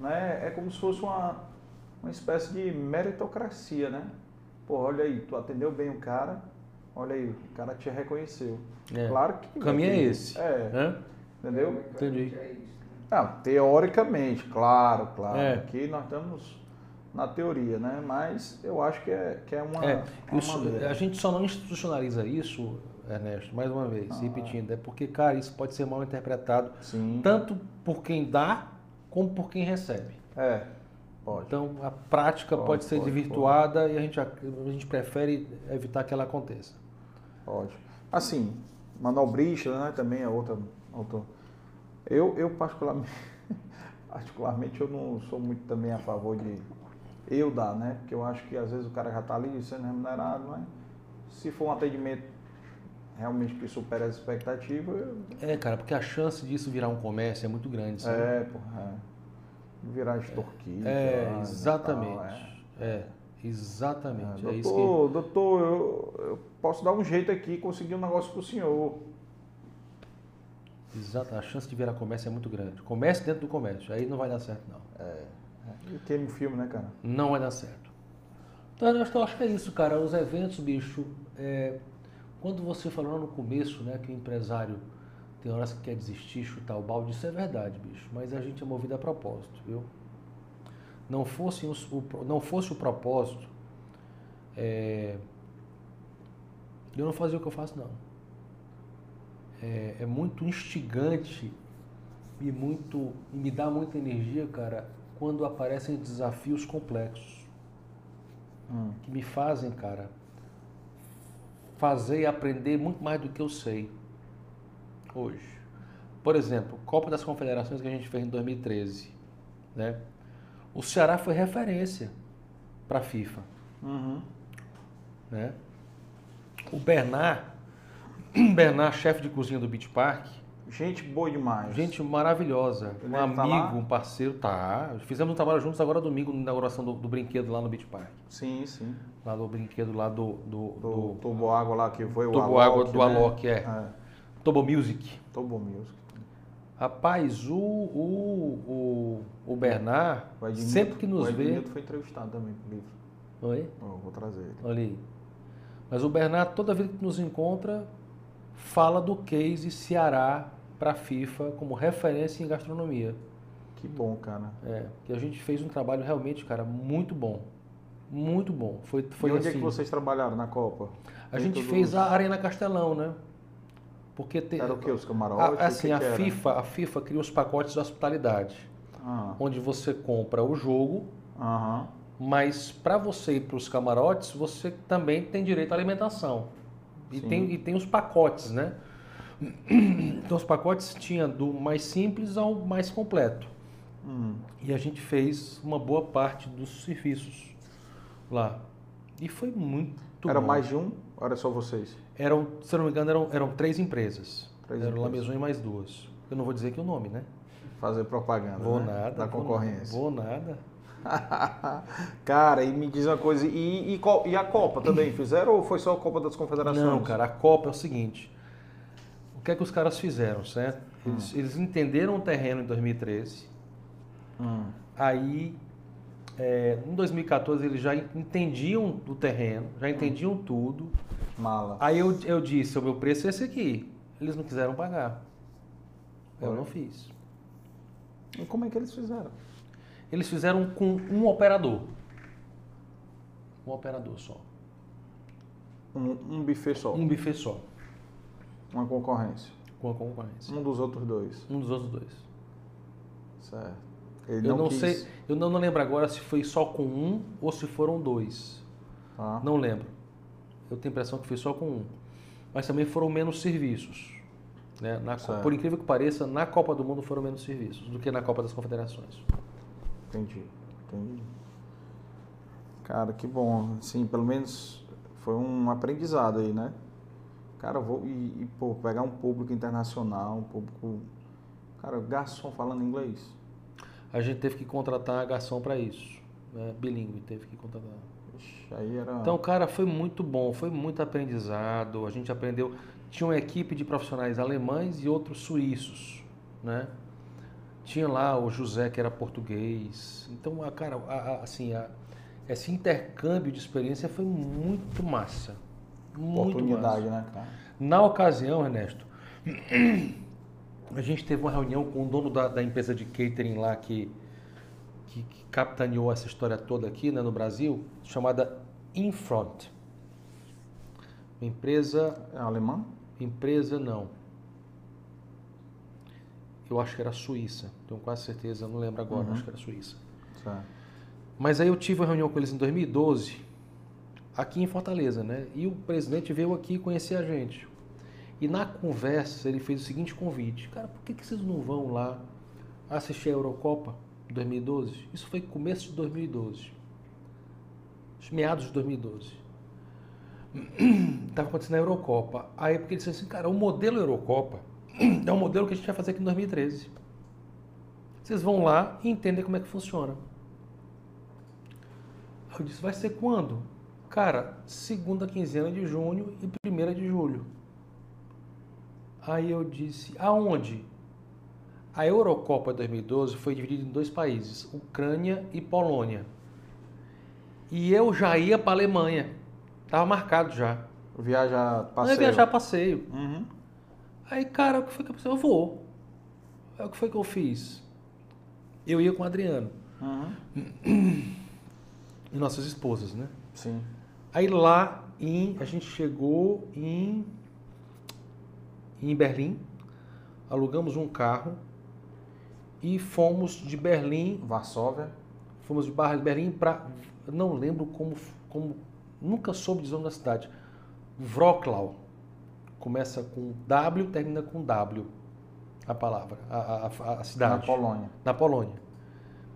Né? É como se fosse uma, uma espécie de meritocracia, né? Pô, olha aí, tu atendeu bem o cara, olha aí, o cara te reconheceu. É. Claro que. O caminho é vai ter- esse. É, Hã? entendeu? Entendi. É isso. Não, teoricamente, claro, claro. É. Aqui nós estamos na teoria, né? Mas eu acho que é, que é uma. É, uma isso- maneira. a gente só não institucionaliza isso, Ernesto, mais uma vez, Ah. repetindo, é porque, cara, isso pode ser mal interpretado Sim. tanto por quem dá como por quem recebe. É, pode. Então, a prática Pode, pode, ser pode, desvirtuada e a gente, a gente prefere evitar que ela aconteça. Pode. Assim, manobrista, né? Também é outra. outra... Eu, eu particularmente, particularmente, eu não sou muito também a favor de eu dar, né? Porque eu acho que às vezes o cara já está ali sendo remunerado, mas se for um atendimento realmente que supera as expectativas, eu... É, cara, porque a chance disso virar um comércio é muito grande, sabe? é, porra, é. virar extorquido. É, e exatamente. tal, é. É, exatamente. É, É, isso que... doutor, doutor, eu, eu posso dar um jeito aqui e conseguir um negócio pro senhor. Exato, a chance de virar comércio é muito grande. Comércio dentro do comércio, aí não vai dar certo, não. E queima o filme, né, cara? Não vai dar certo. Então, eu acho, que é isso, cara. Os eventos, bicho, é, quando você falou no começo, né, que o empresário tem horas que quer desistir, chutar o balde, isso é verdade, bicho. Mas a gente é movido a propósito, viu? Não fosse, os- o, não fosse o propósito, é, eu não fazia o que eu faço, não. É, é muito instigante e muito e me dá muita energia, cara, quando aparecem desafios complexos Hum. que me fazem, cara, fazer e aprender muito mais do que eu sei hoje. Por exemplo, Copa das Confederações que a gente fez em 2013, né? O Ceará foi referência para a FIFA, Uhum. né? O Bernard, Bernard, chefe de cozinha do Beach Park, Gente boa demais. Gente maravilhosa, Ele um tá amigo, lá? um parceiro, tá. Fizemos um trabalho juntos agora domingo na inauguração do, do brinquedo lá no Beach Park. Sim, sim. Lá do brinquedo lá do, do, Do, do lá que foi o Turbo Alok, Água do né? Alok, é. é. Turbo Music. Turbo Music. Rapaz, o, o, o, o Bernard, O Edmilton- sempre que nos o vê. Edmilton foi entrevistado também pro livro. Oi? Eu vou trazer ele. Olha aí. Mas o Bernard, toda vez que nos encontra, fala do case Ceará para a FIFA como referência em gastronomia. Que bom, cara. É, que a gente fez um trabalho realmente, cara, muito bom. Muito bom. Foi, foi e onde é assim, que vocês trabalharam na Copa? A gente fez a Arena Castelão, né? Porque tem, Era o quê? Os a- camarotes? assim, O que a que? FIFA, a FIFA cria os pacotes de hospitalidade, Ah, onde você compra o jogo, mas para você ir para os camarotes, você também tem direito à alimentação. E Sim. tem, e tem os pacotes, né? Então os pacotes tinha do mais simples ao mais completo. Hum. E a gente fez uma boa parte dos serviços lá. E foi muito Era bom. mais de um? Ou era só vocês? Eram, se não me engano, eram, eram três empresas. Três Era o La empresas. Maison e mais duas. Eu não vou dizer aqui o nome, né? Fazer propaganda. Vou né? nada. Da concorrência. Vou nada. Cara, e me diz uma coisa, e, e e a Copa também fizeram ou foi só a Copa das Confederações? Não, cara, a Copa é o seguinte. O que é que os caras fizeram, certo? Eles, Hum. eles entenderam o terreno em 2013. Hum, Aí, é, em 2014, eles já entendiam do terreno, já entendiam tudo. mala. Aí eu, eu disse, o meu preço é esse aqui. Eles não quiseram pagar. Eu não fiz. E como é que eles fizeram? Eles fizeram com um operador. Um operador só. Um, um buffet só, Um buffet só, uma concorrência. com a concorrência. Um dos outros dois. Um dos outros dois. Certo. Ele Eu não, quis- sei, eu não, não lembro agora se foi só com um ou se foram dois. Tá. Não lembro. Eu tenho a impressão que foi só com um. Mas também foram menos serviços. Né? Na, por incrível que pareça, na Copa do Mundo foram menos serviços do que na Copa das Confederações. Entendi, entendi. Cara, que bom. Sim, pelo menos foi um aprendizado aí, né? Cara, eu vou e, e, pô, pegar um público internacional, um público. Cara, garçom falando inglês. A gente teve que contratar garçom para isso. Né? Bilingue, teve que contratar. Ixi, aí era. Então, cara, foi muito bom, foi muito aprendizado. A gente aprendeu. Tinha uma equipe de profissionais alemães e outros suíços, né? Tinha lá o José que era português. Então, a cara, a- a- assim, a- esse intercâmbio de experiência foi muito massa. Muito oportunidade, massa. né, cara? Na ocasião, Ernesto, a gente teve uma reunião com o dono da, da empresa de catering lá que, que, que capitaneou essa história toda aqui né, no Brasil, chamada Infront. Empresa, É alemã? empresa não. Eu acho que era suíça, tenho quase certeza, não lembro agora, Uhum. acho que era suíça. Certo. Mas aí eu tive uma reunião com eles em 2012, aqui em Fortaleza, né? E o presidente veio aqui conhecer a gente. E na conversa ele fez o seguinte convite: Cara, por que, que vocês não vão lá assistir a Eurocopa 2012? Isso foi começo de 2012. Os meados de 2012. Estava acontecendo a Eurocopa. Aí porque ele disse assim: Cara, o modelo Eurocopa é o modelo que a gente vai fazer aqui em 2013. Vocês vão lá e entendem como é que funciona. Eu disse, vai ser quando? Cara, segunda quinzena de junho e primeira de julho. Aí eu disse, aonde? A Eurocopa 2012 foi dividida em dois países, Ucrânia e Polônia. E eu já ia para Alemanha. Tava marcado já. Viaja Não passeio. ia viajar a passeio. Uhum. Aí, cara, o que foi que eu pensei? Eu vou. Aí, o que foi que eu fiz? Eu ia com o Adriano Uhum. e nossas esposas, né? Sim. Aí lá em, a gente chegou em, em Berlim, alugamos um carro e fomos de Berlim, Varsóvia. fomos de Berlim para, não lembro como, como, nunca soube dizer o nome da cidade, Wroclaw. Começa com W, termina com W, a palavra, a, a, a- a Na cidade. Polônia. Na Polônia.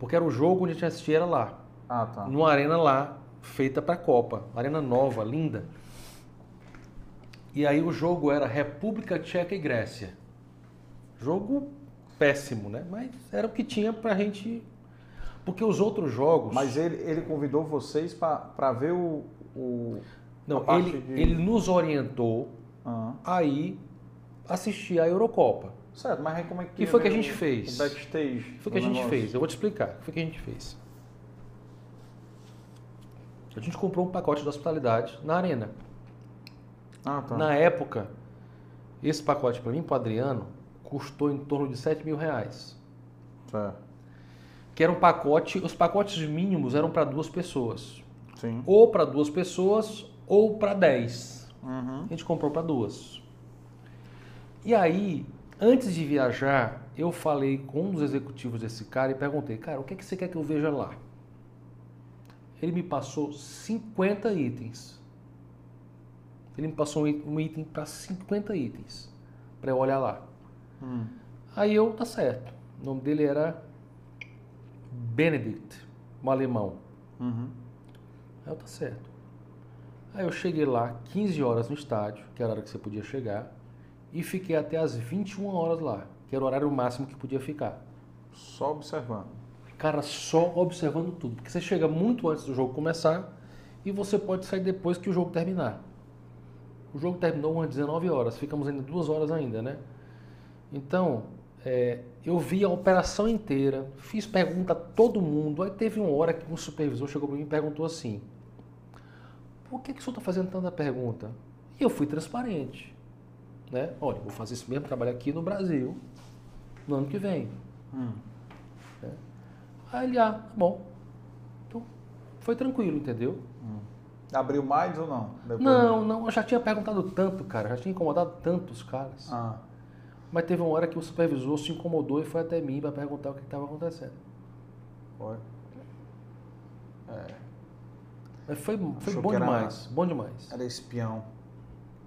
Porque era o jogo onde a gente assistia era lá Ah, tá. numa arena lá, feita para a Copa. Arena nova, linda. E aí o jogo era República Tcheca e Grécia. Jogo péssimo, né? Mas era o que tinha pra gente. Porque os outros jogos. Mas ele, ele convidou vocês para ver o. o a não, ele, de- ele nos orientou Ah. aí assistir a Eurocopa. Certo, mas aí como é que. que foi que a gente o- fez? O backstage. O que foi a gente negócio? fez? Eu vou te explicar. O que foi a gente fez? A gente comprou um pacote de hospitalidade na arena. Ah, tá. Na época, esse pacote para mim, para Adriano, custou em torno de 7 mil reais. Certo. Que era um pacote, os pacotes mínimos eram para duas pessoas. Sim. Ou para duas pessoas, ou para 10. Uhum. A gente comprou para duas. E aí, antes de viajar, eu falei com um dos executivos desse cara e perguntei, cara, o que, é que você quer que eu veja lá? Ele me passou 50 itens. Ele me passou um it- item para 50 itens, para eu olhar lá. Hum. Aí eu, tá certo. O nome dele era Benedict, um alemão. Uhum. Aí eu, tá certo. Aí eu cheguei lá, 15 horas no estádio, que era a hora que você podia chegar, e fiquei até as 21 horas lá, que era o horário máximo que podia ficar. Só observando. Cara, só observando tudo. Porque você chega muito antes do jogo começar e você pode sair depois que o jogo terminar. O jogo terminou às 19 horas, ficamos ainda duas horas ainda, né? Então, é, eu vi a operação inteira, fiz pergunta a todo mundo. Aí teve uma hora que um supervisor chegou para mim e perguntou assim: Por que, que o senhor está fazendo tanta pergunta? E eu fui transparente. Né? Olha, vou fazer esse mesmo trabalho aqui no Brasil no ano que vem. Hum. Aí ele, ah, tá bom. Então, foi tranquilo, entendeu? Abriu mais ou não? Depois- Não, não, eu já tinha perguntado tanto, cara, já tinha incomodado tantos caras. Ah, Mas teve uma hora que o supervisor se incomodou e foi até mim para perguntar o que estava acontecendo. foi. É, Mas foi, foi Achou bom era- demais, bom demais. era espião.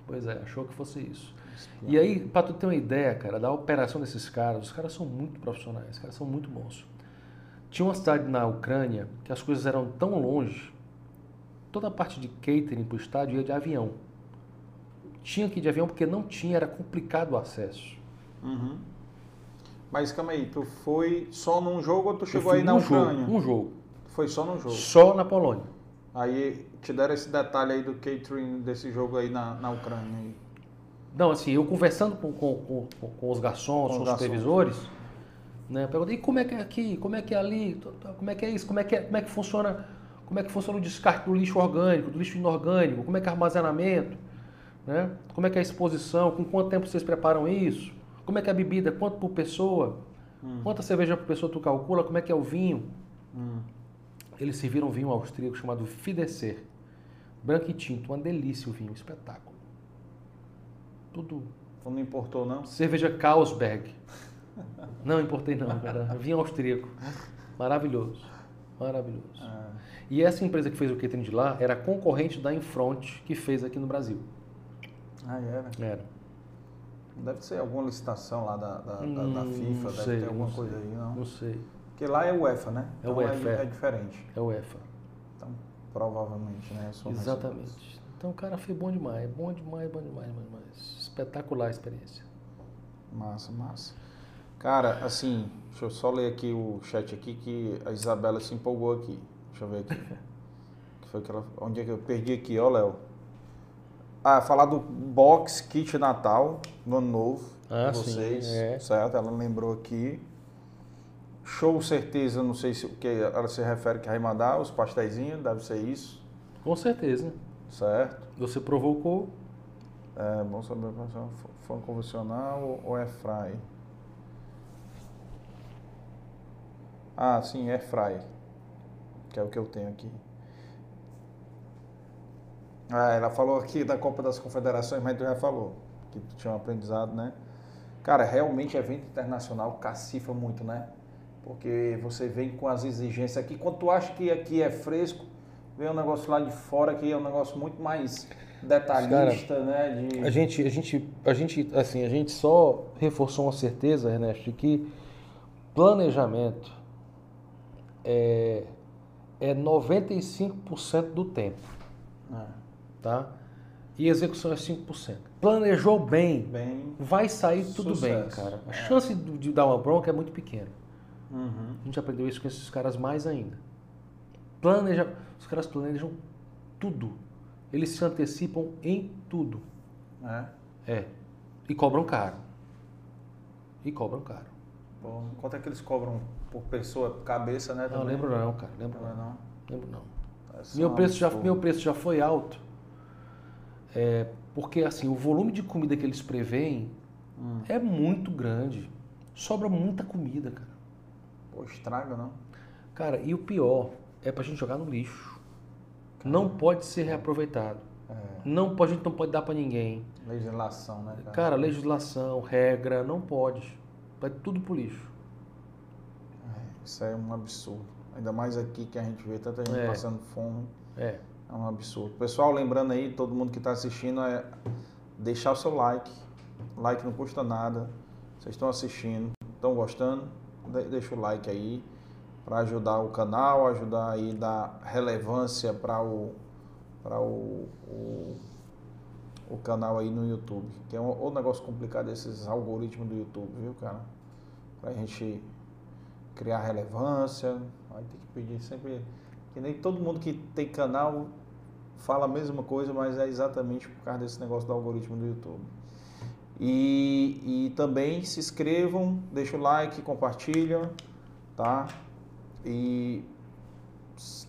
Pois é, achou que fosse isso. Espião. E aí, para tu ter uma ideia, cara, da operação desses caras, os caras são muito profissionais, os caras são muito bons. Tinha uma cidade na Ucrânia que as coisas eram tão longe, toda a parte de catering pro estádio ia de avião. Tinha que ir de avião porque não tinha, era complicado o acesso. Uhum. Mas calma aí, tu foi só num jogo ou tu chegou aí na num jogo, Ucrânia? um jogo, Foi só num jogo. só na Polônia. Aí te deram esse detalhe aí do catering desse jogo aí na, na Ucrânia. Não, assim, eu conversando com, com, com, com- os garçons, Com os garçons. supervisores, né, eu perguntei, e como é que é aqui, como é que é ali, como é que é isso, como é que, é, como é que funciona, como é que funciona o descarte do lixo orgânico, do lixo inorgânico, como é que é o armazenamento, né, como é que é a exposição, com quanto tempo vocês preparam isso, como é que é a bebida, quanto por pessoa, quanta cerveja por pessoa tu calcula, como é que é o vinho. Hum. Eles serviram um vinho austríaco chamado Fidecer, branco e tinto, uma delícia o vinho, um espetáculo. Tudo Tu não importou, não? Cerveja Carlsberg. Não importei não, cara. Vinho austríaco. Maravilhoso. Maravilhoso. Ah, E essa empresa que fez o catering de lá era concorrente da Infront que fez aqui no Brasil. ah, era. Era. Deve ser alguma licitação lá da, da, da- da Hum, FIFA, deve sei, ter alguma coisa sei. aí, não? Não sei. Porque lá é UEFA, né? É Então UEFA, é, é. é diferente. É o EFA. Então, provavelmente, né? Exatamente. Então o cara foi bom demais. Bom demais, bom demais, bom demais. Espetacular a experiência. Massa, massa. Cara, assim, deixa eu só ler aqui o chat aqui que a Isabela se empolgou aqui. Deixa eu ver aqui. que foi que ela, onde é que eu perdi aqui, ó, Léo? Ah, falar do box kit Natal no ano novo Ah, de sim, vocês, é. certo? Ela lembrou aqui. Show certeza, não sei se o que ela se refere que vai mandar, os pastéisinhos, deve ser isso, Com certeza. certo? Você provocou. É bom saber se é um forno convencional ou- ou é fry. Ah, sim, é fry. Que é o que eu tenho aqui. Ah, ela falou aqui da Copa das Confederações, mas tu já falou que tu tinha um aprendizado, né? Cara, realmente evento internacional cacifa muito, né? Porque você vem com as exigências aqui. Quando tu acha que aqui é fresco, vem um negócio lá de fora que é um negócio muito mais detalhista, né? De... A gente, a gente, a gente, assim, a gente só reforçou uma certeza, Ernesto, de que planejamento é, é 95% do tempo, É, tá? E execução é 5%. Planejou bem, bem. vai sair tudo bem, Sucesso. cara. A É. chance de dar uma bronca é muito pequena. Uhum. A gente aprendeu isso com esses caras mais ainda. Planeja, os caras planejam tudo. Eles se antecipam em tudo. É. É. E cobram caro. E cobram caro. Bom, quanto é que eles cobram por pessoa, por cabeça, né? Não, também? lembro não, cara. Lembro Não não. não? Lembro não. Meu é um preço, já, meu preço já foi alto. É, porque assim, o volume de comida que eles preveem Hum. é muito grande. Sobra muita comida, cara. Pô, estraga, não? Cara, e o pior é pra gente jogar no lixo. Não pode ser reaproveitado. É. Não pode, a gente não pode dar pra ninguém. Legislação, né, cara? Cara, legislação, regra, não pode. Vai tudo pro lixo. É, isso é um absurdo. Ainda mais aqui que a gente vê tanta gente É. passando fome. É. É um absurdo. Pessoal, lembrando aí, todo mundo que está assistindo, é deixar o seu like. Like não custa nada. Vocês estão assistindo, estão gostando? De- Deixa o like aí para ajudar o canal, ajudar aí dar relevância para o para o, o, o canal aí no YouTube. Que é um outro negócio complicado esses algoritmos do YouTube, viu, cara? Pra gente criar relevância. Aí tem que pedir sempre. Que nem todo mundo que tem canal fala a mesma coisa, mas é exatamente por causa desse negócio do algoritmo do YouTube. E, e também se inscrevam, deixa o like, compartilham, tá? E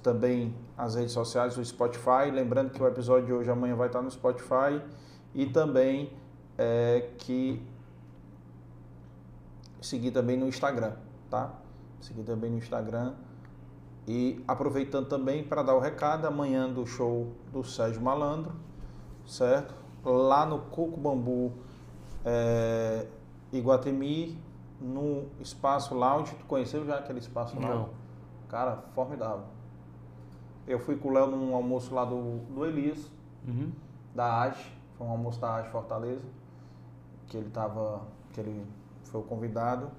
também as redes sociais, o Spotify. Lembrando que o episódio de hoje amanhã vai estar no Spotify. E também é, que seguir também no Instagram, tá? Seguir também no Instagram. E aproveitando também para dar o recado, amanhã do show do Sérgio Malandro, certo? Lá no Coco Bambu, é, Iguatemi, no Espaço Lounge. Tu conheceu já aquele Espaço Lounge? Não. Cara, formidável. Eu fui com o Léo num almoço lá do, do Elias, Uhum. da AGE, foi um almoço da AGE Fortaleza, que ele tava, que ele foi o convidado.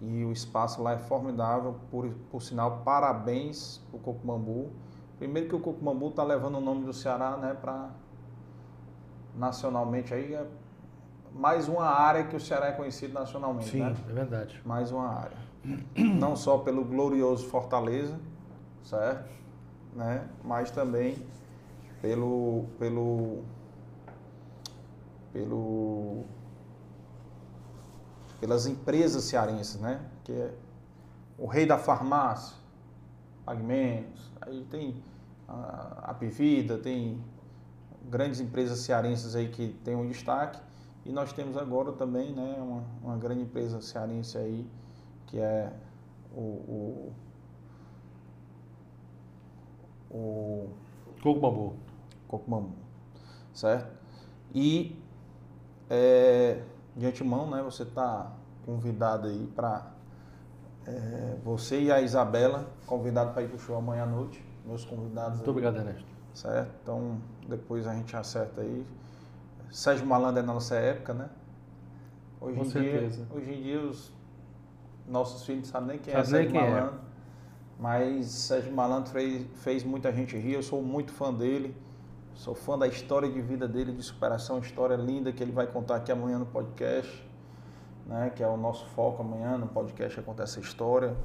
E o espaço lá é formidável, por, por sinal, parabéns pro Coco Bambu. Primeiro que o Coco Bambu tá levando o nome do Ceará, né, para nacionalmente aí, é mais uma área que o Ceará é conhecido nacionalmente, Sim, né? é verdade. mais uma área. Não só pelo glorioso Fortaleza, certo? Né? Mas também pelo pelo pelo pelas empresas cearenses, né? Que é o rei da farmácia, Pague Menos, aí tem a, a Pivida, tem grandes empresas cearenses aí que têm um destaque. E nós temos agora também né, uma, uma grande empresa cearense aí, que é o, o, o Coco Bambu. Coco Bambu, certo? E é, de antemão, né, você está convidado aí para você e a Isabela, convidado para ir para o show amanhã à noite, meus convidados Muito aí, obrigado, Ernesto. certo? Então depois a gente acerta aí. Sérgio Malandro é na nossa época, né? Hoje Com em certeza. dia, hoje em dia os nossos filhos não sabem nem quem Sabe é Sérgio quem é. Malandro. Mas Sérgio Malandro fez, fez muita gente rir, eu sou muito fã dele. Sou fã da história de vida dele, de superação, história linda que ele vai contar aqui amanhã no podcast, né? Que é o nosso foco amanhã no podcast acontece a história.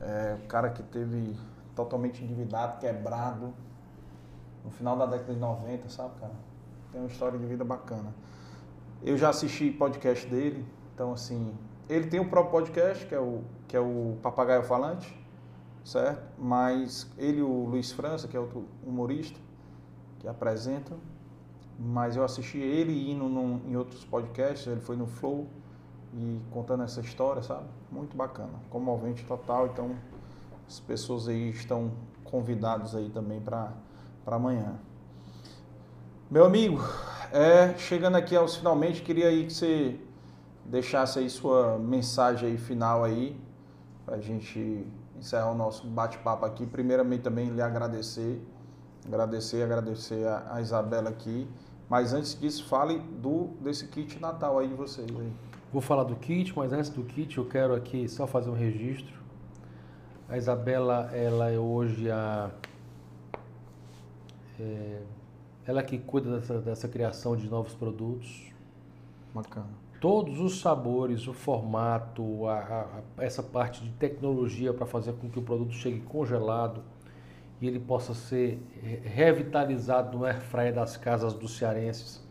É, o cara que teve totalmente endividado, quebrado, no final da década de 90, sabe, cara? Tem uma história de vida bacana. Eu já assisti podcast dele, então assim, ele tem o próprio podcast, que é o, que é o Papagaio Falante, certo? Mas ele e o Luiz França, que é outro humorista, que apresenta, mas eu assisti ele indo num, em outros podcasts, ele foi no Flow e contando essa história, sabe? Muito bacana, comovente total, então as pessoas aí estão convidados aí também para amanhã. Meu amigo, é, chegando aqui aos finalmente, queria aí que você deixasse aí sua mensagem aí final aí, para a gente encerrar o nosso bate-papo aqui. Primeiramente também lhe agradecer, agradecer, agradecer a, a Isabela aqui. Mas antes disso, fale do desse kit Natal aí de vocês aí. Vou falar do kit, mas antes do kit eu quero aqui só fazer um registro. A Isabela, ela é hoje a. é, ela que cuida dessa, dessa criação de novos produtos. Bacana. Todos os sabores, o formato, a, a- essa parte de tecnologia para fazer com que o produto chegue congelado e ele possa ser re- revitalizado no air fryer das casas dos cearenses.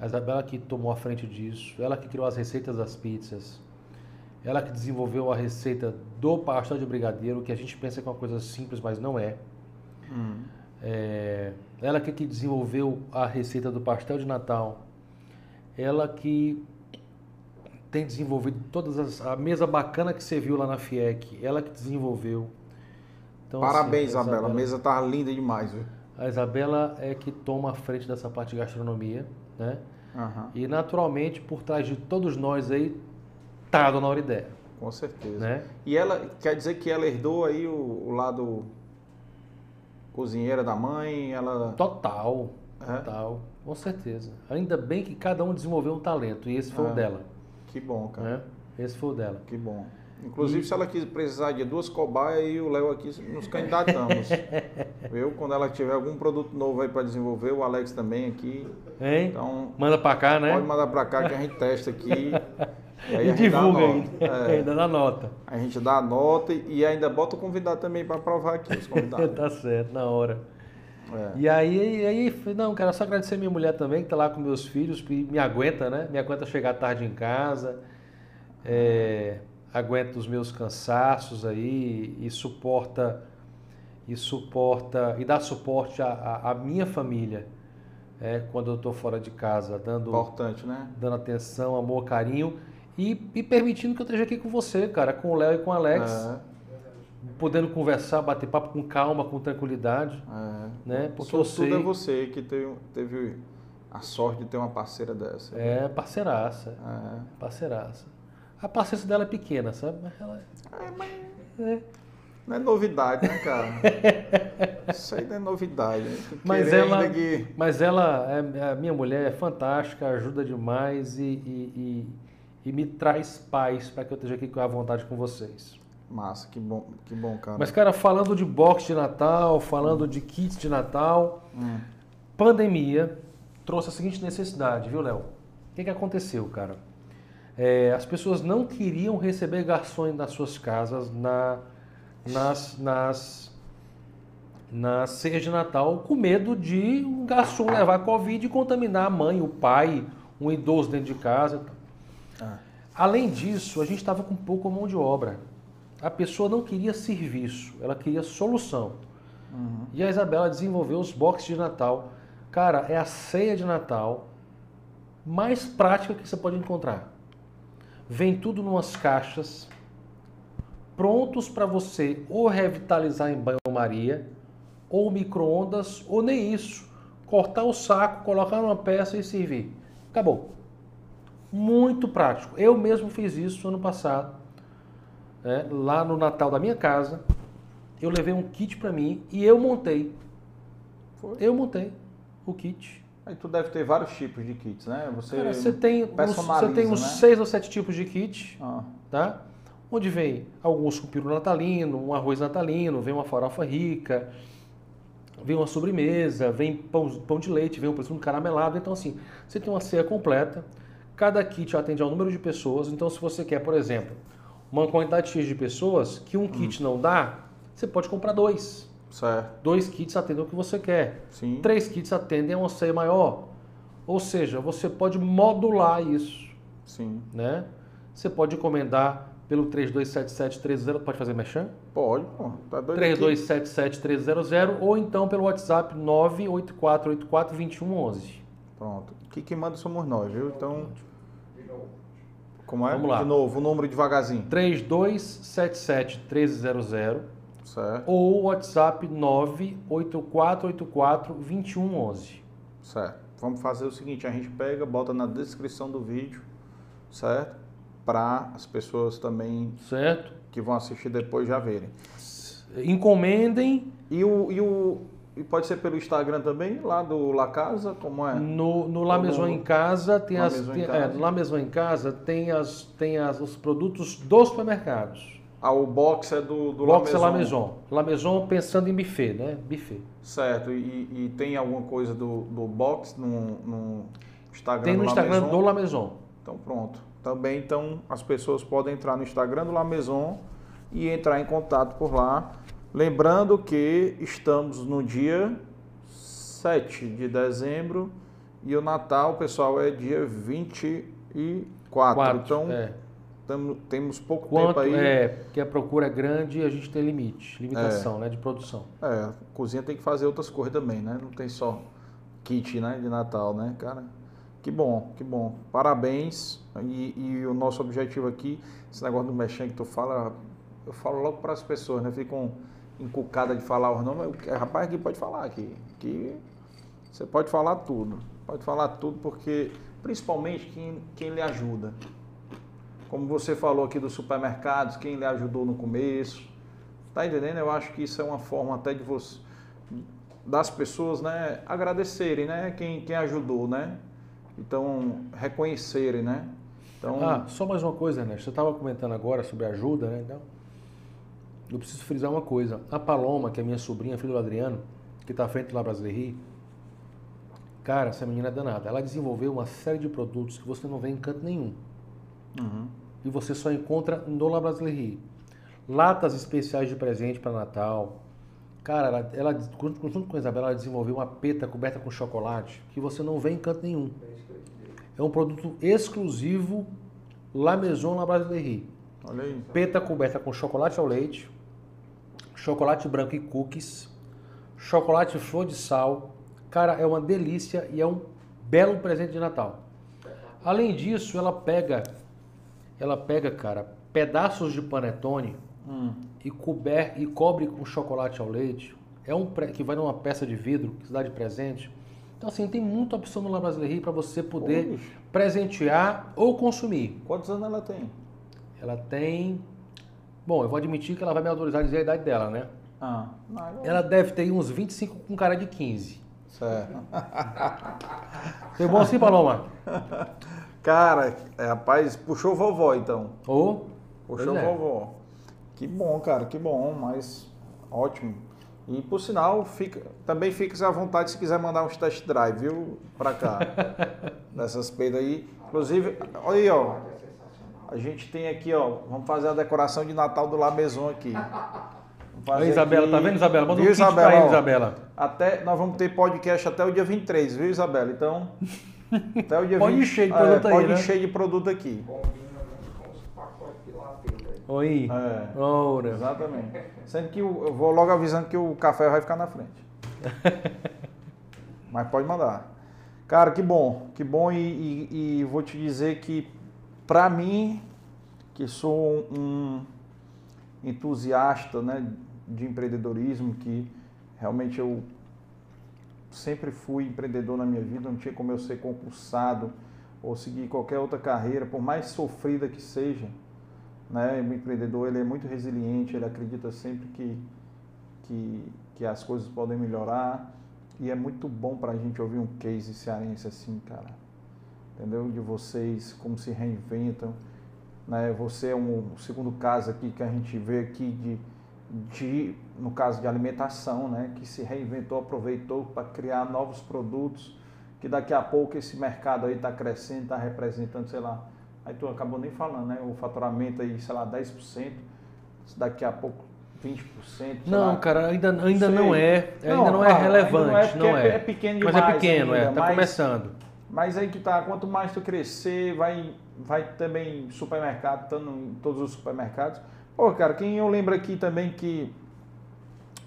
A Isabela que tomou a frente disso, ela que criou as receitas das pizzas, ela que desenvolveu a receita do pastel de brigadeiro, que a gente pensa que é uma coisa simples, mas não é. É, ela que, que desenvolveu a receita do pastel de Natal, ela que tem desenvolvido todas as a mesa bacana que você viu lá na FIEC, ela que desenvolveu. Então, Parabéns, assim, a Isabela. A mesa tá linda demais, viu? a Isabela é que toma a frente dessa parte de gastronomia, né? Aham, E naturalmente, por trás de todos nós aí, tá a Dona Auridéia, com certeza. né? E ela, quer dizer que ela herdou aí o, o lado cozinheira da mãe, ela... Total, É? total, com certeza. Ainda bem que cada um desenvolveu um talento, e esse foi É. o dela, Que bom, cara. né? Esse foi o dela. Que bom. Inclusive, se ela quiser precisar de duas cobaias, e o Léo aqui nos candidatamos. Viu? Quando ela tiver algum produto novo aí para desenvolver, o Alex também aqui. Hein? Então, Manda pra cá, né? pode mandar para cá que a gente testa aqui. E, E divulga ainda. É, Ainda dá nota. a gente dá a nota e ainda bota o convidado também para provar aqui, os convidados. tá certo, na hora. É. E aí, e aí, não, cara, só agradecer minha mulher também, que tá lá com meus filhos, que me aguenta, né? Me aguenta chegar tarde em casa, é, aguenta os meus cansaços aí e suporta, e suporta, e dá suporte à, minha família, é, quando eu tô fora de casa, dando, Importante, né? dando atenção, amor, carinho e, e permitindo que eu esteja aqui com você, cara, com o Léo e com o Alex, É, podendo conversar, bater papo com calma, com tranquilidade, é. né? Porque Porque eu sei... é você que teve, teve a sorte de ter uma parceira dessa. É, parceiraça, É. parceiraça. A paciência dela é pequena, sabe? Mas ela É, mas é. não é novidade, né, cara? Isso aí não é novidade. né? Mas ela, que- mas ela, é, a minha mulher é fantástica, ajuda demais e, e, e- e me traz paz para que eu esteja aqui com a vontade com vocês. Massa, que bom, que bom, cara. Mas, cara, falando de box de Natal, falando de kits de Natal, Hum, pandemia trouxe a seguinte necessidade, viu, Léo? O que, que aconteceu, cara? É, as pessoas não queriam receber garçons nas suas casas na, nas, nas, nas ceias de Natal com medo de um garçom levar Covid e contaminar a mãe, o pai, um idoso dentro de casa. Ah, Além disso, a gente estava com pouca mão de obra. A pessoa não queria serviço, ela queria solução. uhum. E a Isabela desenvolveu os boxes de Natal. Cara, é a ceia de Natal mais prática que você pode encontrar. Vem tudo numas caixas, prontos para você ou revitalizar em banho-maria, ou micro-ondas, ou nem isso. Cortar o saco, colocar numa peça e servir. Acabou. Muito prático. Eu mesmo fiz isso ano passado, né, lá no Natal da minha casa. Eu levei um kit para mim e eu montei. Foi. Eu montei o kit. Aí tu deve ter vários tipos de kits, né? Você, Cara, você tem, uns, você tem uns né? seis ou sete tipos de kit, Ah, tá? Onde vem alguns com peru natalino, um arroz natalino, vem uma farofa rica, vem uma sobremesa, vem pão, pão de leite, vem um presunto caramelado. Então, assim, você tem uma ceia completa. Cada kit atende ao número de pessoas. Então, se você quer, por exemplo, uma quantidade X de pessoas que um kit não dá, você pode comprar dois. certo. Dois kits atendem o que você quer. Sim. Três kits atendem a uma ceia maior. Ou seja, você pode modular isso, Sim. né? Você pode encomendar pelo 327730, pode fazer mexer? Pode, pô. Tá doido aqui. 327730 ou então pelo WhatsApp 984842111. Pronto. O que, que manda somos nós, viu? Então, como é? Vamos lá. De novo, o número devagarzinho. 32771300 Certo, ou WhatsApp 984842111. certo. Vamos fazer o seguinte, a gente pega, bota na descrição do vídeo, certo? Para as pessoas também Certo? que vão assistir depois já verem. Encomendem E o, e o e pode ser pelo Instagram também, lá do La Casa, como é? No, no La Maison em Casa tem La as Maison em tem, Casa. é, no La Maison em Casa tem as tem as, os produtos dos supermercados. Ah, o box é do, do Box é La La Maison. Maison. La Maison pensando em buffet, né? Buffet. Certo, e, e tem alguma coisa do, do box no, no Instagram Tem no do La Instagram Maison? do La Maison. Então pronto. Também então as pessoas podem entrar no Instagram do La Maison e entrar em contato por lá. Lembrando que estamos no dia 7 de dezembro e o Natal, pessoal, é dia 24. Quatro, então é. tamo- temos pouco Quanto tempo aí. é, porque a procura é grande e a gente tem limite, limitação, né, de produção. É, a cozinha tem que fazer outras coisas também, né? Não tem só kit, né, de Natal, né, cara? Que bom, que bom. Parabéns. E, e o nosso objetivo aqui, esse negócio do mexendo que tu fala, eu falo logo para as pessoas, né? Ficam encucadas de falar os nomes. Eu- Rapaz, aqui pode falar aqui. Que você pode falar tudo. Pode falar tudo porque, principalmente, quem, quem lhe ajuda. Como você falou aqui dos supermercados, quem lhe ajudou no começo. Tá entendendo? Eu acho que isso é uma forma até de você das pessoas, né, agradecerem, né, quem, quem ajudou, né? Então, reconhecerem, né? Então, Ah, só mais uma coisa, Ernesto. Você estava comentando agora sobre ajuda, né? Então, eu preciso frisar uma coisa. A Paloma, que é minha sobrinha, filha do Adriano, que está à frente lá Brasileiri, cara, essa menina é danada. Ela desenvolveu uma série de produtos que você não vê em canto nenhum. uhum. E você só encontra no La Brasilerie. Latas especiais de presente para Natal. Cara, ela, ela, junto com a Isabela, ela desenvolveu uma peta coberta com chocolate que você não vê em canto nenhum. É um produto exclusivo La Maison La Brasilerie. olha aí. Peta coberta com chocolate ao leite, chocolate branco e cookies, chocolate flor de sal. Cara, é uma delícia e é um belo presente de Natal. Além disso, ela pega, ela pega, cara, pedaços de panetone Hum. e cober e cobre com chocolate ao leite. É um que vai numa peça de vidro que se dá de presente. Então assim, tem muita opção no La Brasilerie para você poder presentear ou consumir. Quantos anos ela tem? Ela tem. Bom, eu vou admitir que ela vai me autorizar a dizer a idade dela, né? Ah, Ela deve ter uns 25 com cara de 15. certo. Foi bom assim, Paloma? Cara, é, rapaz, puxou vovó então. Ou. Puxou é. vovó. Que bom, cara, que bom, mas ótimo. E por sinal, fica, também fica à vontade se quiser mandar uns test drive, viu? Pra cá. Dessas peidas aí. Inclusive, olha aí, ó. A gente tem aqui, ó. Vamos fazer a decoração de Natal do La Maison aqui. Vamos fazer Aí, Isabela, aqui. tá vendo, Isabela? Manda um Viu, pra Isabela, ele, ó? Isabela. Até, nós vamos ter podcast até o dia 23, viu, Isabela? Então, até o dia Pode 20, encher de é, produto aí, Pode né? encher de produto aqui. Combina com os pacotes de ladeira aí. Oi. É. Ora. Exatamente. Sendo que o- eu vou logo avisando que o café vai ficar na frente. Mas pode mandar. Cara, que bom, que bom e, e- e vou te dizer que pra mim, que sou um entusiasta né, de empreendedorismo, que realmente eu sempre fui empreendedor na minha vida, não tinha como eu ser concursado ou seguir qualquer outra carreira, por mais sofrida que seja, né? O empreendedor ele é muito resiliente, ele acredita sempre que, que, que as coisas podem melhorar e é muito bom para a gente ouvir um case cearense assim, cara. Entendeu? De vocês, como se reinventam. Né? Você é um segundo caso aqui que a gente vê aqui de, de no caso de alimentação, né? Que se reinventou, aproveitou para criar novos produtos que daqui a pouco esse mercado aí está crescendo, está representando, sei lá, aí tu acabou nem falando, né? O faturamento aí, sei lá, 10%, daqui a pouco 20%. sei Não, lá. cara, ainda, ainda Sei. não é. ainda não é claro, relevante. ainda Não porque é. é pequeno Mas demais é pequeno, é. ainda, Tá mas- começando. Mas aí que tá, quanto mais tu crescer, vai, vai também supermercado, estando em todos os supermercados. Pô, cara, quem eu lembro aqui também que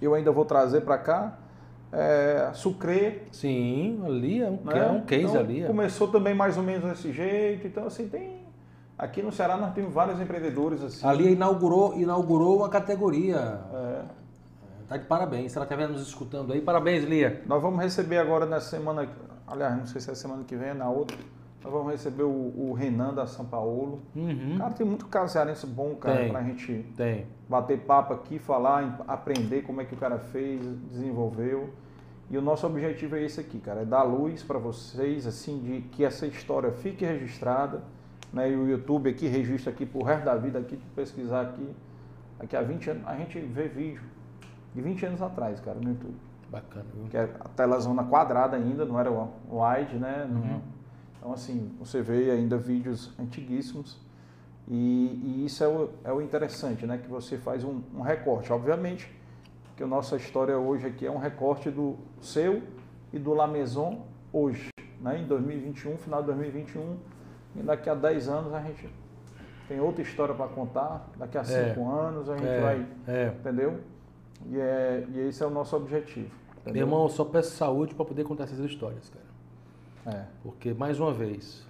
eu ainda vou trazer para cá, é Sucre, Sim, ali é um, né? é um case Então, ali. é. Começou também mais ou menos desse jeito, então assim, tem... Aqui no Ceará nós temos vários empreendedores assim. Ali inaugurou, inaugurou uma categoria. É. Tá de parabéns. Se ela estiver nos escutando aí, parabéns, Lia. Nós vamos receber agora na semana, aliás, não sei se é semana que vem, é na outra, nós vamos receber o, o Renan da São Paulo. Uhum. Cara, tem muito cara cearense bom, cara, Tem. pra gente Tem. bater papo aqui, falar, aprender como é que o cara fez, desenvolveu. E o nosso objetivo é esse aqui, cara, é dar luz para vocês, assim, de que essa história fique registrada, né? E o YouTube aqui registra aqui pro resto da vida aqui, pesquisar aqui, daqui a 20 anos, a gente vê vídeo de 20 anos atrás, cara, no YouTube. Bacana, viu? Que é a telazona quadrada ainda, não era wide, né? Uhum. Então, assim, você vê ainda vídeos antiguíssimos e, e isso é o, é o interessante, né? Que você faz um, um recorte. Obviamente que a nossa história hoje aqui é um recorte do seu e do La Maison hoje, né? Em 2021, final de 2021, e daqui a 10 anos a gente tem outra história para contar, daqui a 5 anos a gente É, vai, é. entendeu? E, é, e esse é o nosso objetivo. Meu entendeu? irmão, eu só peço saúde para poder contar essas histórias, cara. É. Porque, mais uma vez,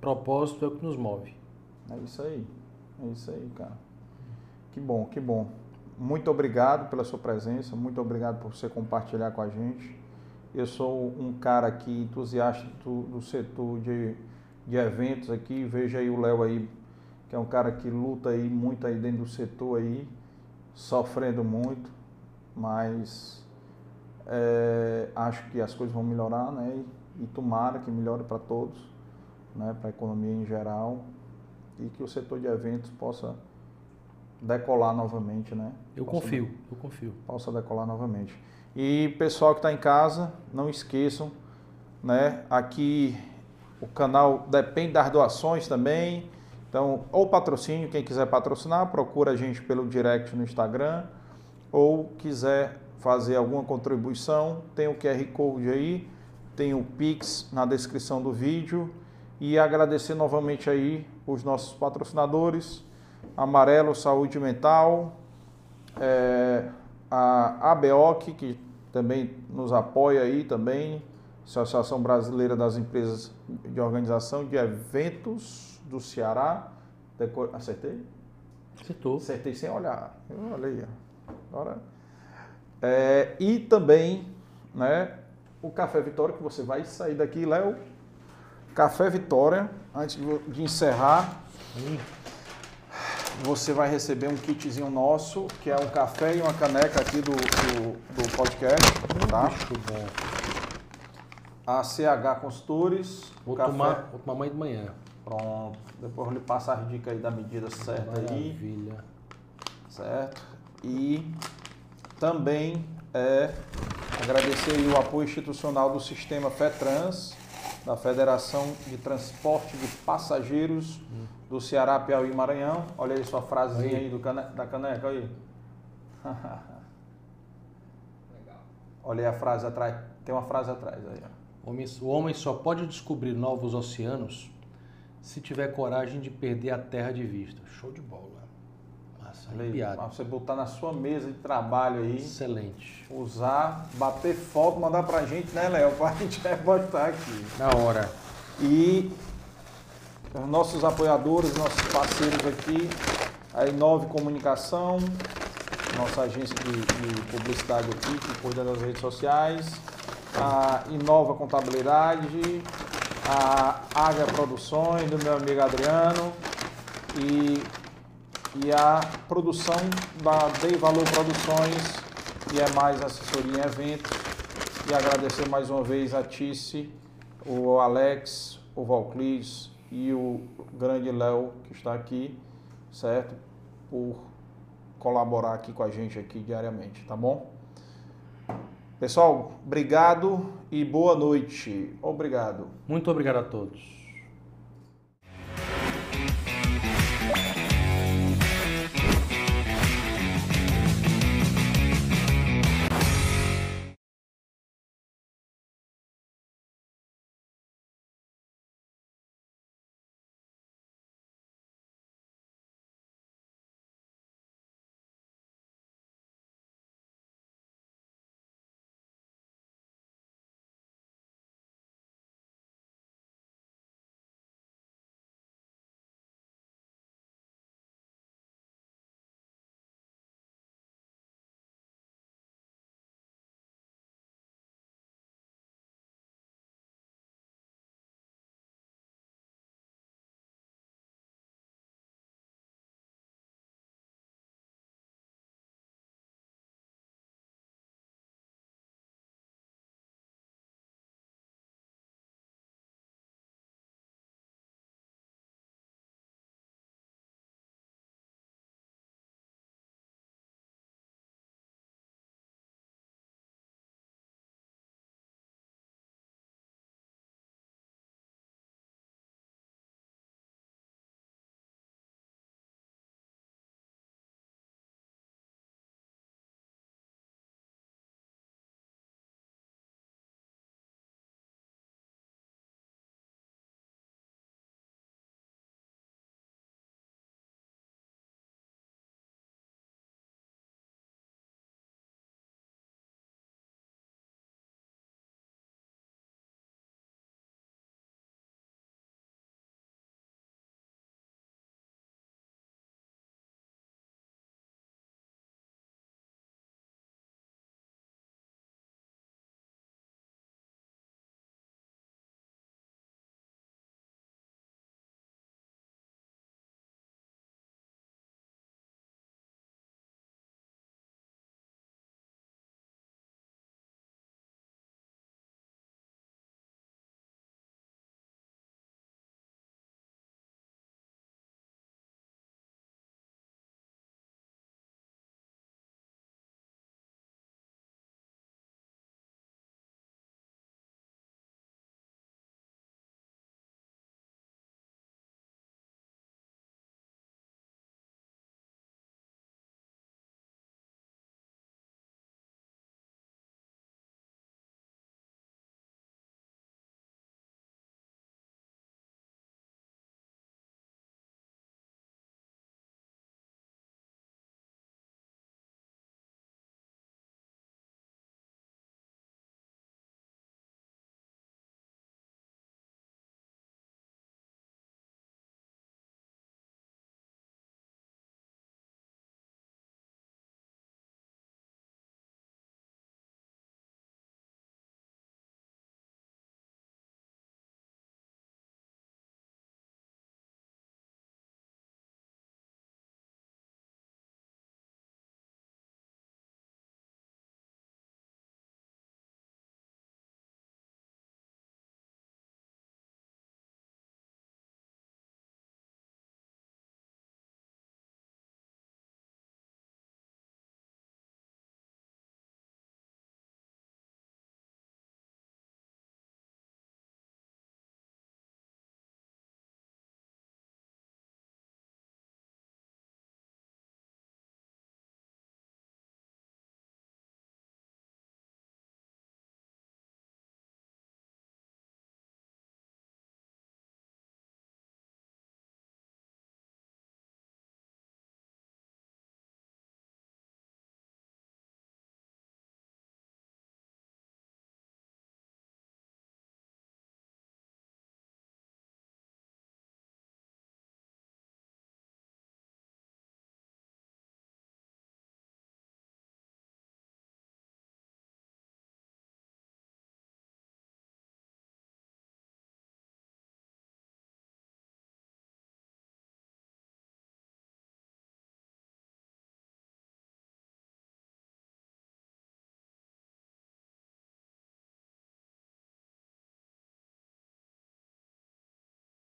propósito é o que nos move. É isso aí. É isso aí, cara. Que bom, que bom. Muito obrigado pela sua presença, muito obrigado por você compartilhar com a gente. Eu sou um cara aqui entusiasta do, do setor de, de eventos aqui. Veja aí o Léo aí, que é um cara que luta aí muito aí dentro do setor aí, sofrendo muito, mas é, acho que as coisas vão melhorar, né? E, e tomara que melhore para todos. né, para a economia em geral e que o setor de eventos possa decolar novamente, né? Eu Possa confio, eu confio. possa decolar novamente. E pessoal que está em casa, não esqueçam, né? Aqui o canal depende das doações também. Então, ou patrocínio, quem quiser patrocinar, procura a gente pelo direct no Instagram, ou quiser fazer alguma contribuição, tem o QR Code aí, tem o Pix na descrição do vídeo. E agradecer novamente aí os nossos patrocinadores, Amarelo Saúde Mental, é, a ABOC, que também nos apoia aí também, Associação Brasileira das Empresas de Organização de Eventos do Ceará. Deco- Acertei? Acertou. Acertei sem olhar. Eu olhei. Agora. É, e também, né, o Café Vitória, que você vai sair daqui, Léo. Café Vitória, antes de encerrar, você vai receber um kitzinho nosso, que é um café e uma caneca aqui do, do, do podcast, tá? Muito bom. A CH Consultores. Vou café. tomar, vou tomar amanhã de manhã. Pronto. Depois eu lhe passo as dicas aí da medida certa aí. Maravilha. certo? E também é agradecer o apoio institucional do sistema FETRANS, da Federação de Transporte de Passageiros do Ceará, Piauí e Maranhão. Olha aí sua frasezinha Aí. aí do cane- da caneca aí. Legal. Olha aí a frase atrás. Tem uma frase atrás aí. ó. O homem só pode descobrir novos oceanos se tiver coragem de perder a terra de vista. Show de bola. Massa, pra você botar na sua mesa de trabalho aí. Excelente. Usar, bater foto, mandar pra gente, né, Léo? Pra gente botar aqui. Na hora. E os nossos apoiadores, nossos parceiros aqui, a Inove Comunicação, nossa agência de, de publicidade aqui, que cuida das redes sociais, a Inova Contabilidade, a Águia Produções, do meu amigo Adriano, e, e a produção da Dei Valor Produções, e é mais assessoria em eventos. E agradecer mais uma vez a Tice, o Alex, o Valclis e o grande Léo que está aqui, certo? Por colaborar aqui com a gente aqui diariamente, tá bom? Pessoal, obrigado e boa noite. Obrigado. Muito obrigado a todos.